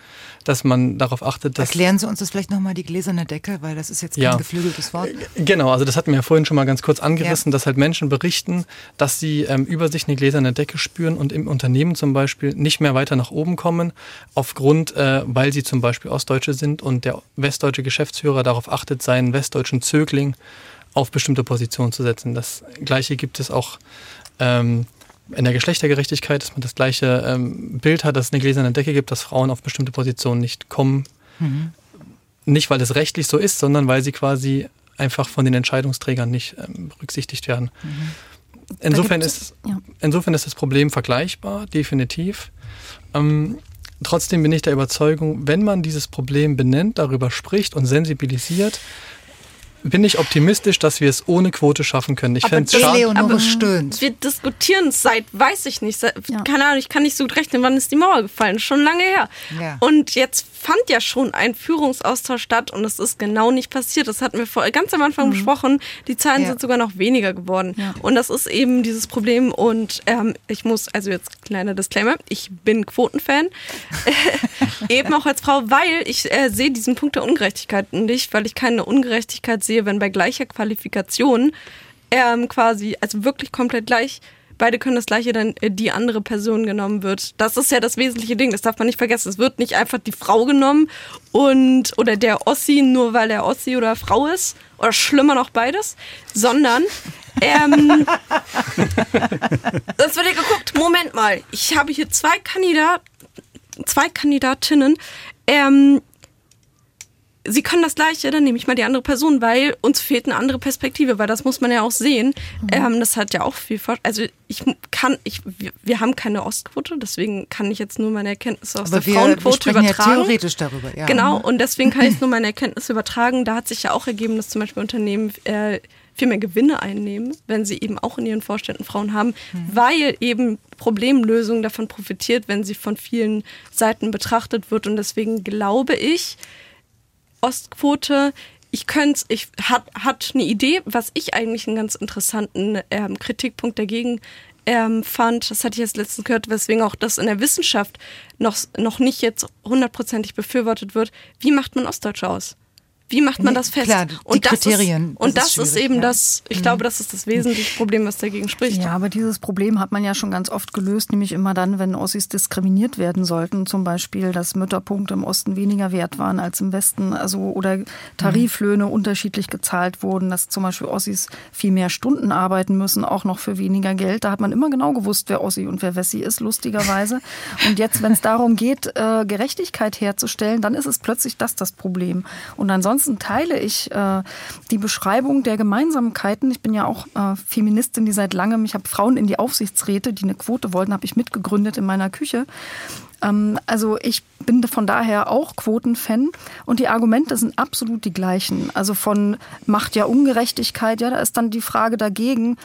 dass man darauf achtet, dass Erklären Sie uns das vielleicht nochmal, die gläserne Decke, weil das ist jetzt kein Ja. geflügeltes Wort. Genau, also das hatten wir ja vorhin schon mal ganz kurz angerissen, dass halt Menschen berichten, dass sie ähm, über sich eine gläserne Decke spüren und im Unternehmen zum Beispiel nicht mehr weiter nach oben kommen, aufgrund, äh, weil sie zum Beispiel Ostdeutsche sind und der westdeutsche Geschäftsführer darauf achtet, seinen westdeutschen Zögling auf bestimmte Positionen zu setzen. Das Gleiche gibt es auch ähm, in der Geschlechtergerechtigkeit, dass man das gleiche ähm, Bild hat, dass es eine gläserne Decke gibt, dass Frauen auf bestimmte Positionen nicht kommen. Nicht, weil es rechtlich so ist, sondern weil sie quasi einfach von den Entscheidungsträgern nicht ähm, berücksichtigt werden. Insofern Da ist, ja. insofern ist das Problem vergleichbar, definitiv. Ähm, trotzdem bin ich der Überzeugung, wenn man dieses Problem benennt, darüber spricht und sensibilisiert, bin ich optimistisch, dass wir es ohne Quote schaffen können. Ich fände es schade. Aber- stöhnt. Wir diskutieren es seit, weiß ich nicht, seit, Ja. keine Ahnung, ich kann nicht so gut rechnen, wann ist die Mauer gefallen, schon lange her. Ja. Und jetzt fand ja schon ein Führungsaustausch statt und es ist genau nicht passiert. Das hatten wir vor, ganz am Anfang besprochen. Die Zahlen Ja. sind sogar noch weniger geworden. Ja. Und das ist eben dieses Problem. Und ähm, ich muss, also jetzt kleiner Disclaimer, ich bin Quotenfan. [LAUGHS] [LAUGHS] eben auch als Frau, weil ich äh, sehe diesen Punkt der Ungerechtigkeit nicht, weil ich keine Ungerechtigkeit sehe, wenn bei gleicher Qualifikation ähm, quasi, also wirklich komplett gleich, beide können das gleiche, dann äh, die andere Person genommen wird. Das ist ja das wesentliche Ding, das darf man nicht vergessen. Es wird nicht einfach die Frau genommen und oder der Ossi, nur weil er Ossi oder Frau ist, oder schlimmer noch beides, sondern ähm, [LAUGHS] das wird ja geguckt, Moment mal, ich habe hier zwei Kandidaten, zwei Kandidatinnen, ähm, sie können das Gleiche, dann nehme ich mal die andere Person, weil uns fehlt eine andere Perspektive, weil das muss man ja auch sehen. Ähm, das hat ja auch viel vor. Also ich kann, ich, wir, wir haben keine Ostquote, deswegen kann ich jetzt nur meine Erkenntnisse aus Aber der wir, wir Frauenquote ja übertragen. theoretisch darüber. Ja. Genau, und deswegen kann ich [LAUGHS] nur meine Erkenntnisse übertragen. Da hat sich ja auch ergeben, dass zum Beispiel Unternehmen äh, viel mehr Gewinne einnehmen, wenn sie eben auch in ihren Vorständen Frauen haben, weil eben Problemlösung davon profitiert, wenn sie von vielen Seiten betrachtet wird. Und deswegen glaube ich, Ostquote, ich könnte, ich hat, hat eine Idee, was ich eigentlich einen ganz interessanten ähm, Kritikpunkt dagegen ähm, fand. Das hatte ich jetzt letztens gehört, weswegen auch das in der Wissenschaft noch, noch nicht jetzt hundertprozentig befürwortet wird. Wie macht man Ostdeutsche aus? Wie macht man Nee, das fest? klar, die und das Kriterien, Ist, und das das, ist eben ja. Mhm. das, ich glaube, das ist das wesentliche Problem, was dagegen spricht. Ja, aber dieses Problem hat man ja schon ganz oft gelöst, nämlich immer dann, wenn Ossis diskriminiert werden sollten. Zum Beispiel, dass Mütterpunkte im Osten weniger wert waren als im Westen, also oder Tariflöhne unterschiedlich gezahlt wurden, dass zum Beispiel Ossis viel mehr Stunden arbeiten müssen, auch noch für weniger Geld. Da hat man immer genau gewusst, wer Ossi und wer Wessi ist, lustigerweise. [LAUGHS] Und jetzt, wenn es darum geht, äh, Gerechtigkeit herzustellen, dann ist es plötzlich das das Problem. Und ansonsten Ganzen teile ich äh, die Beschreibung der Gemeinsamkeiten. Ich bin ja auch äh, Feministin, die seit langem, ich habe Frauen in die Aufsichtsräte, die eine Quote wollten, habe ich mitgegründet in meiner Küche. Ähm, also ich bin von daher auch Quotenfan und die Argumente sind absolut die gleichen. Also von Macht ja Ungerechtigkeit, ja, da ist dann die Frage dagegen,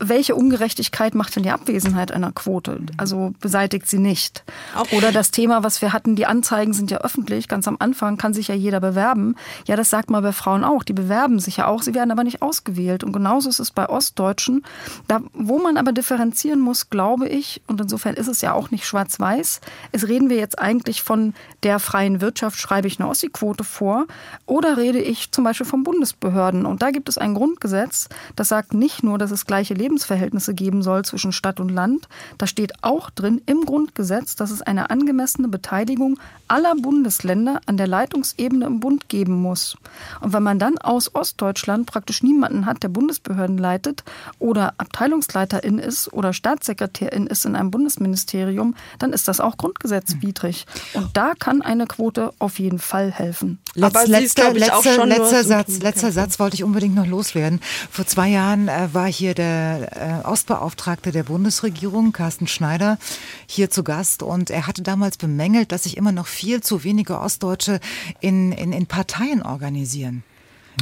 welche Ungerechtigkeit macht denn die Abwesenheit einer Quote? Also beseitigt sie nicht. Oder das Thema, was wir hatten, die Anzeigen sind ja öffentlich, ganz am Anfang kann sich ja jeder bewerben. Ja, das sagt man bei Frauen auch. Die bewerben sich ja auch, sie werden aber nicht ausgewählt. Und genauso ist es bei Ostdeutschen. Da, wo man aber differenzieren muss, glaube ich, und insofern ist es ja auch nicht schwarz-weiß, es reden wir jetzt eigentlich von der freien Wirtschaft, schreibe ich eine Ossi-Quote vor, oder rede ich zum Beispiel von Bundesbehörden. Und da gibt es ein Grundgesetz, das sagt nicht nur, dass es gleiche Leben Lebensverhältnisse geben soll zwischen Stadt und Land. Da steht auch drin im Grundgesetz, dass es eine angemessene Beteiligung aller Bundesländer an der Leitungsebene im Bund geben muss. Und wenn man dann aus Ostdeutschland praktisch niemanden hat, der Bundesbehörden leitet oder Abteilungsleiterin ist oder Staatssekretärin ist in einem Bundesministerium, dann ist das auch grundgesetzwidrig. Und da kann eine Quote auf jeden Fall helfen. Letz, Aber letzter, letzter, letzter Satz, letzter Satz wollte ich unbedingt noch loswerden. Vor zwei Jahren äh, war hier der äh, Ostbeauftragte der Bundesregierung, Carsten Schneider, hier zu Gast und er hatte damals bemängelt, dass sich immer noch viel zu wenige Ostdeutsche in, in, in Parteien organisieren.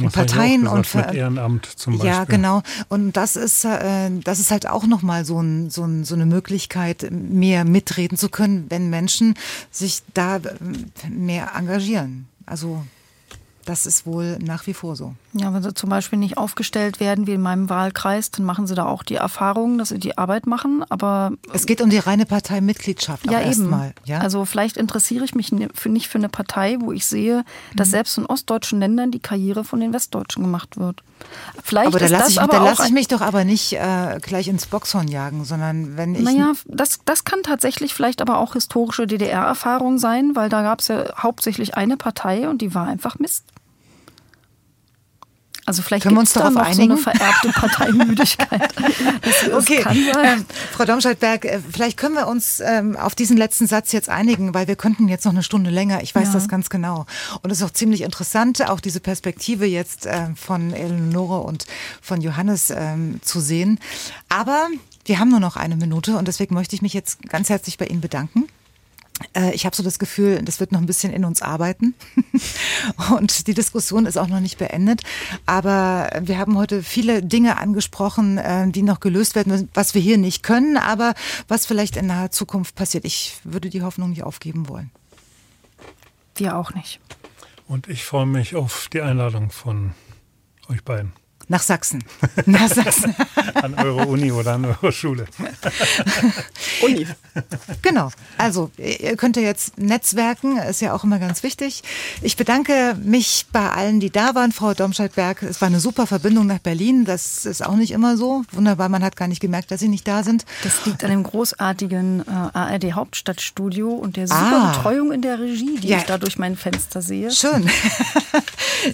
In Parteien gesagt, und für Ehrenamt zum Beispiel. Ja, genau. Und das ist, äh, das ist halt auch nochmal so, ein, so, ein, so eine Möglichkeit, mehr mitreden zu können, wenn Menschen sich da äh, mehr engagieren. Also das ist wohl nach wie vor so. Ja, wenn sie zum Beispiel nicht aufgestellt werden wie in meinem Wahlkreis, dann machen sie da auch die Erfahrung, dass sie die Arbeit machen. Aber es geht um die reine Parteimitgliedschaft. Ja, eben. Mal, ja? Also vielleicht interessiere ich mich für, nicht für eine Partei, wo ich sehe, dass mhm. selbst in ostdeutschen Ländern die Karriere von den Westdeutschen gemacht wird. Vielleicht aber da lasse ich, da lass ich mich doch aber nicht äh, gleich ins Boxhorn jagen, sondern wenn ich. Naja, das, das kann tatsächlich vielleicht aber auch historische DDR-Erfahrung sein, weil da gab es ja hauptsächlich eine Partei und die war einfach Mist. Also vielleicht Können wir uns darauf einigen? so eine vererbte Parteimüdigkeit. [LAUGHS] Das, okay, ähm, Frau Domscheit-Berg, äh, vielleicht können wir uns ähm, auf diesen letzten Satz jetzt einigen, weil wir könnten jetzt noch eine Stunde länger. Ich weiß ja. das ganz genau. Und es ist auch ziemlich interessant, auch diese Perspektive jetzt äh, von Eleonore und von Johannes ähm, zu sehen. Aber wir haben nur noch eine Minute und deswegen möchte ich mich jetzt ganz herzlich bei Ihnen bedanken. Äh, ich habe so das Gefühl, das wird noch ein bisschen in uns arbeiten. [LAUGHS] Und die Diskussion ist auch noch nicht beendet. Aber wir haben heute viele Dinge angesprochen, äh, die noch gelöst werden müssen, was wir hier nicht können, aber was vielleicht in naher Zukunft passiert. Ich würde die Hoffnung nicht aufgeben wollen. Wir auch nicht. Und ich freue mich auf die Einladung von euch beiden. Nach Sachsen. [LAUGHS] Nach Sachsen. [LAUGHS] an eure Uni oder an eure Schule. [LAUGHS] Uni. Genau. Also, ihr könnt ja jetzt netzwerken, ist ja auch immer ganz wichtig. Ich bedanke mich bei allen, die da waren. Frau Domscheit-Berg, es war eine super Verbindung nach Berlin. Das ist auch nicht immer so. Wunderbar, man hat gar nicht gemerkt, dass Sie nicht da sind. Das liegt an dem großartigen äh, ARD Hauptstadtstudio und der super ah. Betreuung in der Regie, die ja. ich da durch mein Fenster sehe. Schön.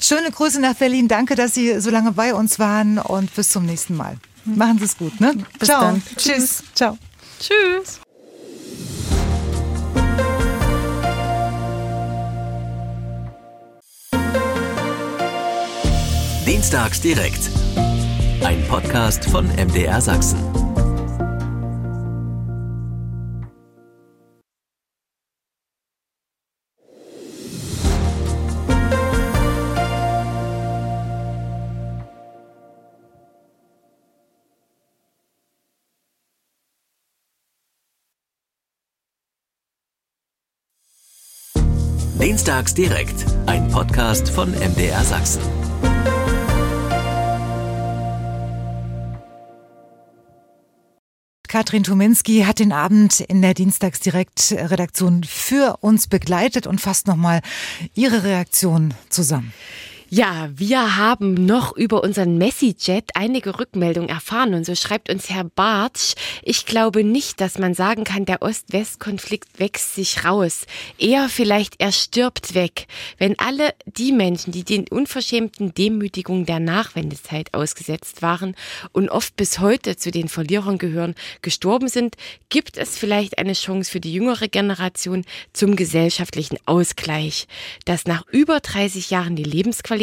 Schöne Grüße nach Berlin. Danke, dass Sie so lange bei uns waren und bis zum nächsten Mal. Machen Sie es gut, ne? Bis Ciao. Dann. Tschüss. Ciao. Tschüss. Dienstags direkt. Ein Podcast von MDR Sachsen. Dienstags direkt, ein Podcast von MDR Sachsen. Katrin Tuminski hat den Abend in der Dienstagsdirekt-Redaktion für uns begleitet und fasst nochmal ihre Reaktion zusammen. Ja, wir haben noch über unseren Messi-Jet einige Rückmeldungen erfahren und so schreibt uns Herr Bartsch, ich glaube nicht, dass man sagen kann, der Ost-West-Konflikt wächst sich raus. Eher vielleicht er stirbt weg. Wenn alle die Menschen, die den unverschämten Demütigungen der Nachwendezeit ausgesetzt waren und oft bis heute zu den Verlierern gehören, gestorben sind, gibt es vielleicht eine Chance für die jüngere Generation zum gesellschaftlichen Ausgleich, dass nach über 30 Jahren die Lebensqualität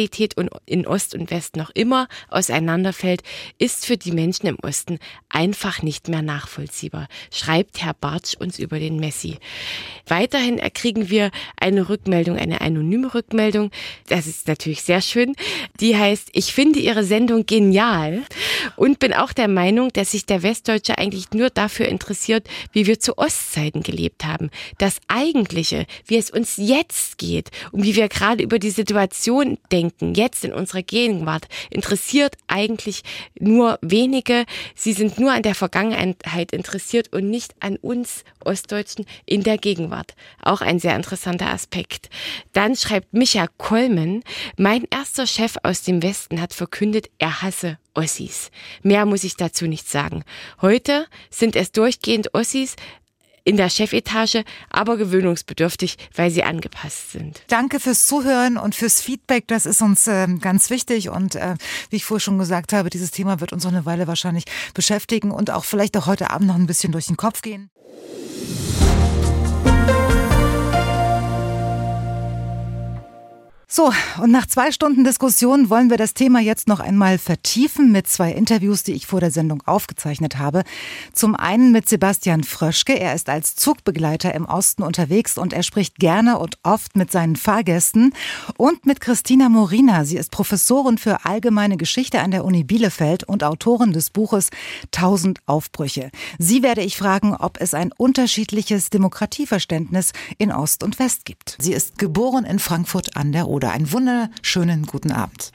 in Ost und West noch immer auseinanderfällt, ist für die Menschen im Osten einfach nicht mehr nachvollziehbar, schreibt Herr Bartsch uns über den Messi. Weiterhin kriegen wir eine Rückmeldung, eine anonyme Rückmeldung. Das ist natürlich sehr schön. Die heißt, ich finde Ihre Sendung genial und bin auch der Meinung, dass sich der Westdeutsche eigentlich nur dafür interessiert, wie wir zu Ostzeiten gelebt haben. Das Eigentliche, wie es uns jetzt geht und wie wir gerade über die Situation denken, jetzt in unserer Gegenwart, interessiert eigentlich nur wenige. Sie sind nur an der Vergangenheit interessiert und nicht an uns Ostdeutschen in der Gegenwart. Auch ein sehr interessanter Aspekt. Dann schreibt Micha Kolmen, mein erster Chef aus dem Westen hat verkündet, er hasse Ossis. Mehr muss ich dazu nicht sagen. Heute sind es durchgehend Ossis, in der Chefetage, aber gewöhnungsbedürftig, weil sie angepasst sind. Danke fürs Zuhören und fürs Feedback. Das ist uns äh, ganz wichtig. Und äh, wie ich vorher schon gesagt habe, dieses Thema wird uns noch eine Weile wahrscheinlich beschäftigen und auch vielleicht auch heute Abend noch ein bisschen durch den Kopf gehen. So, und nach zwei Stunden Diskussion wollen wir das Thema jetzt noch einmal vertiefen mit zwei Interviews, die ich vor der Sendung aufgezeichnet habe. Zum einen mit Sebastian Fröschke. Er ist als Zugbegleiter im Osten unterwegs und er spricht gerne und oft mit seinen Fahrgästen. Und mit Christina Morina. Sie ist Professorin für allgemeine Geschichte an der Uni Bielefeld und Autorin des Buches Tausend Aufbrüche. Sie werde ich fragen, ob es ein unterschiedliches Demokratieverständnis in Ost und West gibt. Sie ist geboren in Frankfurt an der Oder oder einen wunderschönen guten Abend.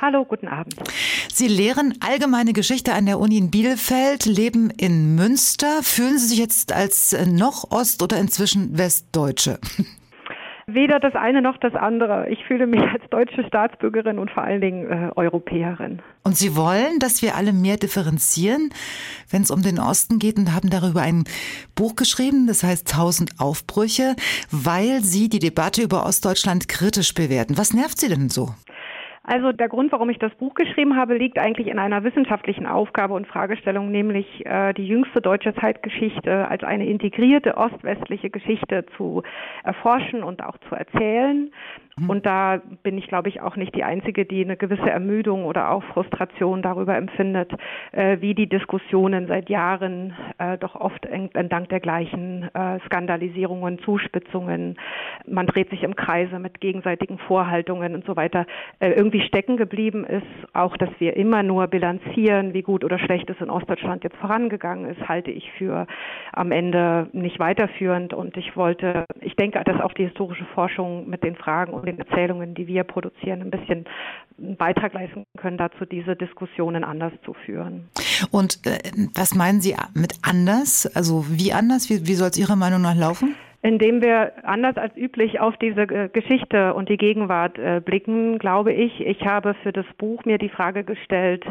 Hallo, guten Abend. Sie lehren allgemeine Geschichte an der Uni in Bielefeld, leben in Münster. Fühlen Sie sich jetzt als noch Ost- oder inzwischen Westdeutsche? [LAUGHS] Weder das eine noch das andere. Ich fühle mich als deutsche Staatsbürgerin und vor allen Dingen äh, Europäerin. Und Sie wollen, dass wir alle mehr differenzieren, wenn es um den Osten geht und haben darüber ein Buch geschrieben, das heißt Tausend Aufbrüche, weil Sie die Debatte über Ostdeutschland kritisch bewerten. Was nervt Sie denn so? Also der Grund, warum ich das Buch geschrieben habe, liegt eigentlich in einer wissenschaftlichen Aufgabe und Fragestellung, nämlich äh, die jüngste deutsche Zeitgeschichte als eine integrierte ostwestliche Geschichte zu erforschen und auch zu erzählen. Mhm. Und da bin ich, glaube ich, auch nicht die Einzige, die eine gewisse Ermüdung oder auch Frustration darüber empfindet, äh, wie die Diskussionen seit Jahren äh, doch oft entlang der gleichen äh, Skandalisierungen, Zuspitzungen, man dreht sich im Kreise mit gegenseitigen Vorhaltungen und so weiter, äh, irgendwie stecken geblieben ist. Auch, dass wir immer nur bilanzieren, wie gut oder schlecht es in Ostdeutschland jetzt vorangegangen ist, halte ich für am Ende nicht weiterführend. Und ich wollte, ich denke, dass auch die historische Forschung mit den Fragen den Erzählungen, die wir produzieren, ein bisschen einen Beitrag leisten können, dazu diese Diskussionen anders zu führen. Und äh, was meinen Sie mit anders? Also wie anders? Wie, wie soll es Ihrer Meinung nach laufen? Indem wir anders als üblich auf diese äh, Geschichte und die Gegenwart äh, blicken, glaube ich. Ich habe für das Buch mir die Frage gestellt,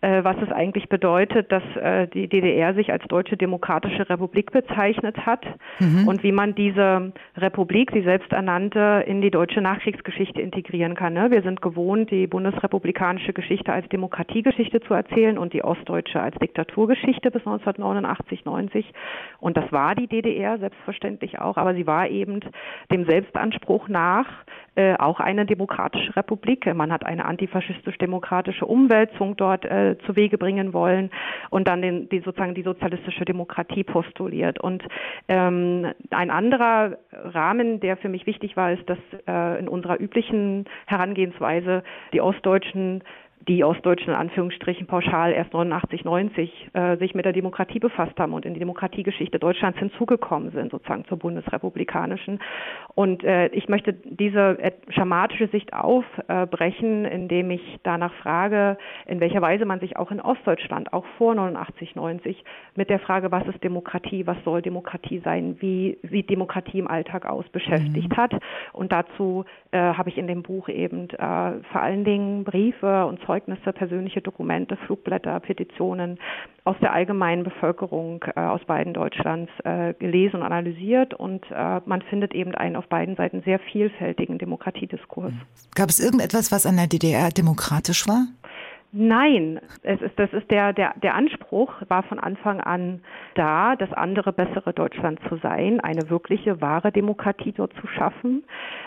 äh, was es eigentlich bedeutet, dass äh, die DDR sich als Deutsche Demokratische Republik bezeichnet hat mhm. und wie man diese Republik, die selbst ernannte, in die deutsche Nachkriegsgeschichte integrieren kann. Ne? Wir sind gewohnt, die bundesrepublikanische Geschichte als Demokratiegeschichte zu erzählen und die ostdeutsche als Diktaturgeschichte bis 1989, 90. Und das war die DDR selbstverständlich auch, aber sie war eben dem Selbstanspruch nach äh, auch eine demokratische Republik. Man hat eine antifaschistisch-demokratische Umwälzung dort äh, zu Wege bringen wollen und dann den, die sozusagen die sozialistische Demokratie postuliert. Und ähm, ein anderer Rahmen, der für mich wichtig war, ist, dass äh, in unserer üblichen Herangehensweise die Ostdeutschen die Ostdeutschen in Anführungsstrichen pauschal erst 89, 90 äh, sich mit der Demokratie befasst haben und in die Demokratiegeschichte Deutschlands hinzugekommen sind, sozusagen zur bundesrepublikanischen. Und äh, ich möchte diese schematische Sicht aufbrechen, indem ich danach frage, in welcher Weise man sich auch in Ostdeutschland, auch vor 89, 90, mit der Frage, was ist Demokratie, was soll Demokratie sein, wie sieht Demokratie im Alltag aus, beschäftigt mhm. hat. Und dazu äh, habe ich in dem Buch eben äh, vor allen Dingen Briefe und Zeugnisse, persönliche Dokumente, Flugblätter, Petitionen aus der allgemeinen Bevölkerung äh, aus beiden Deutschlands äh, gelesen und analysiert und äh, man findet eben einen auf beiden Seiten sehr vielfältigen Demokratiediskurs. Gab es irgendetwas, was an der DDR demokratisch war? Nein, es ist, das ist der, der, der Anspruch war von Anfang an da, das andere, bessere Deutschland zu sein, eine wirkliche, wahre Demokratie dort zu schaffen.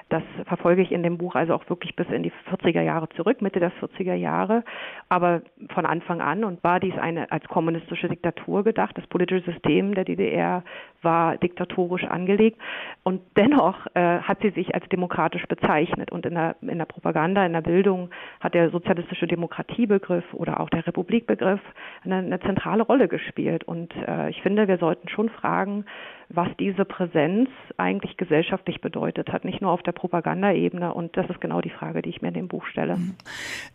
Das verfolge ich in dem Buch also auch wirklich bis in die 40er Jahre zurück, Mitte der 40er Jahre. Aber von Anfang an und war dies eine als kommunistische Diktatur gedacht. Das politische System der DDR war diktatorisch angelegt. Und dennoch äh, hat sie sich als demokratisch bezeichnet. Und in der, in der Propaganda, in der Bildung hat der sozialistische Demokratiebegriff oder auch der Republikbegriff eine, eine zentrale Rolle gespielt. Und äh, ich finde, wir sollten schon fragen, was diese Präsenz eigentlich gesellschaftlich bedeutet hat, nicht nur auf der Propagandaebene. Und das ist genau die Frage, die ich mir in dem Buch stelle. Mhm.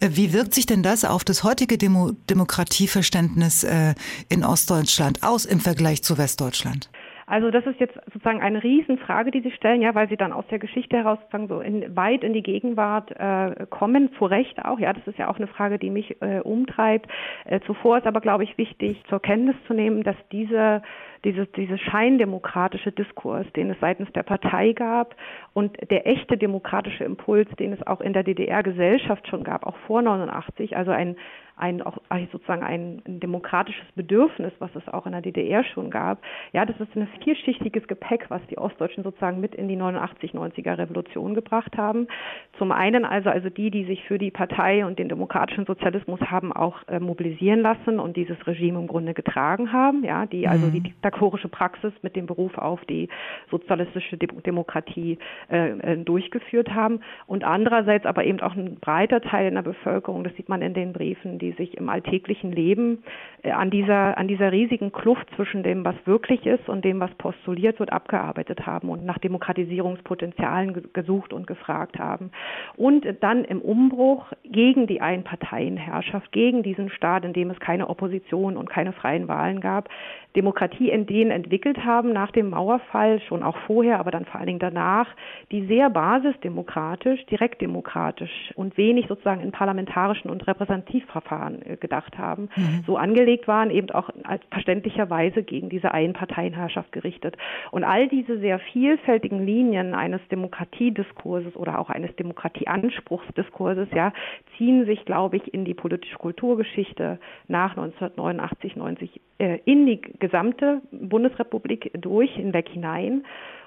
Äh, wie wirkt sich denn das auf das heutige Demo Demokratieverständnis äh, in Ostdeutschland aus im Vergleich zu Westdeutschland? Also das ist jetzt sozusagen eine Riesenfrage, die Sie stellen, ja, weil Sie dann aus der Geschichte heraus sozusagen so in, weit in die Gegenwart äh, kommen, zu Recht auch. Ja, das ist ja auch eine Frage, die mich äh, umtreibt. Äh, zuvor ist aber, glaube ich, wichtig zur Kenntnis zu nehmen, dass diese dieses, dieses scheindemokratische Diskurs, den es seitens der Partei gab und der echte demokratische Impuls, den es auch in der DDR-Gesellschaft schon gab, auch vor 89, also ein, ein auch sozusagen ein, demokratisches Bedürfnis, was es auch in der DDR schon gab. Ja, das ist ein vielschichtiges Gepäck, was die Ostdeutschen sozusagen mit in die 89, 90er Revolution gebracht haben. Zum einen also, also die, die sich für die Partei und den demokratischen Sozialismus haben auch äh, mobilisieren lassen und dieses Regime im Grunde getragen haben, ja, die also mhm. die diktatorische Praxis mit dem Beruf auf die sozialistische De Demokratie äh, äh, durchgeführt haben und andererseits aber eben auch ein breiter Teil in der Bevölkerung, das sieht man in den Briefen, die sich im alltäglichen Leben äh, an dieser, an dieser riesigen Kluft zwischen dem, was wirklich ist und dem, was postuliert wird, abgearbeitet haben und nach Demokratisierungspotenzialen gesucht und gefragt haben. Und dann im Umbruch gegen die Einparteienherrschaft, gegen diesen Staat, in dem es keine Opposition und keine freien Wahlen gab, Demokratieideen entwickelt haben nach dem Mauerfall, schon auch vorher, aber dann vor allen Dingen danach, die sehr basisdemokratisch, direktdemokratisch und wenig sozusagen in parlamentarischen und Repräsentativverfahren äh, gedacht haben, mhm. so angelegt waren, eben auch als verständlicherweise gegen diese Einparteienherrschaft gerichtet. Und all diese sehr vielfältigen Linien eines Demokratiediskurses oder auch eines Demokratieanspruchsdiskurses, ja, ziehen sich, glaube ich, in die politische Kulturgeschichte nach 1989, 90 äh, in die gesamte Bundesrepublik durch, hinweg hinein.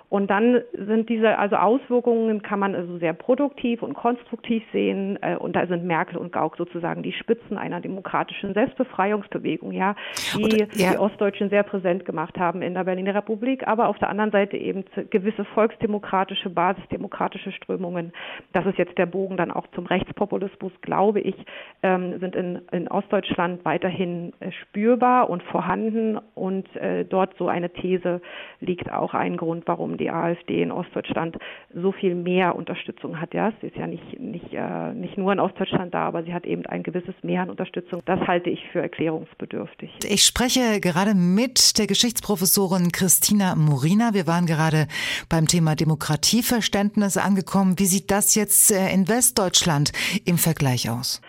Und dann sind diese, also Auswirkungen kann man also sehr produktiv und konstruktiv sehen. Äh, und da sind Merkel und Gauck sozusagen die Spitzen einer demokratischen Selbstbefreiungsbewegung, ja, die und, ja. die Ostdeutschen sehr präsent gemacht haben in der Berliner Republik, aber auf der anderen Seite eben gewisse volksdemokratische, basisdemokratische Strömungen. Das ist jetzt der Bogen dann auch zum Rechtspopulismus, glaube ich, ähm, sind in, in Ostdeutschland weiterhin äh, spürbar und vorhanden. Und äh, dort so eine These liegt auch ein Grund, warum die AfD in Ostdeutschland so viel mehr Unterstützung hat. Ja, sie ist ja nicht, nicht, äh, nicht nur in Ostdeutschland da, aber sie hat eben ein gewisses Mehr an Unterstützung. Das halte ich für erklärungsbedürftig. Ich spreche gerade mit der Geschichtsprofessorin Christina Morina. Wir waren gerade beim Thema Demokratieverständnis angekommen. Wie sieht das jetzt äh, in Westdeutschland im Vergleich aus?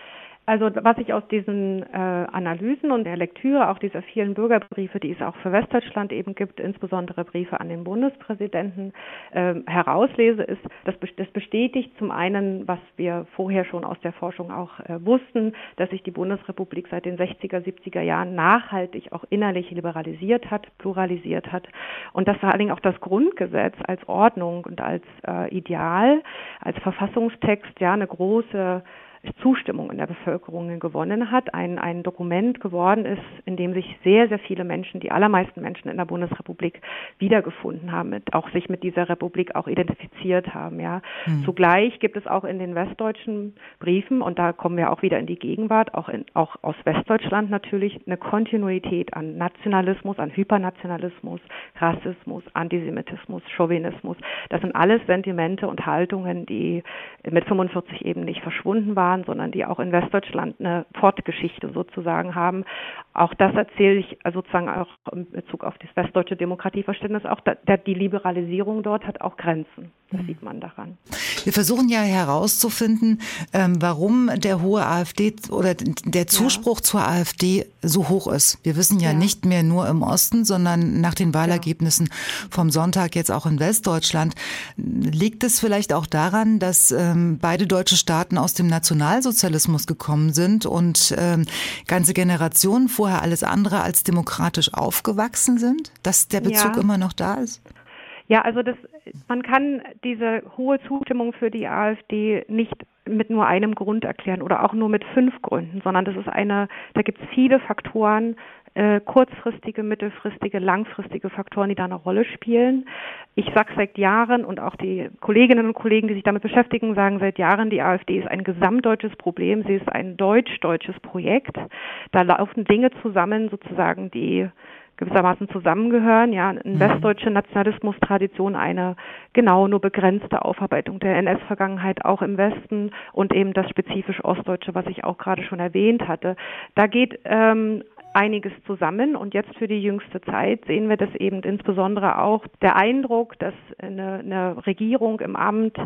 Also was ich aus diesen äh, Analysen und der Lektüre auch dieser vielen Bürgerbriefe, die es auch für Westdeutschland eben gibt, insbesondere Briefe an den Bundespräsidenten, äh, herauslese, ist, dass das bestätigt zum einen, was wir vorher schon aus der Forschung auch äh, wussten, dass sich die Bundesrepublik seit den 60er, 70er Jahren nachhaltig auch innerlich liberalisiert hat, pluralisiert hat. Und dass vor allen Dingen auch das Grundgesetz als Ordnung und als äh, Ideal, als Verfassungstext ja eine große Zustimmung in der Bevölkerung gewonnen hat, ein, ein Dokument geworden ist, in dem sich sehr, sehr viele Menschen, die allermeisten Menschen in der Bundesrepublik wiedergefunden haben, mit, auch sich mit dieser Republik auch identifiziert haben. Ja. Mhm. Zugleich gibt es auch in den westdeutschen Briefen, und da kommen wir auch wieder in die Gegenwart, auch, in, auch aus Westdeutschland natürlich, eine Kontinuität an Nationalismus, an Hypernationalismus, Rassismus, Antisemitismus, Chauvinismus. Das sind alles Sentimente und Haltungen, die mit 45 eben nicht verschwunden waren, sondern die auch in Westdeutschland eine Fortgeschichte sozusagen haben. Auch das erzähle ich sozusagen auch in Bezug auf das westdeutsche Demokratieverständnis. Auch da, die Liberalisierung dort hat auch Grenzen. Das mhm. sieht man daran. Wir versuchen ja herauszufinden, ähm, warum der hohe AfD oder der Zuspruch ja. zur AfD so hoch ist. Wir wissen ja, ja, nicht mehr nur im Osten, sondern nach den Wahlergebnissen vom Sonntag jetzt auch in Westdeutschland. Liegt es vielleicht auch daran, dass ähm, beide deutsche Staaten aus dem Nationalsozialismus gekommen sind und ähm, ganze Generationen vorher alles andere als demokratisch aufgewachsen sind, dass der Bezug ja. immer noch da ist? Ja, also das, man kann diese hohe Zustimmung für die AfD nicht mit nur einem Grund erklären oder auch nur mit fünf Gründen, sondern das ist eine, da gibt es viele Faktoren, äh, kurzfristige, mittelfristige, langfristige Faktoren, die da eine Rolle spielen. Ich sage seit Jahren und auch die Kolleginnen und Kollegen, die sich damit beschäftigen, sagen seit Jahren, die AfD ist ein gesamtdeutsches Problem. Sie ist ein deutsch-deutsches Projekt. Da laufen Dinge zusammen, sozusagen, die gewissermaßen zusammengehören. Ja, in mhm. westdeutsche Nationalismus-Tradition eine genau nur begrenzte Aufarbeitung der NS-Vergangenheit auch im Westen und eben das spezifisch Ostdeutsche, was ich auch gerade schon erwähnt hatte. Da geht ähm, einiges zusammen. Und jetzt für die jüngste Zeit sehen wir das eben insbesondere auch der Eindruck, dass eine, eine Regierung im Amt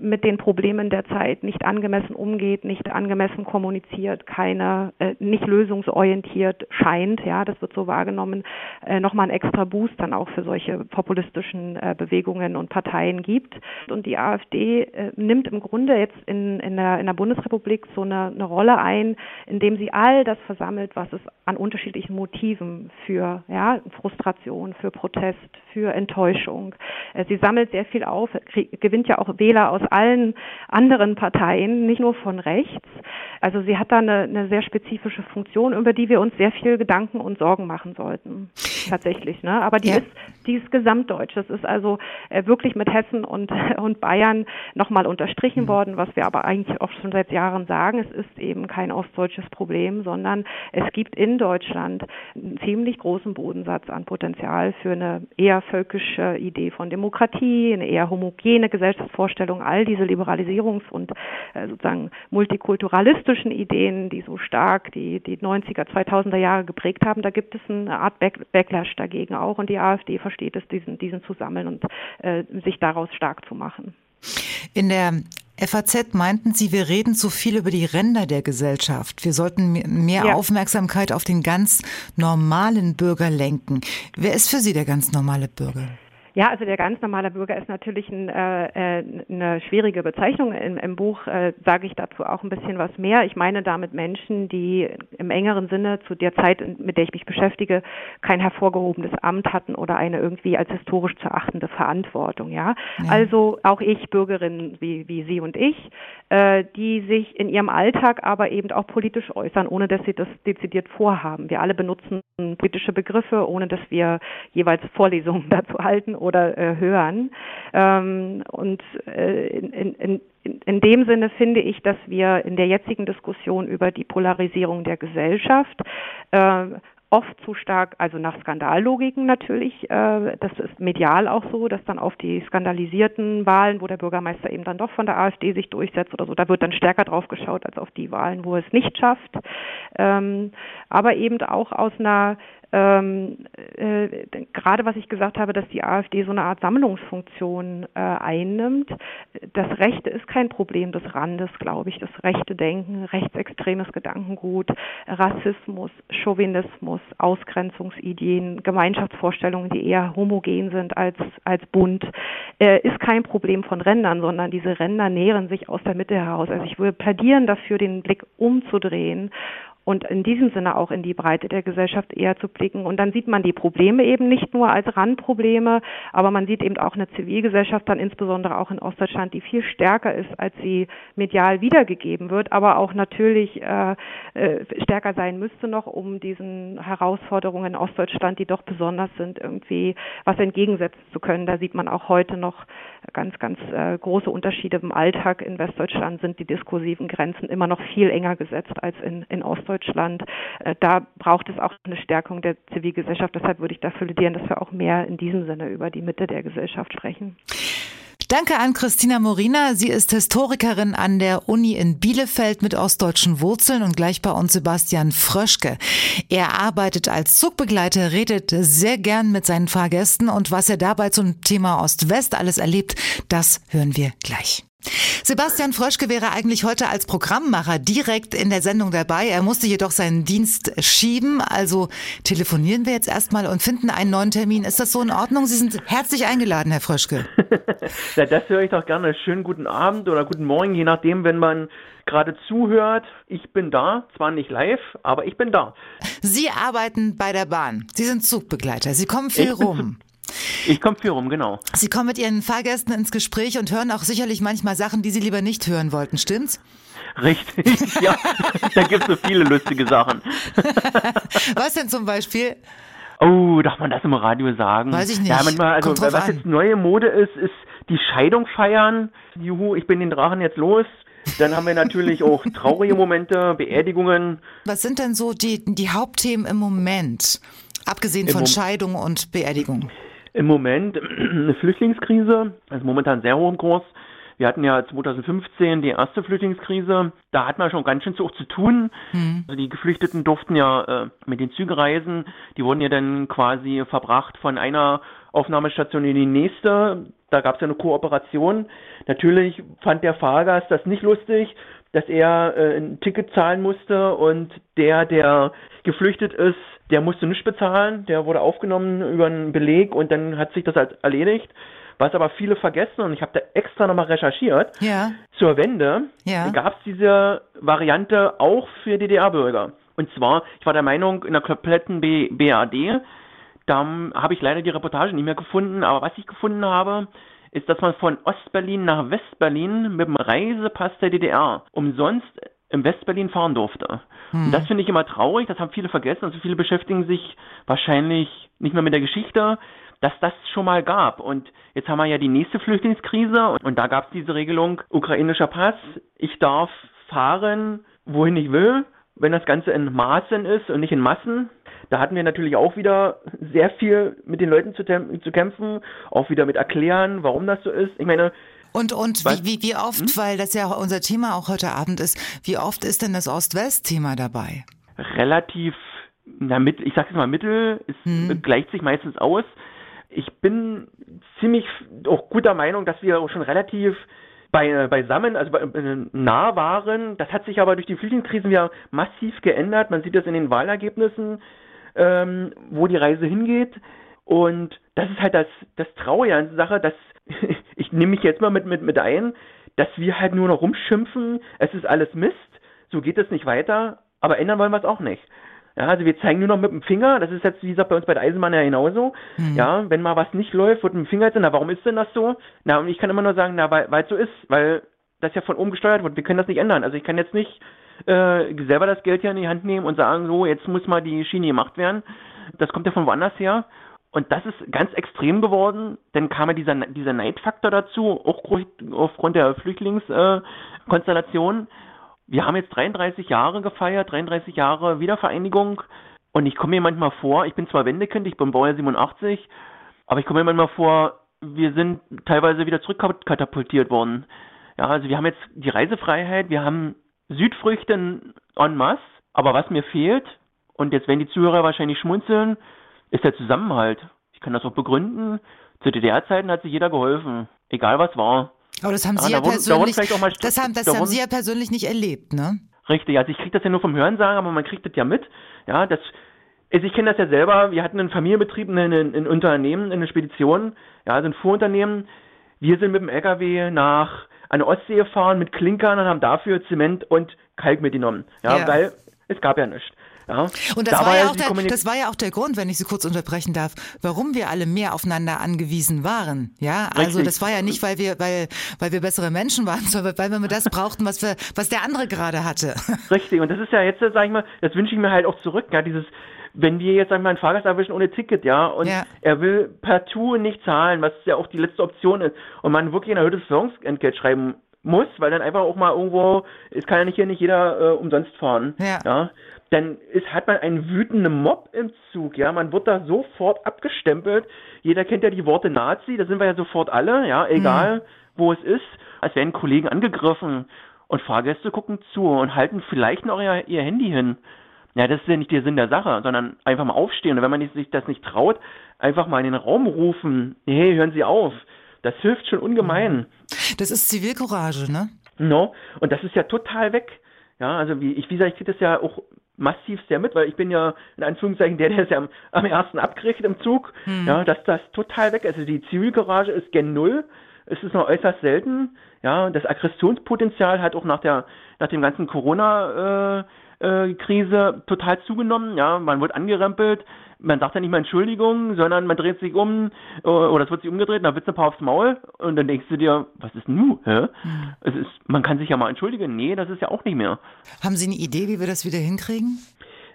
mit den Problemen der Zeit nicht angemessen umgeht, nicht angemessen kommuniziert, keine, äh, nicht lösungsorientiert scheint, ja, das wird so wahrgenommen, äh, nochmal ein extra Boost dann auch für solche populistischen äh, Bewegungen und Parteien gibt. Und die AfD äh, nimmt im Grunde jetzt in, in, der, in der Bundesrepublik so eine, eine Rolle ein, indem sie all das versammelt, was es an unterschiedlichen Motiven für ja, Frustration, für Protest, für Enttäuschung. Äh, sie sammelt sehr viel auf, gewinnt ja auch Wähler aus allen anderen Parteien, nicht nur von rechts. Also sie hat da eine, eine sehr spezifische Funktion, über die wir uns sehr viel Gedanken und Sorgen machen sollten. Tatsächlich, ne? Aber die ja. ist, die ist gesamtdeutsch. Das ist also äh, wirklich mit Hessen und, [LAUGHS] und Bayern nochmal unterstrichen mhm. worden, was wir aber eigentlich auch schon seit Jahren sagen. Es ist eben kein ostdeutsches Problem, sondern es gibt in Deutschland einen ziemlich großen Bodensatz an Potenzial für eine eher völkische Idee von Demokratie, eine eher homogene Gesellschaftsvorstellung, all diese Liberalisierungs- und äh, sozusagen multikulturalistischen Ideen, die so stark die, die 90er, 2000er Jahre geprägt haben, da gibt es eine Art Back Backlash dagegen auch und die AfD versteht es, diesen, diesen zu sammeln und äh, sich daraus stark zu machen. In der FAZ meinten Sie, wir reden zu viel über die Ränder der Gesellschaft. Wir sollten mehr ja. Aufmerksamkeit auf den ganz normalen Bürger lenken. Wer ist für Sie der ganz normale Bürger? Ja, also der ganz normale Bürger ist natürlich ein, äh, äh, eine schwierige Bezeichnung. Im, im Buch äh, sage ich dazu auch ein bisschen was mehr. Ich meine damit Menschen, die im engeren Sinne zu der Zeit, mit der ich mich beschäftige, kein hervorgehobenes Amt hatten oder eine irgendwie als historisch zu achtende Verantwortung. Ja, ja. also auch ich Bürgerinnen wie, wie Sie und ich, äh, die sich in ihrem Alltag aber eben auch politisch äußern, ohne dass sie das dezidiert vorhaben. Wir alle benutzen politische Begriffe, ohne dass wir jeweils Vorlesungen [LAUGHS] dazu halten oder äh, hören. Ähm, und äh, in, in, in dem Sinne finde ich, dass wir in der jetzigen Diskussion über die Polarisierung der Gesellschaft äh, oft zu stark, also nach Skandallogiken natürlich, äh, das ist medial auch so, dass dann auf die skandalisierten Wahlen, wo der Bürgermeister eben dann doch von der AfD sich durchsetzt oder so, da wird dann stärker drauf geschaut als auf die Wahlen, wo er es nicht schafft. Ähm, aber eben auch aus einer ähm, äh, gerade was ich gesagt habe, dass die AfD so eine Art Sammlungsfunktion äh, einnimmt. Das Rechte ist kein Problem des Randes, glaube ich. Das rechte Denken, rechtsextremes Gedankengut, Rassismus, Chauvinismus, Ausgrenzungsideen, Gemeinschaftsvorstellungen, die eher homogen sind als, als bunt, äh, ist kein Problem von Rändern, sondern diese Ränder nähren sich aus der Mitte heraus. Also ich würde plädieren dafür, den Blick umzudrehen und in diesem Sinne auch in die Breite der Gesellschaft eher zu blicken. Und dann sieht man die Probleme eben nicht nur als Randprobleme, aber man sieht eben auch eine Zivilgesellschaft dann insbesondere auch in Ostdeutschland, die viel stärker ist, als sie medial wiedergegeben wird, aber auch natürlich äh, äh, stärker sein müsste noch, um diesen Herausforderungen in Ostdeutschland, die doch besonders sind, irgendwie was entgegensetzen zu können. Da sieht man auch heute noch ganz, ganz äh, große Unterschiede im Alltag. In Westdeutschland sind die diskursiven Grenzen immer noch viel enger gesetzt als in, in Ostdeutschland. Äh, da braucht es auch eine Stärkung der Zivilgesellschaft. Deshalb würde ich dafür plädieren, dass wir auch mehr in diesem Sinne über die Mitte der Gesellschaft sprechen. Danke an Christina Morina. Sie ist Historikerin an der Uni in Bielefeld mit ostdeutschen Wurzeln und gleich bei uns Sebastian Fröschke. Er arbeitet als Zugbegleiter, redet sehr gern mit seinen Fahrgästen und was er dabei zum Thema Ost-West alles erlebt, das hören wir gleich. Sebastian Fröschke wäre eigentlich heute als Programmmacher direkt in der Sendung dabei. Er musste jedoch seinen Dienst schieben. Also telefonieren wir jetzt erstmal und finden einen neuen Termin. Ist das so in Ordnung? Sie sind herzlich eingeladen, Herr Fröschke. [LAUGHS] ja, das höre ich doch gerne. Schönen guten Abend oder guten Morgen, je nachdem, wenn man gerade zuhört. Ich bin da, zwar nicht live, aber ich bin da. Sie arbeiten bei der Bahn. Sie sind Zugbegleiter. Sie kommen viel rum. Ich komme viel rum, genau. Sie kommen mit Ihren Fahrgästen ins Gespräch und hören auch sicherlich manchmal Sachen, die Sie lieber nicht hören wollten, stimmt's? Richtig, [LAUGHS] ja. da gibt es so viele lustige Sachen. [LAUGHS] Was denn zum Beispiel? Oh, darf man das im Radio sagen? Weiß ich nicht. Ja, manchmal, also was an. jetzt neue Mode ist, ist die Scheidung feiern. Juhu, ich bin den Drachen jetzt los. Dann haben wir natürlich auch [LAUGHS] traurige Momente, Beerdigungen. Was sind denn so die, die Hauptthemen im Moment? Abgesehen von Scheidung und Beerdigung. Im Moment [CLEARS THROAT] eine Flüchtlingskrise, also momentan sehr hoch im Kurs. Wir hatten ja 2015 die erste Flüchtlingskrise. Da hat man schon ganz schön zu, zu tun. Mhm. Also die Geflüchteten durften ja äh, mit den Zügen reisen. Die wurden ja dann quasi verbracht von einer Aufnahmestation in die nächste. Da gab es ja eine Kooperation. Natürlich fand der Fahrgast das nicht lustig, dass er äh, ein Ticket zahlen musste und der, der geflüchtet ist, der musste nicht bezahlen, der wurde aufgenommen über einen Beleg und dann hat sich das halt erledigt. Was aber viele vergessen, und ich habe da extra nochmal recherchiert, ja. zur Wende ja. gab es diese Variante auch für DDR-Bürger. Und zwar, ich war der Meinung, in der kompletten B BAD, da habe ich leider die Reportage nicht mehr gefunden, aber was ich gefunden habe, ist, dass man von Ostberlin nach Westberlin mit dem Reisepass der DDR umsonst im Westberlin fahren durfte. Hm. Und das finde ich immer traurig, das haben viele vergessen. Also viele beschäftigen sich wahrscheinlich nicht mehr mit der Geschichte, dass das schon mal gab. Und jetzt haben wir ja die nächste Flüchtlingskrise und da gab es diese Regelung, ukrainischer Pass, ich darf fahren, wohin ich will, wenn das Ganze in Maßen ist und nicht in Massen. Da hatten wir natürlich auch wieder sehr viel mit den Leuten zu, zu kämpfen, auch wieder mit erklären, warum das so ist. Ich meine, und, und wie, wie, wie oft, hm? weil das ja unser Thema auch heute Abend ist, wie oft ist denn das Ost-West-Thema dabei? Relativ, na, mit, ich sag jetzt mal Mittel, es hm. gleicht sich meistens aus. Ich bin ziemlich auch guter Meinung, dass wir auch schon relativ bei, beisammen, also bei, nah waren. Das hat sich aber durch die Flüchtlingskrisen ja massiv geändert. Man sieht das in den Wahlergebnissen, ähm, wo die Reise hingeht. Und das ist halt das, das Traurige an der Sache, dass [LAUGHS] ich nehme mich jetzt mal mit, mit, mit ein, dass wir halt nur noch rumschimpfen, es ist alles Mist, so geht es nicht weiter, aber ändern wollen wir es auch nicht. Ja, also wir zeigen nur noch mit dem Finger, das ist jetzt, wie gesagt, bei uns bei der Eisenbahn ja genauso. Mhm. Ja, wenn mal was nicht läuft, wird mit dem Finger jetzt, na, warum ist denn das so? Na, und ich kann immer nur sagen, na, weil es so ist, weil das ja von oben gesteuert wird. Wir können das nicht ändern. Also ich kann jetzt nicht äh, selber das Geld hier in die Hand nehmen und sagen, so, jetzt muss mal die Schiene gemacht werden. Das kommt ja von woanders her. Und das ist ganz extrem geworden. Dann kam ja dieser, dieser Neidfaktor dazu, auch aufgrund der Flüchtlingskonstellation. Wir haben jetzt 33 Jahre gefeiert, 33 Jahre Wiedervereinigung. Und ich komme mir manchmal vor, ich bin zwar Wendekind, ich bin Baujahr 87, aber ich komme mir manchmal vor, wir sind teilweise wieder zurückkatapultiert worden. Ja, also wir haben jetzt die Reisefreiheit, wir haben Südfrüchte en masse, aber was mir fehlt, und jetzt werden die Zuhörer wahrscheinlich schmunzeln, ist der Zusammenhalt. Ich kann das auch begründen. Zu DDR-Zeiten hat sich jeder geholfen, egal was war. Aber das haben Sie ja, ja persönlich, das haben, das haben Sie ja persönlich nicht erlebt, ne? Richtig, also ich kriege das ja nur vom Hörensagen, aber man kriegt das ja mit. Ja, das, also ich kenne das ja selber. Wir hatten einen Familienbetrieb, ein, ein Unternehmen, eine Spedition, ja, also ein Fuhrunternehmen. Wir sind mit dem LKW nach an der Ostsee gefahren mit Klinkern und haben dafür Zement und Kalk mitgenommen. Ja, ja. weil es gab ja nichts. Ja. Und das, da war ja auch der, das war ja auch der Grund, wenn ich Sie kurz unterbrechen darf, warum wir alle mehr aufeinander angewiesen waren. Ja, also Richtig. das war ja nicht, weil wir, weil, weil wir bessere Menschen waren, [LAUGHS] sondern weil wir das brauchten, was wir, was der andere gerade hatte. [LAUGHS] Richtig. Und das ist ja jetzt, sag ich mal, das wünsche ich mir halt auch zurück. Ja, dieses, wenn wir jetzt einmal einen Fahrgast erwischen ohne Ticket, ja, und ja. er will partout nicht zahlen, was ja auch die letzte Option ist, und man wirklich ein erhöhtes Führungsentgelt schreiben muss, weil dann einfach auch mal irgendwo, es kann ja nicht hier nicht jeder äh, umsonst fahren. Ja. ja dann ist, hat man einen wütenden Mob im Zug, ja, man wird da sofort abgestempelt. Jeder kennt ja die Worte Nazi, da sind wir ja sofort alle, ja, egal mhm. wo es ist, als werden Kollegen angegriffen und Fahrgäste gucken zu und halten vielleicht noch ihr, ihr Handy hin. Ja, das ist ja nicht der Sinn der Sache, sondern einfach mal aufstehen. Und wenn man sich das nicht traut, einfach mal in den Raum rufen, hey, hören Sie auf. Das hilft schon ungemein. Das ist Zivilcourage, ne? No, und das ist ja total weg. Ja, also wie ich, wie gesagt, ich kriege das ja auch massiv sehr mit, weil ich bin ja in Anführungszeichen der, der es ja am, am ersten abkriegt im Zug. Hm. Ja, dass das total weg ist. Also die Zivilcourage ist gen Null. Es ist noch äußerst selten. Ja, das Aggressionspotenzial hat auch nach der, nach dem ganzen Corona, äh, äh, Krise total zugenommen. Ja, man wird angerempelt, man sagt ja nicht mal Entschuldigung, sondern man dreht sich um äh, oder es wird sich umgedreht, dann wird's ein paar aufs Maul und dann denkst du dir, was ist nu? Hä? Mhm. Es ist, man kann sich ja mal entschuldigen. Nee, das ist ja auch nicht mehr. Haben Sie eine Idee, wie wir das wieder hinkriegen?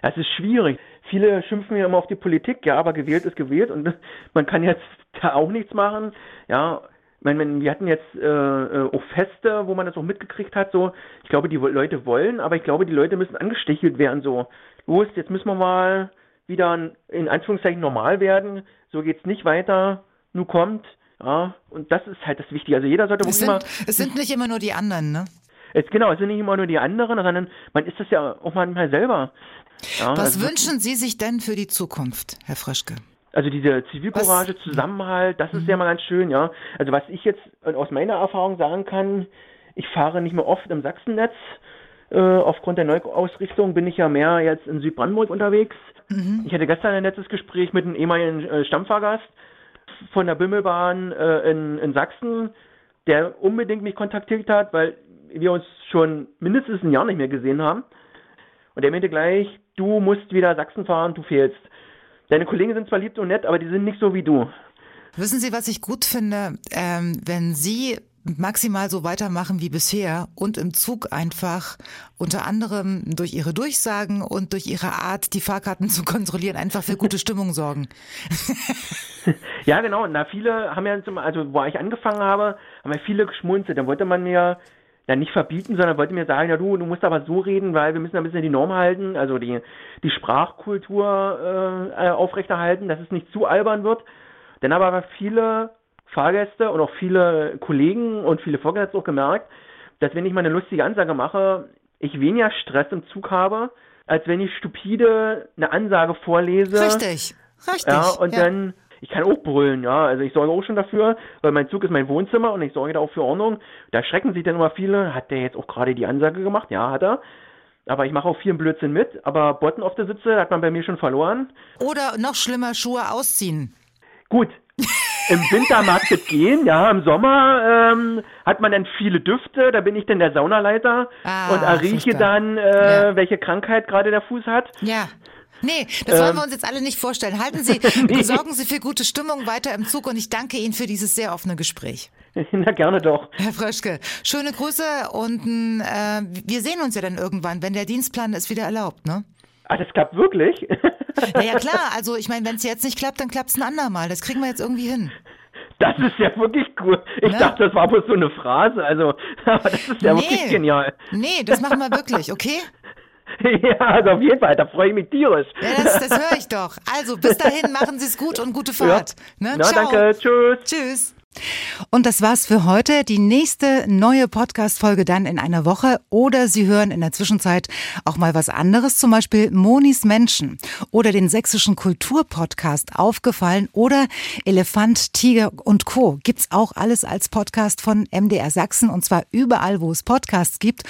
Das ist schwierig. Viele schimpfen ja immer auf die Politik, ja, aber gewählt ist gewählt und [LAUGHS] man kann jetzt da auch nichts machen. Ja, meine, wir hatten jetzt äh, äh, auch Feste, wo man das auch mitgekriegt hat, so, ich glaube, die Leute wollen, aber ich glaube, die Leute müssen angestechelt werden, so, los, jetzt müssen wir mal wieder in Anführungszeichen normal werden, so geht's nicht weiter, nur kommt, ja, und das ist halt das Wichtige. Also jeder sollte es sind, immer. Es sind nicht immer nur die anderen, ne? Es, genau, es sind nicht immer nur die anderen, sondern man ist das ja auch manchmal selber. Ja, Was also, wünschen Sie sich denn für die Zukunft, Herr Frischke? Also diese Zivilcourage, was? Zusammenhalt, das ist mhm. ja mal ganz schön, ja. Also was ich jetzt aus meiner Erfahrung sagen kann, ich fahre nicht mehr oft im Sachsennetz. Äh, aufgrund der Neuausrichtung bin ich ja mehr jetzt in Südbrandenburg unterwegs. Mhm. Ich hatte gestern ein nettes Gespräch mit einem ehemaligen äh, Stammfahrgast von der Bimmelbahn äh, in, in Sachsen, der unbedingt mich kontaktiert hat, weil wir uns schon mindestens ein Jahr nicht mehr gesehen haben. Und der meinte gleich, du musst wieder Sachsen fahren, du fehlst. Deine Kollegen sind zwar lieb und nett, aber die sind nicht so wie du. Wissen Sie, was ich gut finde? Ähm, wenn Sie maximal so weitermachen wie bisher und im Zug einfach unter anderem durch ihre Durchsagen und durch ihre Art, die Fahrkarten [LAUGHS] zu kontrollieren, einfach für gute Stimmung sorgen. [LAUGHS] ja, genau. Na, viele haben ja, also wo ich angefangen habe, haben ja viele geschmunzelt. Dann wollte man mir ja nicht verbieten, sondern wollte mir sagen, ja du, du musst aber so reden, weil wir müssen ein bisschen die Norm halten, also die, die Sprachkultur äh, aufrechterhalten, dass es nicht zu albern wird. Dann aber viele Fahrgäste und auch viele Kollegen und viele Vorgesetzte auch gemerkt, dass wenn ich mal eine lustige Ansage mache, ich weniger Stress im Zug habe, als wenn ich stupide eine Ansage vorlese. Richtig, richtig. Ja, und ja. dann ich kann auch brüllen, ja. Also ich sorge auch schon dafür, weil mein Zug ist mein Wohnzimmer und ich sorge da auch für Ordnung. Da schrecken sich dann immer viele. Hat der jetzt auch gerade die Ansage gemacht? Ja, hat er. Aber ich mache auch vielen Blödsinn mit. Aber Botten auf der Sitze hat man bei mir schon verloren. Oder noch schlimmer, Schuhe ausziehen. Gut. Im Winter mag das gehen, ja. Im Sommer ähm, hat man dann viele Düfte. Da bin ich dann der Saunaleiter ah, und errieche dann, äh, ja. welche Krankheit gerade der Fuß hat. Ja. Nee, das wollen ähm, wir uns jetzt alle nicht vorstellen. Halten Sie, [LAUGHS] nee. sorgen Sie für gute Stimmung weiter im Zug und ich danke Ihnen für dieses sehr offene Gespräch. [LAUGHS] Na, gerne doch. Herr Fröschke, schöne Grüße und äh, wir sehen uns ja dann irgendwann, wenn der Dienstplan es wieder erlaubt, ne? Ah, das klappt wirklich? Ja, ja klar. Also ich meine, wenn es jetzt nicht klappt, dann klappt es ein andermal. Das kriegen wir jetzt irgendwie hin. Das ist ja wirklich cool. Ich ne? dachte, das war bloß so eine Phrase. Also, [LAUGHS] aber das ist ja nee. wirklich genial. Nee, das machen wir wirklich, okay? [LAUGHS] Ja, also auf jeden Fall, da freue ich mich tierisch. Ja, das, das höre ich doch. Also bis dahin, machen Sie es gut und gute Fahrt. Ja. Ne? Na, Ciao. danke, tschüss. Tschüss. Und das war's für heute. Die nächste neue Podcast-Folge dann in einer Woche oder Sie hören in der Zwischenzeit auch mal was anderes, zum Beispiel Monis Menschen oder den sächsischen Kulturpodcast Aufgefallen oder Elefant, Tiger und Co. Gibt's auch alles als Podcast von MDR Sachsen und zwar überall, wo es Podcasts gibt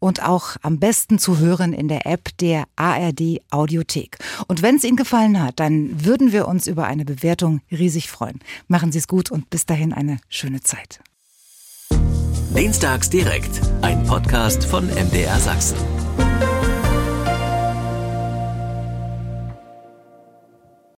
und auch am besten zu hören in der App der ARD Audiothek. Und wenn es Ihnen gefallen hat, dann würden wir uns über eine Bewertung riesig freuen. Machen Sie es gut und bis dahin eine schöne Zeit. Dienstags direkt, ein Podcast von MDR Sachsen.